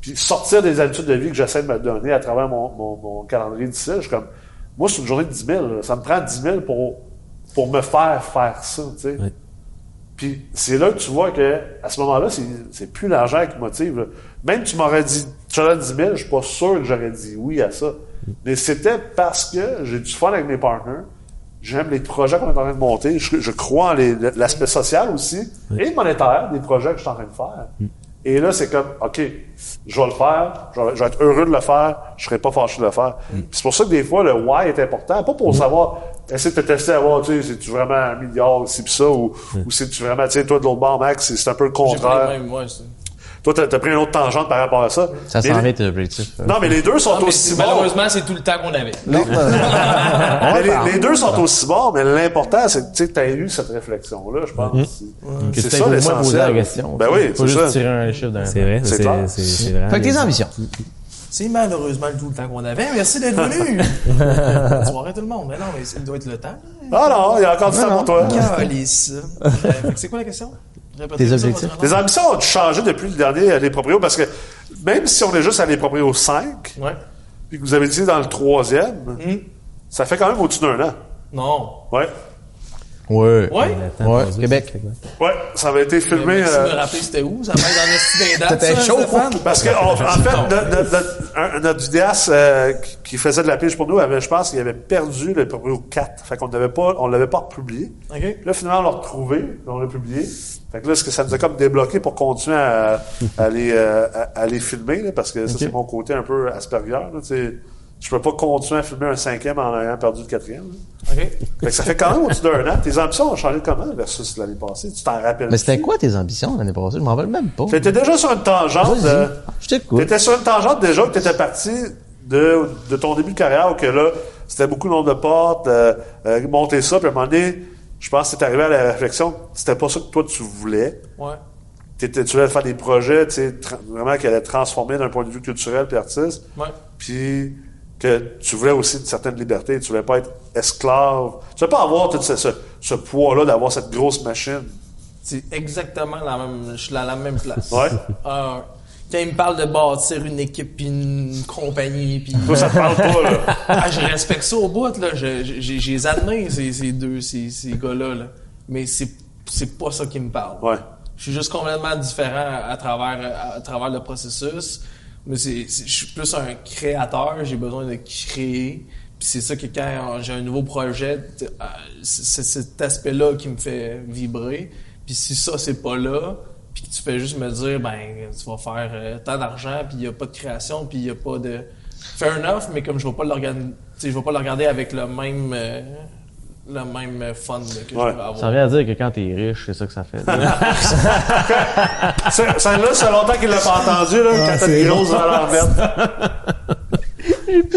puis sortir des habitudes de vie que j'essaie de me donner à travers mon, mon, mon calendrier d'ici. Je suis comme, moi, c'est une journée de 10 000. là. Ça me prend 10 000 pour, pour me faire faire ça, tu sais. Ouais. Puis c'est là que tu vois que à ce moment-là, c'est, plus l'argent qui motive. là. Même tu m'aurais dit, tu aurais 10 000, je suis pas sûr que j'aurais dit oui à ça. Mais c'était parce que j'ai du fun avec mes partners. J'aime les projets qu'on est en train de monter. Je, je crois en l'aspect social aussi et monétaire des projets que je suis en train de faire. Et là, c'est comme, OK, je vais le faire, je vais, je vais être heureux de le faire, je serai pas fâché de le faire. Puis C'est pour ça que des fois, le why est important, pas pour savoir, essayer de te tester à voir, tu sais, c'est-tu vraiment un milliard, aussi pis ça, ou, ou c'est-tu vraiment, tu sais, toi, de l'autre bord, Max, c'est- c'est un peu le J'ai pris contraire. les mêmes, ouais, c'est- Toi, t'as, t'as pris une autre tangente par rapport à ça. Ça s'en vient tes objectifs. euh. Non, mais les deux sont aussi c'est- bons. malheureusement, c'est tout le temps qu'on avait. [LAUGHS] [LAUGHS] Mais les, les deux sont aussi bons, mais l'important, c'est que tu as eu cette réflexion-là, je pense. Que C'est tu ça l'essentiel. question. Ben oui, Faut c'est juste ça. tirer un chiffre d'un. C'est vrai, C'est c'est c'est- c'est vraiment. Fait que tes ambitions. C'est malheureusement tout le temps qu'on avait. Merci d'être venu. [LAUGHS] Bonne soirée tout le monde. Mais non, mais il doit être le temps. Ah non, il y a encore du temps pour toi. Calice. Euh, c'est quoi la question? Tes ça, objectifs. Les ambitions ont changé depuis le dernier les proprios parce que même si on est juste à les proprios 5, Ouais. puis que vous avez dit dans le troisième, Hum. ça fait quand même au-dessus d'un an. Non. Ouais. Ouais. Ouais? Ouais, Québec. ouais. Ça avait été filmé. Euh, de me rappeler c'était où? Ça va être dans ça, chaud. Parce que, en, en fait, notre, notre- notre- un- notre vidéaste euh, qui- qui faisait de la pige pour nous avait, je pense, qu'il avait perdu le proprio 4. Fait qu'on n'avait pas, on l'avait pas. Puis Là, finalement, on l'a retrouvé, on l'a publié. Fait que là, ce que ça nous a comme débloqué pour continuer à, à les, euh, à, à les filmer, là, parce que ça, c'est mon côté un peu Asperger. Là, tu sais. Je peux pas continuer à filmer un cinquième en ayant perdu le quatrième. là. OK. Fait que ça fait quand même au-dessus d'un an. Tes ambitions ont changé comment versus l'année passée? Tu t'en rappelles Mais c'était quoi tes ambitions l'année passée? Je m'en rappelle même pas. T'étais déjà sur une tangente. Vas-y. de- Je t'écoute. T'étais sur une tangente déjà que t'étais parti de, de ton début de carrière où que là, c'était beaucoup de nombre de portes, euh, euh, monter ça, puis à un moment donné, je pense que t'es arrivé à la réflexion que c'était pas ça que toi tu voulais. Ouais. T'étais, tu voulais faire des projets, tu sais, vraiment qui allaient transformer d'un point de vue culturel puis artiste, Ouais. puis que tu voulais aussi une certaine liberté, tu voulais pas être esclave, tu voulais pas avoir tout ce, ce, ce poids-là d'avoir cette grosse machine. C'est exactement la même. Je suis à la même place. Ouais. Ah, [LAUGHS] quand il me parle de bâtir une équipe puis une compagnie puis Toi, ça te parle pas, là. [LAUGHS] ah, je respecte ça au bout là, je j'ai admis ces, ces deux ces, ces gars-là là. Mais c'est c'est pas ça qui me parle. Ouais. Je suis juste complètement différent à travers à, travers le processus. Mais c'est je suis plus un créateur, j'ai besoin de créer. Puis c'est ça que quand j'ai un nouveau projet, euh, c'est cet aspect-là qui me fait vibrer. Puis si ça, c'est pas là, puis que tu fais juste me dire, ben, tu vas faire euh, tant d'argent, puis il n'y a pas de création, puis il n'y a pas de... Fair enough, mais comme je ne vais pas le regarder avec le même... euh, le même fun que Ouais. je vais avoir. Ça revient à dire que quand t'es riche, c'est ça que ça fait. Ça, ça, là, ça fait longtemps qu'il l'a pas entendu, là, quand t'as des grosses valeurs vertes. [LAUGHS]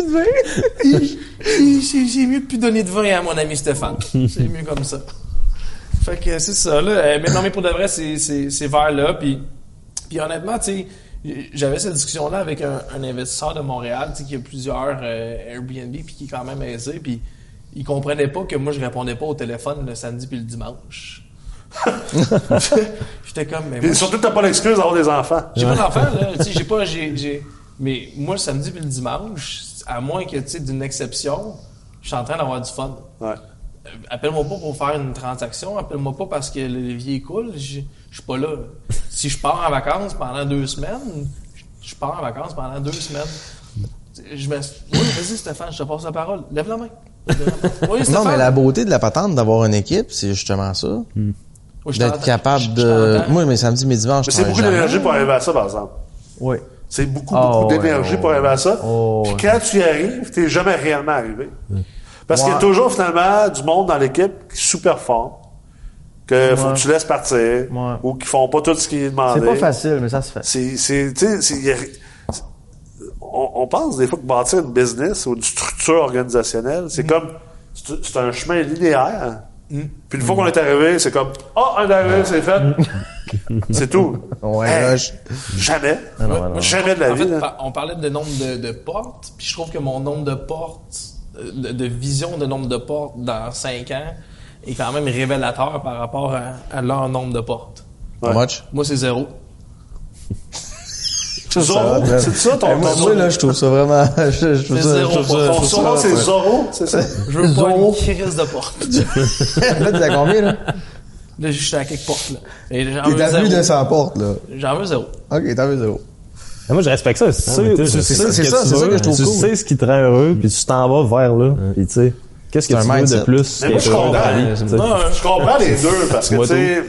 J'ai- J'ai j'ai mieux de plus donner de vin à mon ami Stéphane. C'est mieux comme ça. Fait que c'est ça, là. Euh, Mais non, mais pour de vrai, c'est, vers là. Puis, puis honnêtement, tu sais, j'avais cette discussion-là avec un, un investisseur de Montréal, tu sais, qui a plusieurs euh, Airbnb, puis qui est quand même aisé. Puis il comprenait pas que moi, je répondais pas au téléphone le samedi puis le dimanche. [LAUGHS] J'étais comme, mais moi, surtout, t'as pas l'excuse d'avoir des enfants. j'ai pas d'enfant, là. [LAUGHS] Tu sais, j'ai pas, j'ai, j'ai, mais moi, le samedi puis le dimanche, à moins que, tu sais, d'une exception, je suis en train d'avoir du fun. Ouais. Euh, Appelle-moi pas pour faire une transaction, appelle-moi pas parce que le levier coule, je je suis pas là. Si je pars en vacances pendant deux semaines, je- je pars en vacances pendant deux semaines. Je me... Oui, vas-y Stéphane, je te passe la parole. Lève la main. [LAUGHS] Oui, Non, mais la beauté de la patente d'avoir une équipe, c'est justement ça. Oui, je D'être capable de... Moi, mes samedis, mes dimanches, Mais je c'est beaucoup d'énergie pour arriver à ça, par exemple. oui. C'est beaucoup, Ah, beaucoup ouais, d'énergie ouais, pour arriver à ça. Oh, Puis ouais. quand tu y arrives, t'es jamais réellement arrivé. Parce qu'il y a toujours, finalement, du monde dans l'équipe qui sous-performe, que faut Ouais. que tu laisses partir, Ouais. ou qui font pas tout ce qui est demandé. C'est pas facile, mais ça se fait. C'est, c'est, tu sais, c'est- y a- on, pense des fois que bâtir une business ou une structure organisationnelle, c'est Mm. comme, c'est, un chemin linéaire. Puis une fois qu'on est arrivé, c'est comme, ah, on est arrivé, c'est fait. [LAUGHS] c'est tout. Ouais, Hey, là, je- Jamais. non, non, non. Jamais de la En vie. fait, on parlait de nombre de, de portes, puis je trouve que mon nombre de portes, euh, de, de vision de nombre de portes dans 5 ans est quand même révélateur par rapport à, à leur nombre de portes. How much? Moi, c'est zéro. [LAUGHS] Zorro, va, c'est ça ton, Eh, moi, moi, là, je trouve ça vraiment... je, [LAUGHS] je trouve C'est ça... je trouve ton surnom, c'est. Zorro, c'est ça? Je veux pas une crise de porte. [LAUGHS] Là, tu as combien, là? Là, je suis à quelques portes, là. Et j'en T'es veux à plus de zéro. 100 portes, là. J'en veux zéro. OK, t'as vu zéro. Ah, Moi, je respecte ça. C'est Ah, ça, c'est que ça, tu c'est ça veux, que je trouve Tu cool. sais ce qui te rend heureux, puis tu t'en vas vers là. Puis tu sais, qu'est-ce que tu un veux mindset. de plus? Mais moi, je comprends. vie. Non, Je comprends les deux parce que, tu sais,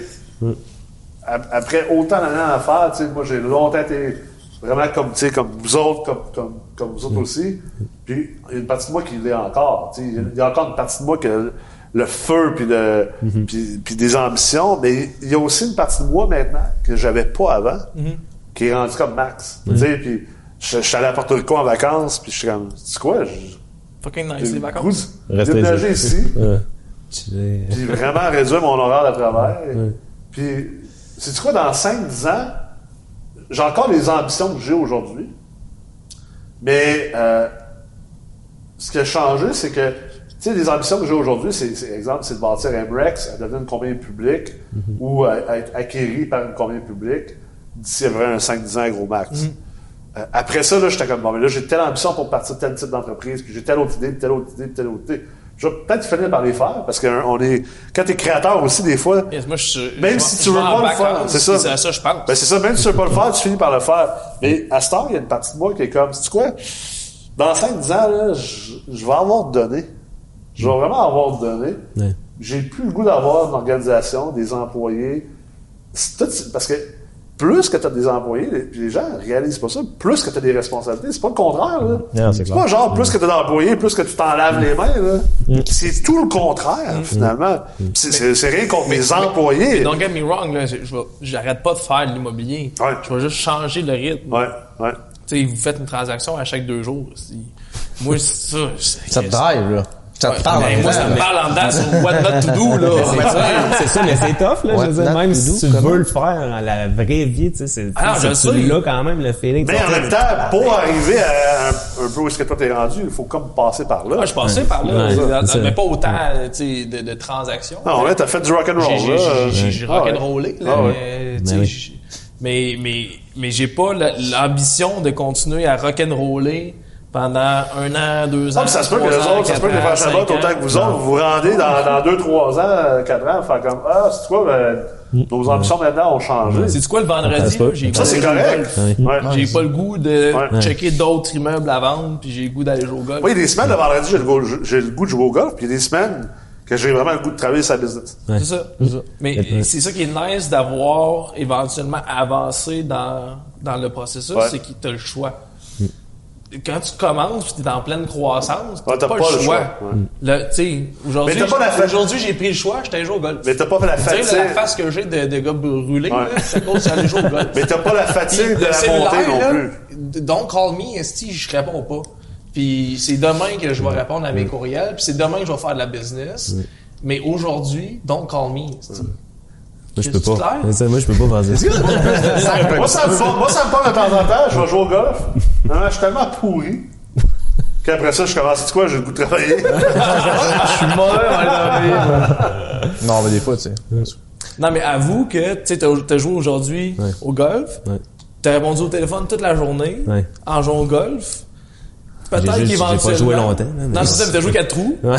ap- après autant d'années à faire, tu sais, moi, j'ai longtemps été vraiment comme, tu sais, comme vous autres, comme, comme, comme vous autres aussi. Puis, il y a une partie de moi qui l'est encore, tu sais. Il y a encore une partie de moi qui a le feu puis, de, puis, puis des ambitions, mais il y a aussi une partie de moi maintenant que j'avais pas avant, qui est rendu comme Max. Tu sais, puis je, je suis allé à Porto Rico en vacances, puis je suis comme, c'est quoi? je- Fucking nice, les vacances. déménager ici. [LAUGHS] Tu puis vraiment réduire mon horaire de travail. Puis, c'est quoi, dans 5-10 ans, j'ai encore les ambitions que j'ai aujourd'hui, mais euh, ce qui a changé, c'est que, tu sais, les ambitions que j'ai aujourd'hui, c'est, c'est, exemple, c'est de bâtir MREX, à devenir une compagnie publique, ou à, à être acquéri par une compagnie publique, d'ici à un 5-10 ans, gros max. Euh, après ça, là, j'étais comme, bon, mais là, j'ai telle ambition pour partir de tel type d'entreprise, puis j'ai telle autre idée, telle autre idée, telle autre idée. Je vais peut-être finir par les faire, parce que on est, quand t'es créateur aussi, des fois, Yes, moi, je, suis- Même je si tu veux pas le faire, c'est ça. C'est à ça je pense. ben c'est ça, même si tu veux pas le faire, tu finis par le faire. Mais à ce temps, il y a une partie de moi qui est comme, sais quoi, dans 5-10 ans, là, je, je vais avoir donné. Je vais vraiment avoir donné. Ouais. J'ai plus le goût d'avoir une organisation, des employés. C'est tout- parce que plus que tu as des employés, les- les gens réalisent pas ça, plus que tu as des responsabilités. C'est pas le contraire. Là. Non, c'est pas genre plus que tu as d'employés, plus que tu t'en laves les mains. Là. C'est tout le contraire, finalement. C'est- C'est c'est rien contre mes employés. Don't get me wrong, là, je, je vais- j'arrête pas de faire de l'immobilier. Ouais. Je vais juste changer le rythme. Ouais, ouais. Tu sais, vous faites une transaction à chaque deux jours. Moi, c'est ça. c'est- Ça te drive, là. Ça te parle. Ben, moi, ça me parle en dedans sur what not to do, là? [LAUGHS] C'est ça, c'est ça, mais c'est tough, là. Ouais, je veux dire, même to si do, tu comment? veux le faire dans la vraie vie, tu sais, c'est, Ah, tu sais, je c'est- sais. l'as quand même, le feeling. Mais en même temps, pour arriver à un, peu où est-ce que toi t'es rendu, il faut comme passer par là. Ah, je passais par là, Ouais, mais pas autant tu sais, de, de transactions. non, là, t'as fait du rock'n'roll, J'ai- là. Ah ouais. rock'n'rollé, là, Ah ouais. mais, Ben mais, mais, mais j'ai pas la- l'ambition de continuer à rock'n'roller pendant un an, deux ans. Ah, puis ça se peut que les ans, autres, ça se peut que les ans, Chabot, ans. autant que vous autres, vous vous rendez dans, dans deux, trois ans, euh, quatre ans, faire comme, ah, c'est quoi, ben, nos ambitions maintenant ont changé. C'est quoi le vendredi? J'ai Ça, c'est pas le goût de correct. J'ai pas le goût de Ouais. checker d'autres immeubles à vendre, puis j'ai le goût d'aller jouer au golf. Oui, il y a des semaines, le vendredi, j'ai le, goût- j'ai le goût de jouer au golf, puis il y a des semaines que j'ai vraiment le goût de travailler sa business. C'est ça. Mais c'est ça qui est nice d'avoir éventuellement avancé dans, dans le processus, Ouais. c'est que t'as le choix. Quand tu commences puis t'es en pleine croissance, t'as Ouais, pas, le choix. Tu sais, aujourd'hui, j'ai pris le choix, j'étais jouer au golf. Mais t'as pas la Tu sais, fatigue. la face que j'ai de, de gars brûlés, Ouais. c'est à cause que j'allais jouer au golf. Mais t'as pas la fatigue de la montée non plus. Don't call me, esti, je réponds pas. Puis c'est demain que je vais répondre à mes courriels, puis c'est demain que je vais faire de la business. Mais aujourd'hui, don't call me. esti. Moi, je peux pas. clair? Moi, je peux pas faire ça. [LAUGHS] moi, ça me forme. Moi, ça me parle de temps en temps. Je vais jouer au golf. Non, je suis tellement pourri. Qu'après ça, je commence, tu sais quoi, j'ai le goût de travailler. [LAUGHS] Je suis mauvais dans les Non, mais des fois, tu sais. Non, mais avoue que tu sais, t'as joué aujourd'hui Ouais. au golf. Ouais. T'as répondu au téléphone toute la journée Ouais. en jouant au golf. Peut-être juste- j'ai pas qu'éventuellement. joué longtemps, là, mais- Non, c'est ça, t'as joué 4 trous. Ouais.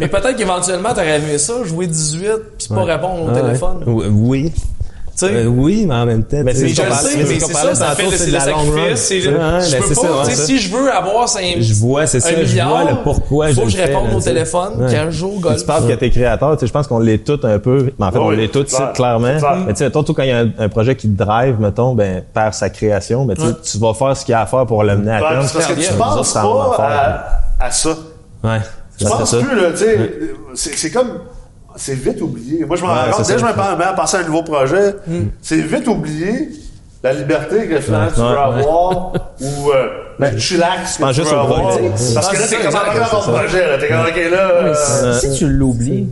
mais peut-être qu'éventuellement, t'aurais aimé ça, jouer 18 puis pas répondre au Ah, ouais. téléphone. Oui. Euh, oui, mais en même temps. Mais c'est Mais qu'on sais, mais mais c'est ça, fait le, c'est c'est de le la long run. sacrifice. je peux pas, tu sais, si je veux avoir 5 Je vois, c'est un ça, je milliard, vois le pourquoi je faut que je réponde au téléphone au Puis golf. tu penses que t'es créateur, tu sais, je pense qu'on l'est tous un peu. Mais en fait, on l'est tous, clair. clairement. Clair. Mais tu sais, toi, quand il y a un, projet qui te drive, mettons, ben, par sa création, ben, tu vas faire ce qu'il y a à faire pour le mener à Ben, terme. parce que tu penses pas à, ça. Ouais. Tu penses plus, là, tu sais. C'est comme. C'est vite oublié. Moi, je me Ouais, rends compte, c'est dès que je me mets à penser à un nouveau projet, Hmm. c'est vite oublié la liberté que finalement tu Ouais, veux ouais. avoir ou euh, le chillax que tu juste au avoir. projet. Parce que là, c'est t'es comme dans ton projet, là. T'es comme, OK, là. euh, si tu l'oublies,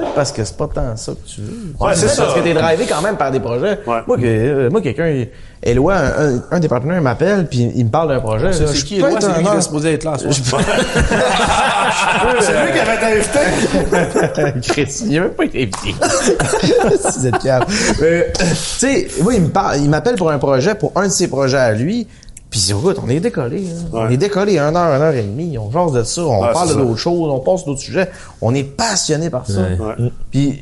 peut-être parce que c'est pas tant ça que tu veux. Ouais, c'est ça. Parce que t'es drivé quand même par des projets. Ouais. Moi, que, euh, moi, quelqu'un, Éloi, un, un, un des partenaires m'appelle puis il me parle d'un projet. C'est qui, Éloi? C'est lui qui est supposé être là. [LAUGHS] C'est lui qui avait été invité. [LAUGHS] Chris, il a même pas été invité. Si vous êtes. Euh, tu sais, oui, il me parle, il m'appelle pour un projet, pour un de ses projets à lui. Puis écoute, on est décollé. hein. On est décollé une heure, une heure et demie. On jase de ça, on Ouais, parle de d'autres choses, on passe d'autres sujets. On est passionné par ça. Ouais. Ouais. Puis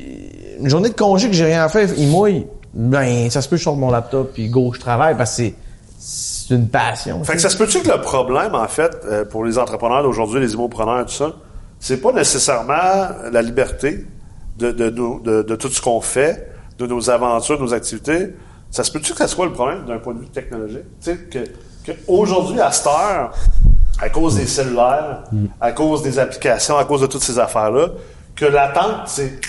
une journée de congé que j'ai rien fait, il mouille. Ben, ça se peut que je sorte mon laptop puis go, je travaille parce que c'est c'est une passion. Fait que ça se peut-tu que le problème, en fait, euh, pour les entrepreneurs d'aujourd'hui, les immopreneurs, tout ça, c'est pas nécessairement la liberté de, de, nous- de, de tout ce qu'on fait, de nos aventures, de nos activités. Ça se peut-tu que ça soit le problème d'un point de vue technologique? Tu sais, que aujourd'hui, à cette heure, à cause des cellulaires, à cause des applications, à cause de toutes ces affaires-là, que l'attente, c'est,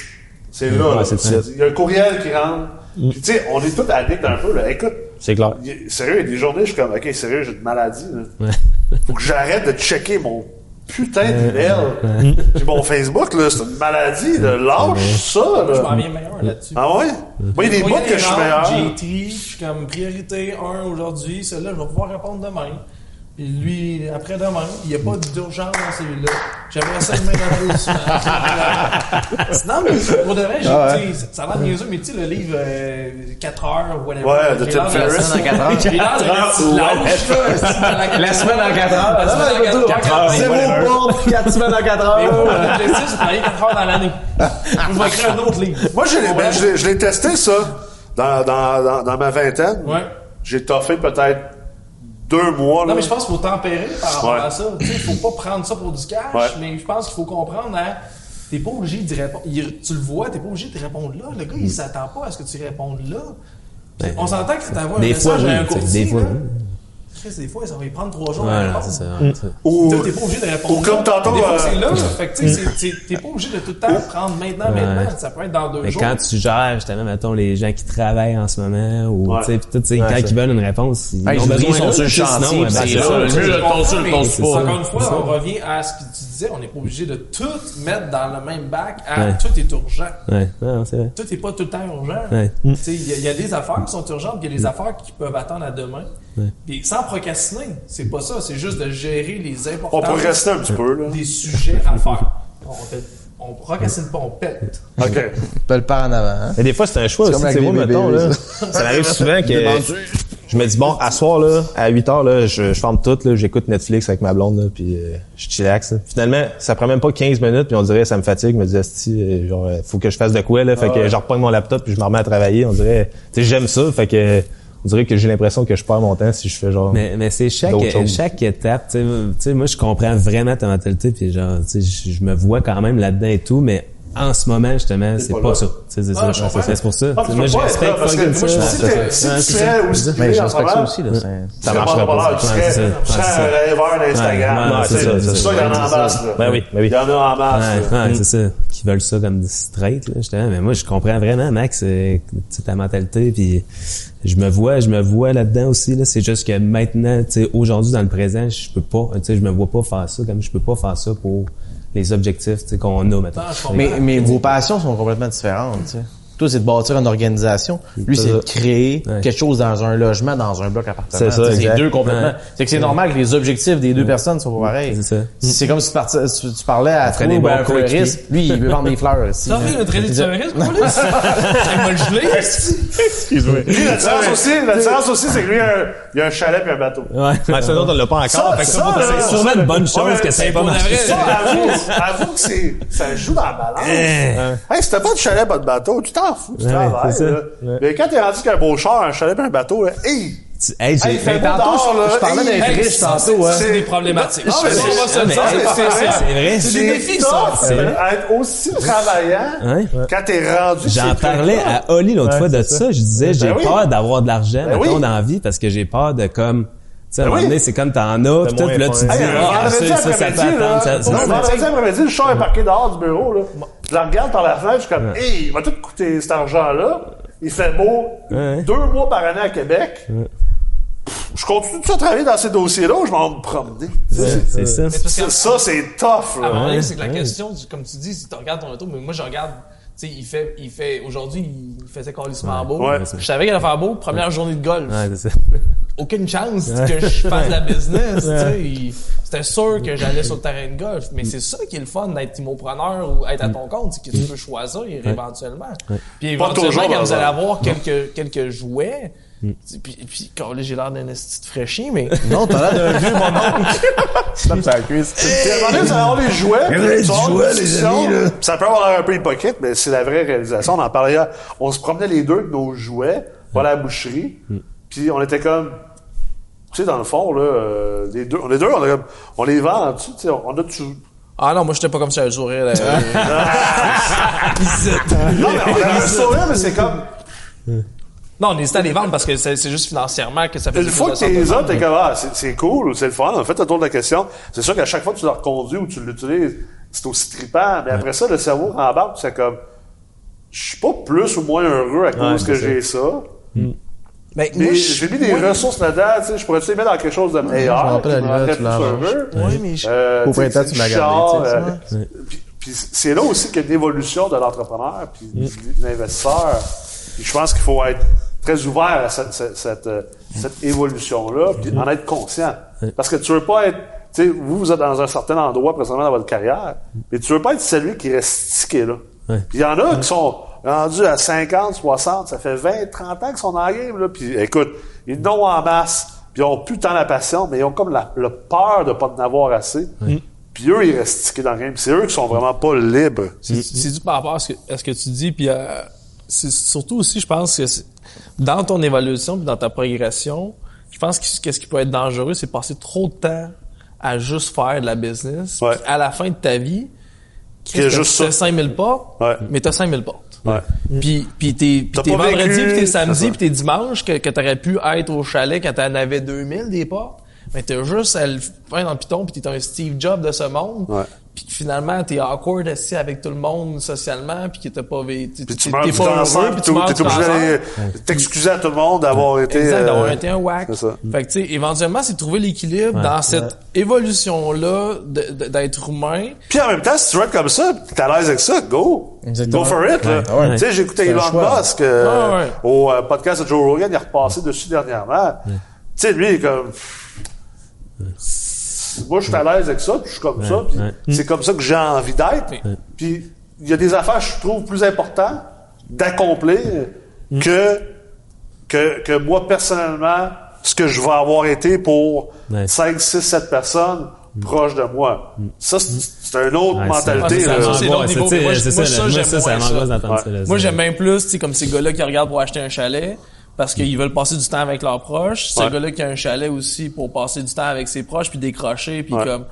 c'est là. Ouais. Il y a un courriel qui rentre. Puis, tu sais, on est tous addicts un peu, là. Écoute, C'est clair. y Sérieux, il y a des journées, je suis comme, OK, sérieux, j'ai une maladie. Là. [LAUGHS] Faut que j'arrête de checker mon putain d'email. [LAUGHS] Puis mon Facebook, là, c'est une maladie. Là. Lâche ça. Je m'en viens meilleur là-dessus. Ah ouais? Moi, il y a des bouts que je suis meilleur. J'ai tri, je suis comme priorité 1 aujourd'hui, celui-là, je vais pouvoir répondre demain. Puis lui, après-demain, il n'y a pas d'urgence dans celui-là. J'aimerais ça mettre dans le dossier. [LAUGHS] Non, mais pour de vrai, j'ai, Ah tu sais, ça a l'air niaiseux, mais tu sais, le livre euh, 4 heures, whatever. Ouais, de Tim Ferriss. J'ai l'air de lâche, là, La semaine en 4 [LAUGHS] heures. La semaine en 4 heures. C'est beau, bon, 4 semaines en 4 Mais heures. moi, l'objectif, c'est de travailler 4 heures dans l'année. Je vais écrire un autre livre. Moi, je l'ai- ben, testé, ça, dans, dans, dans, dans ma vingtaine. Ouais. J'ai toffé peut-être deux mois. Là. Non, mais je pense qu'il faut tempérer par rapport Ouais. à ça. Tu sais, il faut pas prendre ça pour du cash, Ouais. mais je pense qu'il faut comprendre à. T'es pas obligé d'y répondre. Tu le vois, t'es pas obligé de répondre là. Le gars, il s'attend pas à ce que tu répondes là. Puis on s'entend que t'envoies un Des fois, message oui. à un courtier. Des fois, là. Chris, des fois, ça va y prendre trois jours à répondre. c'est ça. Tu Ou, sais, T'es pas obligé de répondre. ou comme tantôt, euh, c'est là. Fait que, tu c'est- t'es pas obligé de tout le temps prendre maintenant, maintenant. Ça peut être dans deux Mais jours. quand tu gères, justement, mettons, les gens qui travaillent en ce moment, ou, Ouais. tu sais, pis tout, tu sais, Ouais, quand ils veulent une réponse, ils Hey, ont besoin ils sont là, sur le chantier, c'est ça. mais. Encore une fois, on revient à ce que tu disais. On n'est pas obligé de tout mettre dans le même bac. À, Ouais. Tout est urgent. Ouais, non, c'est vrai. Tout n'est pas tout le temps urgent. Ouais. Tu sais, Il y, a- il y a des affaires qui sont urgentes, il y a des affaires qui peuvent attendre à demain. Ouais. Puis sans procrastiner, c'est pas ça. C'est juste de gérer les on importances pourrait rester un petit peu, là. des sujets à faire. On, fait, on procrastine pas, on pète. OK. Tu peux le faire en avant. hein. Mais des fois, c'est un choix C'est aussi. avec moi, mettons, là, ça arrive souvent que je me dis, bon, à soir, là, à 8 heures, là, je, je ferme tout, là, j'écoute Netflix avec ma blonde, là, puis euh, je chillax. là. Finalement, ça prend même pas 15 minutes, puis on dirait, ça me fatigue. Je me dis, Asti, euh, genre, euh, faut que je fasse de quoi, là. Fait que je reprends mon laptop, puis je me remets à travailler. On dirait, tu sais, j'aime ça. Fait que, on dirait que j'ai l'impression que je perds mon temps si je fais genre. Mais, mais c'est chaque, chaque étape. Tu sais, moi, je comprends vraiment ta mentalité, puis genre, tu sais, je me vois quand même là-dedans et tout, mais en ce moment, justement, c'est pas pas, ça. Tu sais, C'est Ah, ça. je c'est pour ça. Ah, moi, je respecte là, parce que fucking moi, je ça. si c'est tu ça. serais où Mais tu je en ce respecte ça aussi, là. c'est- Ça serais pas. c'est un rêveur d'Instagram. C'est ça, il y en a en masse. Ben oui, ben oui. Il y en a en masse. C'est ça. Qui veulent ça comme straight, là, justement. Mais moi, je comprends vraiment, Max, euh, tu sais, ta mentalité, puis je me vois, je me vois là-dedans aussi, là. C'est juste que maintenant, tu sais, aujourd'hui, dans le présent, je peux pas, tu sais, je me vois pas faire ça, comme je peux pas faire ça pour les objectifs, tu sais, qu'on a, maintenant. Ah. Mais, mais vos passions sont complètement différentes, tu sais. Toi, c'est de bâtir une organisation. Lui, c'est de créer Ouais. quelque chose dans un logement, dans un bloc appartement. C'est exact. deux complètement. Ouais. C'est que c'est normal que les objectifs des deux personnes soient pas pareils. C'est ça. C'est comme si tu, parlais à toi des fleuriste. Lui, il veut vendre des fleurs. aussi. Ça fait notre police? Elle m'a gelé. Lui, la différence aussi, la différence aussi, c'est que lui, il y a un- chalet puis un bateau. Ouais. Ouais, ça, on l'a pas encore. C'est sûrement une bonne chose que ça ait pas marché. Ça, avoue, avoue que c'est, ça joue dans la balance. Hey, si t'as pas de chalet, pas de bateau, tu t'en fous, tu Ouais, travailles, c'est ça. là. Ouais. Mais quand t'es rendu qu'un beau char, un chalet un bateau, là, hey! Tu- Hey, j'ai Hey, fait tantôt, je, je parlais d'être hey, riche ça, tantôt, hein. C'est des problématiques. Non, mais c'est- vrai. C'est des défis, ça. tough, C'est vrai. être aussi travaillant Ouais. quand t'es rendu J'en parlais à Oli l'autre Ouais, fois de c'est ça. Je disais, j'ai Ben oui. peur d'avoir de l'argent, Ben mettons, oui. dans la vie, parce que j'ai peur de comme, tu sais, à un Ben moment donné, c'est comme t'en as, pis tout, pis là, tu dis, ah, ça, ça, ça peut attendre. là, ça- ça- non, ça- vendredi après-midi, le char est parqué dehors du bureau, là. Je la regarde par la fenêtre, je suis comme, hey, il va tout coûter cet argent-là. Il fait beau Ouais. deux mois par année à Québec. Pff, Je continue de travailler dans ces dossiers-là ou je m'en vais me promener? C'est ça. Ça, c'est tough, là. c'est que la question, comme tu dis, si tu regardes ton auto, mais moi je regarde, tu sais, il fait, il fait, aujourd'hui, il faisait calissement beau. Ouais. Je savais qu'il allait faire beau, première journée de golf. Ouais, c'est ça. [LAUGHS] Aucune chance que je fasse la business, tu sais. Il- C'était sûr que j'allais sur le terrain de golf. Mais c'est ça qui est le fun d'être immopreneur ou être à ton compte, c'est que tu peux choisir éventuellement. Puis éventuellement, toujours, quand vous allez avoir quelques, quelques jouets, puis, puis quand là, j'ai l'air d'un esti de fraîchis, mais Non, t'as l'air d'un vieux mon oncle. Sur la cuisse. Puis à un moment donné, vous allez avoir des jouets. des tu vas avoir une jouets, les amis, là. Ça peut avoir l'air un peu hypocrite, mais c'est la vraie réalisation. On en parlait. On se promenait les deux avec nos jouets, pas la boucherie. Puis on était comme, tu sais, dans le fond, là, euh, les deux, on est deux, on, est comme- on les vend en dessous, tu sais, on a tout. Ah non, moi j'étais pas comme ça, le sourire. là. [LAUGHS] Non, mais on a un sourire, mais c'est comme, non, on hésitait à les vendre parce que c'est c'est juste financièrement que ça fait une fois que t'es les as, t'es comme, ah, c'est c'est cool, c'est le fun, on fait le tour de la question. C'est sûr qu'à chaque fois que tu le reconduis ou tu l'utilises, c'est aussi trippant, mais après ça, le cerveau rembarque, c'est comme, je suis pas plus ou moins heureux à cause que j'ai ça. Moi, j'ai mis des ressources là-dedans, tu sais, je pourrais les mettre dans quelque chose de meilleur. je rendrait tu l'as. Ouais, mais je- Euh, Au printemps, c'est tu m'as gardé, char, tu sais, euh. Puis, c'est là aussi qu'il y a une évolution de l'entrepreneur puis de l'investisseur. Puis je pense qu'il faut être très ouvert à cette, cette, cette, euh, cette évolution-là, puis en être conscient. Parce que tu veux pas être, tu sais, vous, vous êtes dans un certain endroit présentement dans votre carrière, mais tu veux pas être celui qui reste stické là. Puis il y en a qui sont rendus à 50, 60, ça fait 20, 30 ans qu'ils sont dans la game, là. Puis écoute, ils n'ont en masse, puis ils ont plus tant la passion, mais ils ont comme la, la peur de pas en avoir assez. Puis eux, ils restent stickés dans le game. C'est eux qui sont vraiment pas libres. C'est c'est dû par rapport à ce que, à ce que tu dis, puis euh, c'est surtout aussi, je pense que dans ton évolution puis dans ta progression, je pense que qu'est-ce qui peut être dangereux, c'est passer trop de temps à juste faire de la business. Ouais. Puis à la fin de ta vie, juste tu ça. 5000 portes, Ouais. mais t'as 5000 portes. Ouais. Puis, puis t'es, puis t'es vendredi, puis t'es samedi, puis t'es dimanche, que, que t'aurais pu être au chalet quand t'en avais 2000 des portes. Mais t'as juste à le faire dans le piton, puis t'es un Steve Jobs de ce monde. Ouais. Puis que finalement, t'es awkward assis avec tout le monde socialement, puis que t'as pas... vécu Puis tu meurs du pas heureux, puis tu meurs t'es obligé d'aller t'excuser à tout le monde d'avoir été... Exact, d'avoir euh, été un whack. c'est ça. Fait que, tu sais, éventuellement, c'est trouver l'équilibre dans cette évolution-là de- de- d'être humain. Puis en même temps, si tu être comme ça, pis t'es à l'aise avec ça, go! Exactement. Go for it, là. Ouais, ouais. Tu sais, j'ai écouté C'est un Elon choix. Musk euh, Ouais, ouais. au euh, podcast de Joe Rogan, il est repassé dessus dernièrement. Tu sais, lui, il est comme... Moi, je suis à l'aise avec ça, puis je suis comme ça, puis ouais. c'est comme ça que j'ai envie d'être. Puis il y a des affaires, je trouve, plus importantes d'accomplir que que, que moi, personnellement, ce que je vais avoir été pour Ouais. 5, 6, 7 personnes proches de moi. Ça, c'est une autre Ouais, mentalité. c'est- ça, ça, ça, moi, j'aime ça, ça moins ça. m'angoisse d'entendre ça. là. Moi, Ça- j'aime bien plus, comme ces gars-là qui regardent pour acheter un chalet, parce qu'ils veulent passer du temps avec leurs proches. Ouais. gars-là qui a un chalet aussi pour passer du temps avec ses proches, puis décrocher, puis Ouais. comme...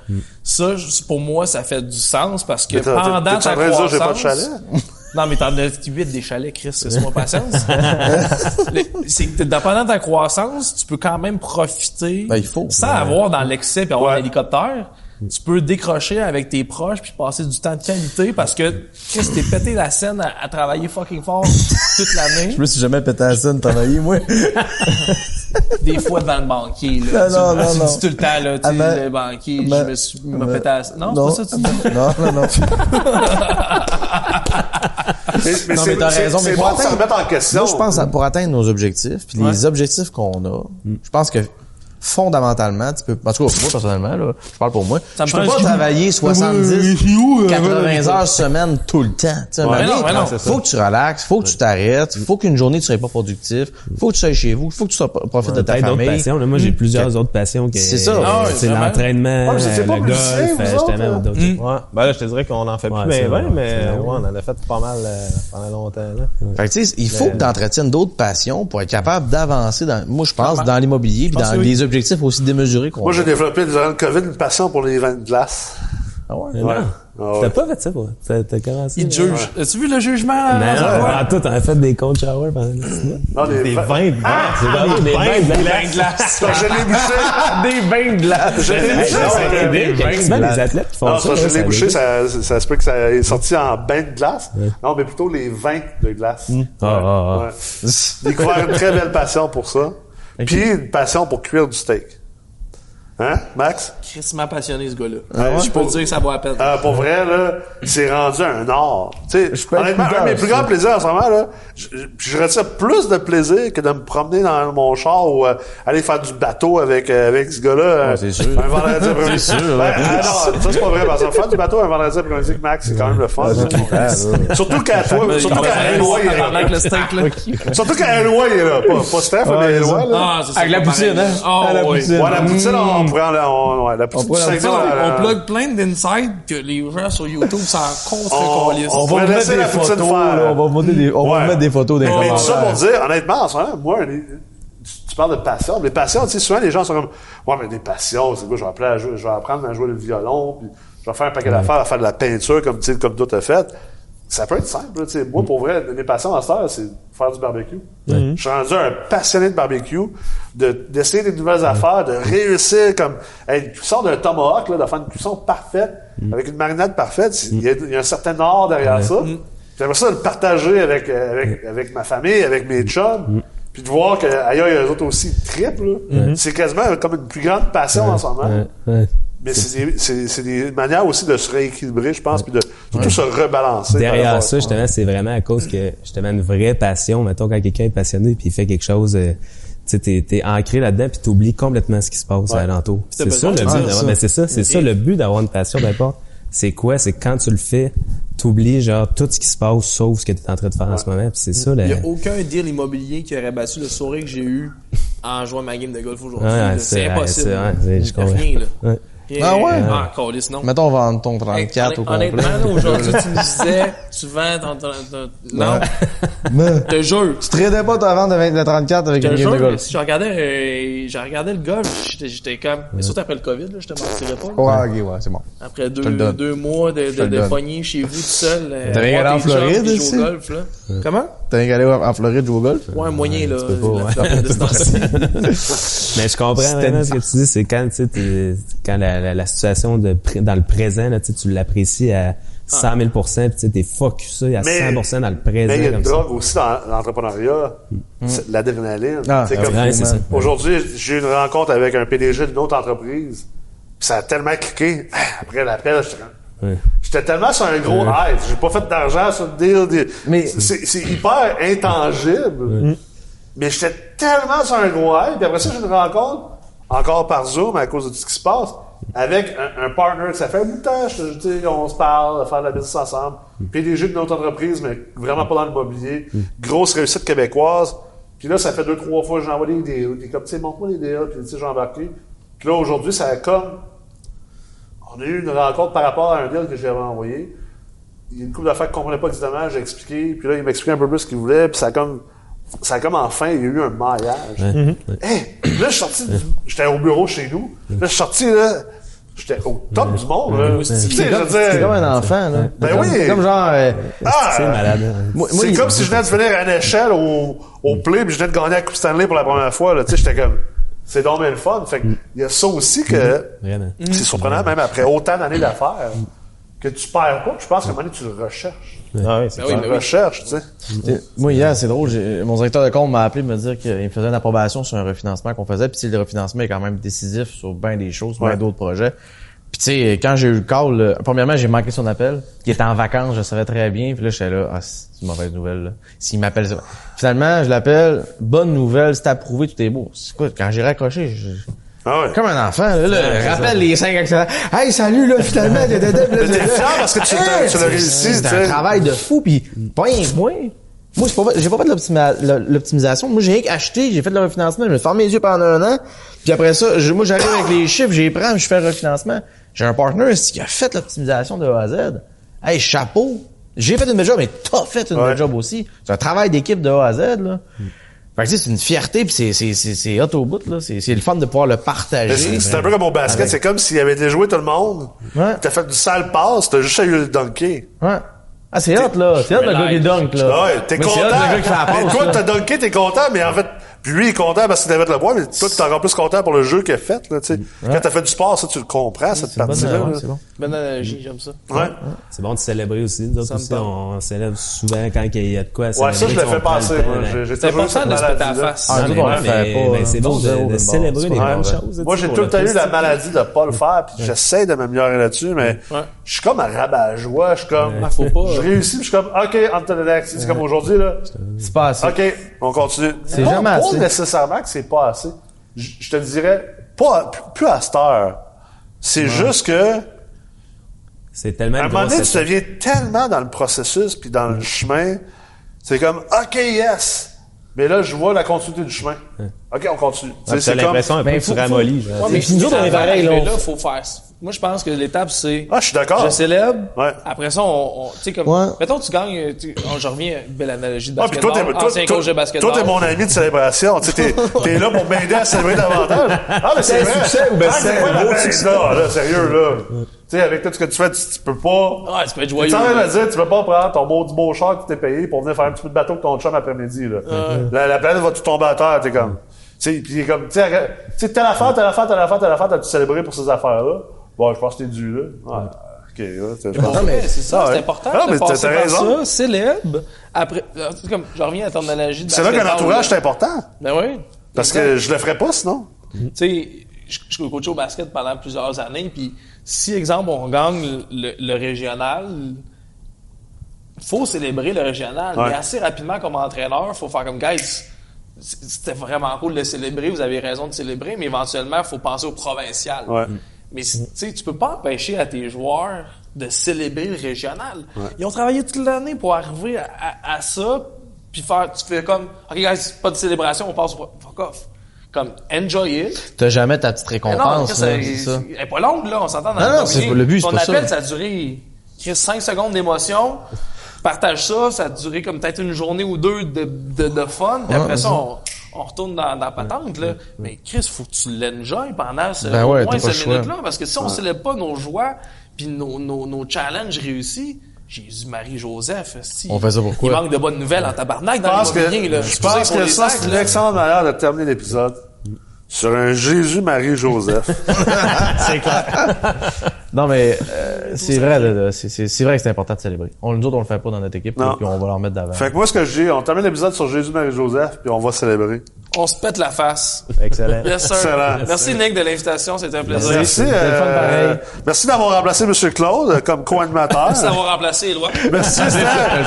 Ça, je- pour moi, ça fait du sens, parce que pendant ta en train de dire, croissance... j'ai pas de chalet? [LAUGHS] Non, mais t'en as 8 des chalets, Chris, c'est moi patience. [LAUGHS] C'est que pendant ta croissance, tu peux quand même profiter Ben, il faut. sans avoir dans l'excès puis avoir Ouais. un hélicoptère. Tu peux décrocher avec tes proches puis passer du temps de qualité parce que Chris, t'es pété la scène à, à travailler fucking fort toute l'année. [LAUGHS] Je me suis jamais pété la scène travailler, moi. [LAUGHS] Des fois devant le banquier, là. Non, tu, non, tu non. dis tout le temps, là, tu Ah, sais, mais- le banquier, je me suis me pété la Non, c'est pas ça que tu dis. [LAUGHS] Non, non, non. Mais, mais Non, mais t'as raison, mais c'est pour bon atteindre- remettre en question. Moi, je pense, à- pour atteindre nos objectifs, puis les objectifs qu'on a, je pense que fondamentalement, tu peux, en tout cas, moi, personnellement, là, je parle pour moi, Ça me je peux pas travailler 70, 80 heures semaine tout le temps. Tu sais, Ouais, non, ouais, faut que tu relaxes, faut que tu t'arrêtes, faut qu'une journée tu sois pas productif, faut que tu sois chez vous, faut que tu sois, profites de ta famille. passions. là. Moi, j'ai plusieurs autres passions que C'est ça. Ah ouais, c'est l'entraînement, Ouais, mais c'est pas le golf, euh, justement, d'autres. Mm. Ouais. Ben là, je te dirais qu'on en fait Ouais, plus mais c'est ouais, vrai. on en a fait pas mal euh, pendant longtemps. Là. Fait que, tu sais, il faut Mais- que tu entretiennes d'autres passions pour être capable d'avancer dans, moi, je pense, dans l'immobilier puis dans les objectifs aussi démesurés qu'on Moi, j'ai développé durant le COVID une passion pour les vins de glace. Ah ouais? Ouais. Non. Ah ouais. T'as pas fait ça, quoi. T'as t'as commencé. Il te juge. As-tu vu le jugement? Non, en tout, t'en as fait des cold showers pendant le cinéma. Non, des, Des vins- de glace. C'est vraiment des vins de glace. Non, je l'ai bouché. [LAUGHS] Des vins de glace. Je l'ai bouché. c'est des athlètes qui font Non, ça. ça, je l'ai ça bouché, ça, ça, se peut que ça est sorti en bain de glace. Non, mais plutôt les vins de glace. Ouais, Ah, ah, ah. ouais. Découvert une très belle passion pour ça. Puis une passion pour cuire du steak. Hein, Max? Crissement passionné, ce gars-là. ouais? Je peux te dire que ça vaut la peine. Euh, pour vrai, là, c'est rendu un art. Tu sais, peux être honnêtement, un plus de mes plus grands plaisirs en ce moment, là, je, je, je retire plus de plaisir que de me promener dans mon char ou euh, aller faire du bateau avec, euh, avec ce gars-là. euh, c'est sûr. Un vendredi après-midi. [LAUGHS] C'est sûr, Ben, ouais. ah non, ça c'est pas vrai, parce que faire du bateau un vendredi après-midi avec Max, c'est quand même le fun. ça. Surtout quand toi, surtout quand Eloi est là. Avec là. Surtout quand Eloi est là. Pas, pas Steph, mais Eloi, là. Ah, c'est ça, Avec la poutine, hein? Oh, À la poutine. Ouais, la poutine, prend la, on, ouais, la la Saint-Jean, On, euh, on plug plein d'insides que les gens sur YouTube s'en contre On- calissent. on On va mettre laisser des la photos, là, on va mettre des, on va mettre des photos des Mais tout ça pour dire, honnêtement, en ce moment, moi, les- tu, parles de passion. Les passions, tu sais, souvent, les gens sont comme, ouais, mais des passions, c'est quoi, je vais apprendre à jouer, je vais apprendre à jouer le violon, puis je vais faire un paquet d'affaires, à faire de la peinture, comme, comme toi t'as fait. Ça peut être simple, là, tu sais. Moi, pour vrai, mes passions à cette heure, c'est faire du barbecue. Je suis rendu un passionné de barbecue, de, d'essayer des nouvelles affaires, de réussir comme, hey, une cuisson d'un tomahawk, là, de faire une cuisson parfaite, avec une marinade parfaite. c'est- Il y, a, il y a un certain art derrière ça. J'aimerais ça de le partager avec, avec, avec ma famille, avec mes chums. Puis de voir que ailleurs, il y a eux autres aussi triple. C'est quasiment comme une plus grande passion en ce moment. Ouais, ouais. Mais c'est des, c'est, c'est des manières aussi de se rééquilibrer, je pense, puis de surtout se rebalancer. Derrière ça, justement, c'est vraiment à cause que justement une vraie passion. Mettons quand quelqu'un est passionné puis il fait quelque chose, euh, tu sais, t'es, t'es ancré là-dedans puis t'oublies complètement ce qui se passe Ouais. à l'entour. C'est ça ben, c'est ça, c'est ça le but d'avoir une passion. D'importe. C'est quoi? C'est quand tu le fais, t'oublies genre tout ce qui se passe sauf ce que t'es en train de faire en ce moment. Puis c'est ça. Il n'y a aucun deal immobilier qui aurait battu le sourire que j'ai eu en jouant ma game de golf aujourd'hui. Ouais, ouais, c'est impossible. ouais, c'est- ouais, je comprends. rien, là. Rien. Ah ouais? Ah, câlisse, non. Mettons, vendre ton 34 au complet. Honnêtement, aujourd'hui, tu nous [LAUGHS] disais, tu vends ton, ton- ton- non, [LAUGHS] Mais, je te jure. tu tradais pas ta vente de 20 de 34 avec une game de jure, golf. si je regardais, euh, je regardais le golf, j'étais, j'étais comme, mais surtout après le COVID, là, je te mentirais pas. Ouais, ok, ouais, c'est bon. Après deux, deux mois de, de, de pogner chez vous tout seul. euh, T'avais voir allé en Floride au golf, là. Comment? T'as allé en Floride jouer au golf? Ouais, moyen, là. [LAUGHS] Mais je comprends une ce que tu dis, c'est quand tu sais, t'es- quand la, la, la situation de dans le présent, là, tu l'apprécies à 100 000 puis tu t'es focusé à Mais- 100 dans le présent. Mais il y a une ça. drogue aussi dans l'entrepreneuriat, c'est l'adrénaline. Ah, C'est ah comme- Ouais, c'est ça. Aujourd'hui, j'ai eu une rencontre avec un PDG d'une autre entreprise. puis Ça a tellement cliqué. Après l'appel, j'étais comme- Ouais. J'étais tellement sur un gros hype. J'ai pas fait d'argent sur le deal. deal. Mais- c'est, hyper intangible. Mais j'étais tellement sur un gros hype. Puis après ça, j'ai une rencontre, encore par Zoom, à cause de tout ce qui se passe, avec un, un partner. Ça fait un bout de temps, je, je dis, on se parle, faire de la business ensemble. PDG d'une autre entreprise, mais vraiment pas dans l'immobilier. Grosse réussite québécoise. Puis là, ça fait deux, trois fois que j'envoie des idées. Des comme, tu sais, montre-moi les DA, puis tu sais, j'ai embarqué. Puis là, aujourd'hui, ça a comme. On a eu une rencontre par rapport à un deal que j'avais envoyé. Il y a une couple d'affaires qu'il ne comprenait pas exactement, j'ai expliqué. Puis là, il m'expliquait un peu plus ce qu'il voulait. Puis ça a comme. Ça a comme enfin, il y a eu un maillage. Hey, là, je suis sorti. du- J'étais au bureau chez nous. Là, je suis sorti, là. J'étais au top du monde, là. C'est comme un enfant, là. Ben comme, oui. Comme genre... euh, Ah! C'est malade. hein. C'est comme si je venais de venir à une échelle au, au play puis je venais de gagner la Coupe Stanley pour la première fois. Là. Tu sais, j'étais comme, c'est donc bien le fun. Fait que, il y a ça aussi que Vraiment. c'est surprenant, même après autant d'années d'affaires, que tu perds pas. puis Je pense qu'à un moment donné, tu le recherches. Ah ouais, c'est Tu le recherches, tu sais. Moi, hier, c'est drôle, j'ai- mon directeur de compte m'a appelé me dire qu'il me faisait une approbation sur un refinancement qu'on faisait, puis le refinancement est quand même décisif sur bien des choses, bien Ouais. d'autres projets. Puis tu sais, quand j'ai eu le call, premièrement, j'ai manqué son appel, qui était en vacances, je savais très bien, puis là, j'étais là, ah, c'est une mauvaise nouvelle, là. S'il m'appelle, ça- finalement, je l'appelle, bonne nouvelle, c'est approuvé, tout est beau. C'est quoi, quand j'ai raccroché, je- Ah ouais. comme un enfant, là, là, rappelle les cinq actions. Hey, salut, là, finalement, t'es fier parce que tu l'as- tu l'as réussi, C'est un travail de fou, puis pas rien moi. Moi, j'ai pas fait de l'optimisation. Moi, j'ai rien qu'acheté, j'ai fait le refinancement, je me suis fermé les yeux pendant un an. Puis après ça, je- moi, j'arrive avec les chiffres, j'ai prends, je fais le refinancement. J'ai un partner ici qui a fait l'optimisation de A à Z. Hey, chapeau. J'ai fait une belle job, mais t'as fait une Ouais. belle job aussi. C'est un travail d'équipe de A à Z, là. Fait que tu sais, c'est une fierté, puis c'est, c'est, c'est, c'est hot au bout, là. C'est, c'est le fun de pouvoir le Mais partager. C'est c'est un peu comme au basket. Avec- C'est comme s'il avait déjoué tout le monde. Ouais. T'as fait du sale passe, t'as juste eu le dunker. Ouais. Ah, c'est hot, là. C'est hot, le gars qui dunk, là. Ouais, t'es Mais content. C'est hot, le gars qui fait la mais passe, toi, là. t'as dunké, t'es content, mais en fait, puis lui, il est content parce qu'il avait le bois, mais toi, t'es encore plus content pour le jeu qu'il a fait, là, tu sais. Quand t'as fait du sport, ça, tu le comprends, cette bonne, partie-là. ouais, bon. Bonne analogie, j'aime ça. Ouais. C'est bon de célébrer aussi. Nous autres on célèbre souvent quand il y a de quoi à Ouais, célébrer. ça, je l'ai fait passer, C'est important de se péter à face. Ah, mais ouais, pas, mais c'est euh, bon 12 de, célébrer les Ouais. bonnes Ouais. choses. Moi, j'ai tout le temps eu la maladie de pas le faire, puis j'essaie de m'améliorer là-dessus, mais Ouais. je suis comme un rabat-joie, je suis comme, faut pas. je réussis, puis je suis comme, OK, on to the next. C'est comme aujourd'hui, là. C'est pas assez. OK, on continue. C'est jamais assez. Nécessairement que c'est pas assez. Je je te dirais, pas, plus à cette heure. C'est juste que, C'est tellement à un moment donné, tu deviens tellement dans le processus puis dans le chemin, c'est comme, OK, yes. Mais là, je vois la continuité du chemin. OK, on continue. T'as c'est comme, l'impression un peu Ben, que tu ramollis. Ouais, mais nous autres, on est pareil, là, faut faire. Moi, je pense que l'étape, c'est. ah, je suis d'accord. Je célèbre. Ouais. Après ça, on, on- tu sais, comme, Ouais. mettons, tu gagnes, tu, oh, je reviens, belle analogie de Ah, puis toi, basketball. t'es, toi, basketball. t'es mon ami de célébration. Tu sais, t'es, [LAUGHS] t'es là pour m'aider à célébrer davantage. Ah, mais c'est C'est vrai. succès ou ben, Ah, c'est un beau peine, succès. là, là, sérieux, là. Tu sais, avec tout ce que tu fais, tu, tu peux pas. Ouais, tu peux être Tu joyeux. sais, là. à dire, tu peux pas prendre ton beau, du beau char que tu t'es payé pour venir faire un petit peu de bateau avec ton chum après-midi, là. La, la planète va tout tomber à terre, t'es comme. Tu sais, comme, tu sais, tu telle affaire, telle affaire, telle affaire, telle affaire, t'as-tu célébré pour ces affaires-là? Bon, je pense que t'es dû, là. Ouais. Ok, là, c'est- Non, mais c'est ça, Ah, c'est ouais. important de mais t'as- passer t'as par raison. ça, célèbre. Après, euh, c'est comme, je reviens à ton analogie de C'est là qu'un basketball, entourage, là. c'est important. Ben oui. Parce que je le ferais pas, sinon. Tu sais, je, je suis coach au basket pendant plusieurs années, puis si, exemple, on gagne le, le régional, faut célébrer le régional, Ouais. mais assez rapidement comme entraîneur, faut faire comme guys. C'était vraiment cool de célébrer, vous avez raison de célébrer, mais éventuellement, faut penser au provincial. Ouais. Mais tu tu peux pas empêcher à tes joueurs de célébrer le régional. Ils ont travaillé toute l'année pour arriver à, à- à ça, puis faire, tu fais comme, ok guys, pas de célébration, on passe au fuck off. Comme, enjoy it. T'as jamais ta petite Mais non, récompense, Chris, là, ça. Elle est pas longue, là, on s'entend dans Non, le non, le but, c'est Ton pas appel, ça. ça a duré, Chris, 5 secondes d'émotion. Partage ça, ça a duré comme peut-être une journée ou deux de, de, de fun. Puis Ouais, après ça, on, on retourne dans, dans la patente, là. Mais Chris, faut que tu l'enjoy pendant ce, Ben moins choix. minutes-là. Parce que si on célèbre pas nos joies, puis nos, nos, nos challenges réussis, Jésus, Marie, Joseph, esti, On fait ça pourquoi? Il manque de bonnes nouvelles en tabarnak Je dans pense que, l'immobilier, là. je Excusez pense que ça, c'est une excellente manière de terminer l'épisode. Sur un Jésus-Marie-Joseph. [LAUGHS] c'est clair. Non, mais euh, [LAUGHS] c'est vrai, là, là, c'est- vrai que c'est important de célébrer. On, nous autres, on le fait pas dans notre équipe, Non. puis on va leur mettre d'avant. fait que moi, ce que je dis, on termine l'épisode sur Jésus-Marie-Joseph, puis on va célébrer. On se pète la face. Excellent. Yes, sir. Excellent. Merci, Nick, de l'invitation. C'était un plaisir. Merci, fun euh, pareil. merci d'avoir remplacé M. Claude euh, comme co-animateur. Merci d'avoir remplacé Éloi. Merci, Steph.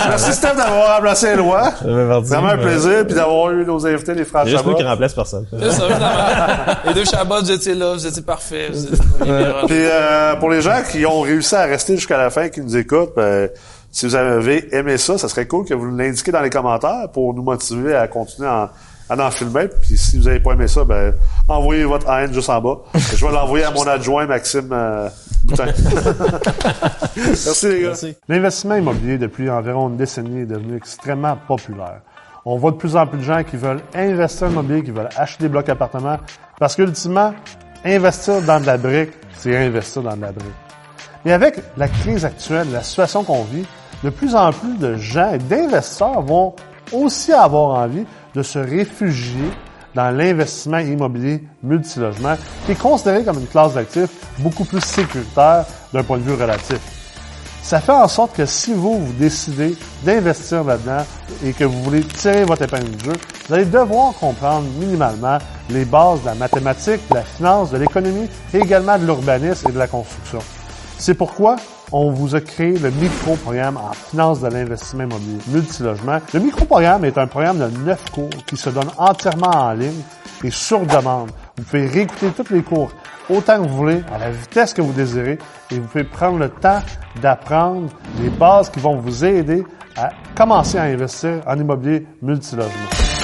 Merci, Steph, d'avoir remplacé Éloi. Vraiment un plaisir, puis d'avoir eu nos invités, les frères nous qui Chabot. remplace personne. C'est ça, évidemment. Les deux Shabbats, vous étiez là, vous étiez parfaits. Vous étiez [LAUGHS] libéraux. Puis euh, pour les gens qui ont réussi à rester jusqu'à la fin, qui nous écoutent, ben, si vous avez aimé ça, ça serait cool que vous l'indiquiez dans les commentaires pour nous motiver à continuer à, à en filmer. Puis si vous n'avez pas aimé ça, ben envoyez votre haine juste en bas. Je vais l'envoyer à mon adjoint Maxime euh, Boutin. [LAUGHS] Merci les gars. Merci. L'investissement immobilier depuis environ une décennie est devenu extrêmement populaire. On voit de plus en plus de gens qui veulent investir en immobilier, qui veulent acheter des blocs appartements, parce qu'ultimement, investir dans de la brique, c'est investir dans de la brique. Mais avec la crise actuelle, la situation qu'on vit, de plus en plus de gens et d'investisseurs vont aussi avoir envie de se réfugier dans l'investissement immobilier multilogement, qui est considéré comme une classe d'actifs beaucoup plus sécuritaire d'un point de vue relatif. Ça fait en sorte que si vous, vous décidez d'investir là-dedans et que vous voulez tirer votre épingle du jeu, vous allez devoir comprendre minimalement les bases de la mathématique, de la finance, de l'économie et également de l'urbanisme et de la construction. C'est pourquoi on vous a créé le micro-programme en finance de l'investissement immobilier multilogement. Le micro-programme est un programme de neuf cours qui se donne entièrement en ligne et sur demande. Vous pouvez réécouter tous les cours autant que vous voulez, à la vitesse que vous désirez, et vous pouvez prendre le temps d'apprendre les bases qui vont vous aider à commencer à investir en immobilier multilogement.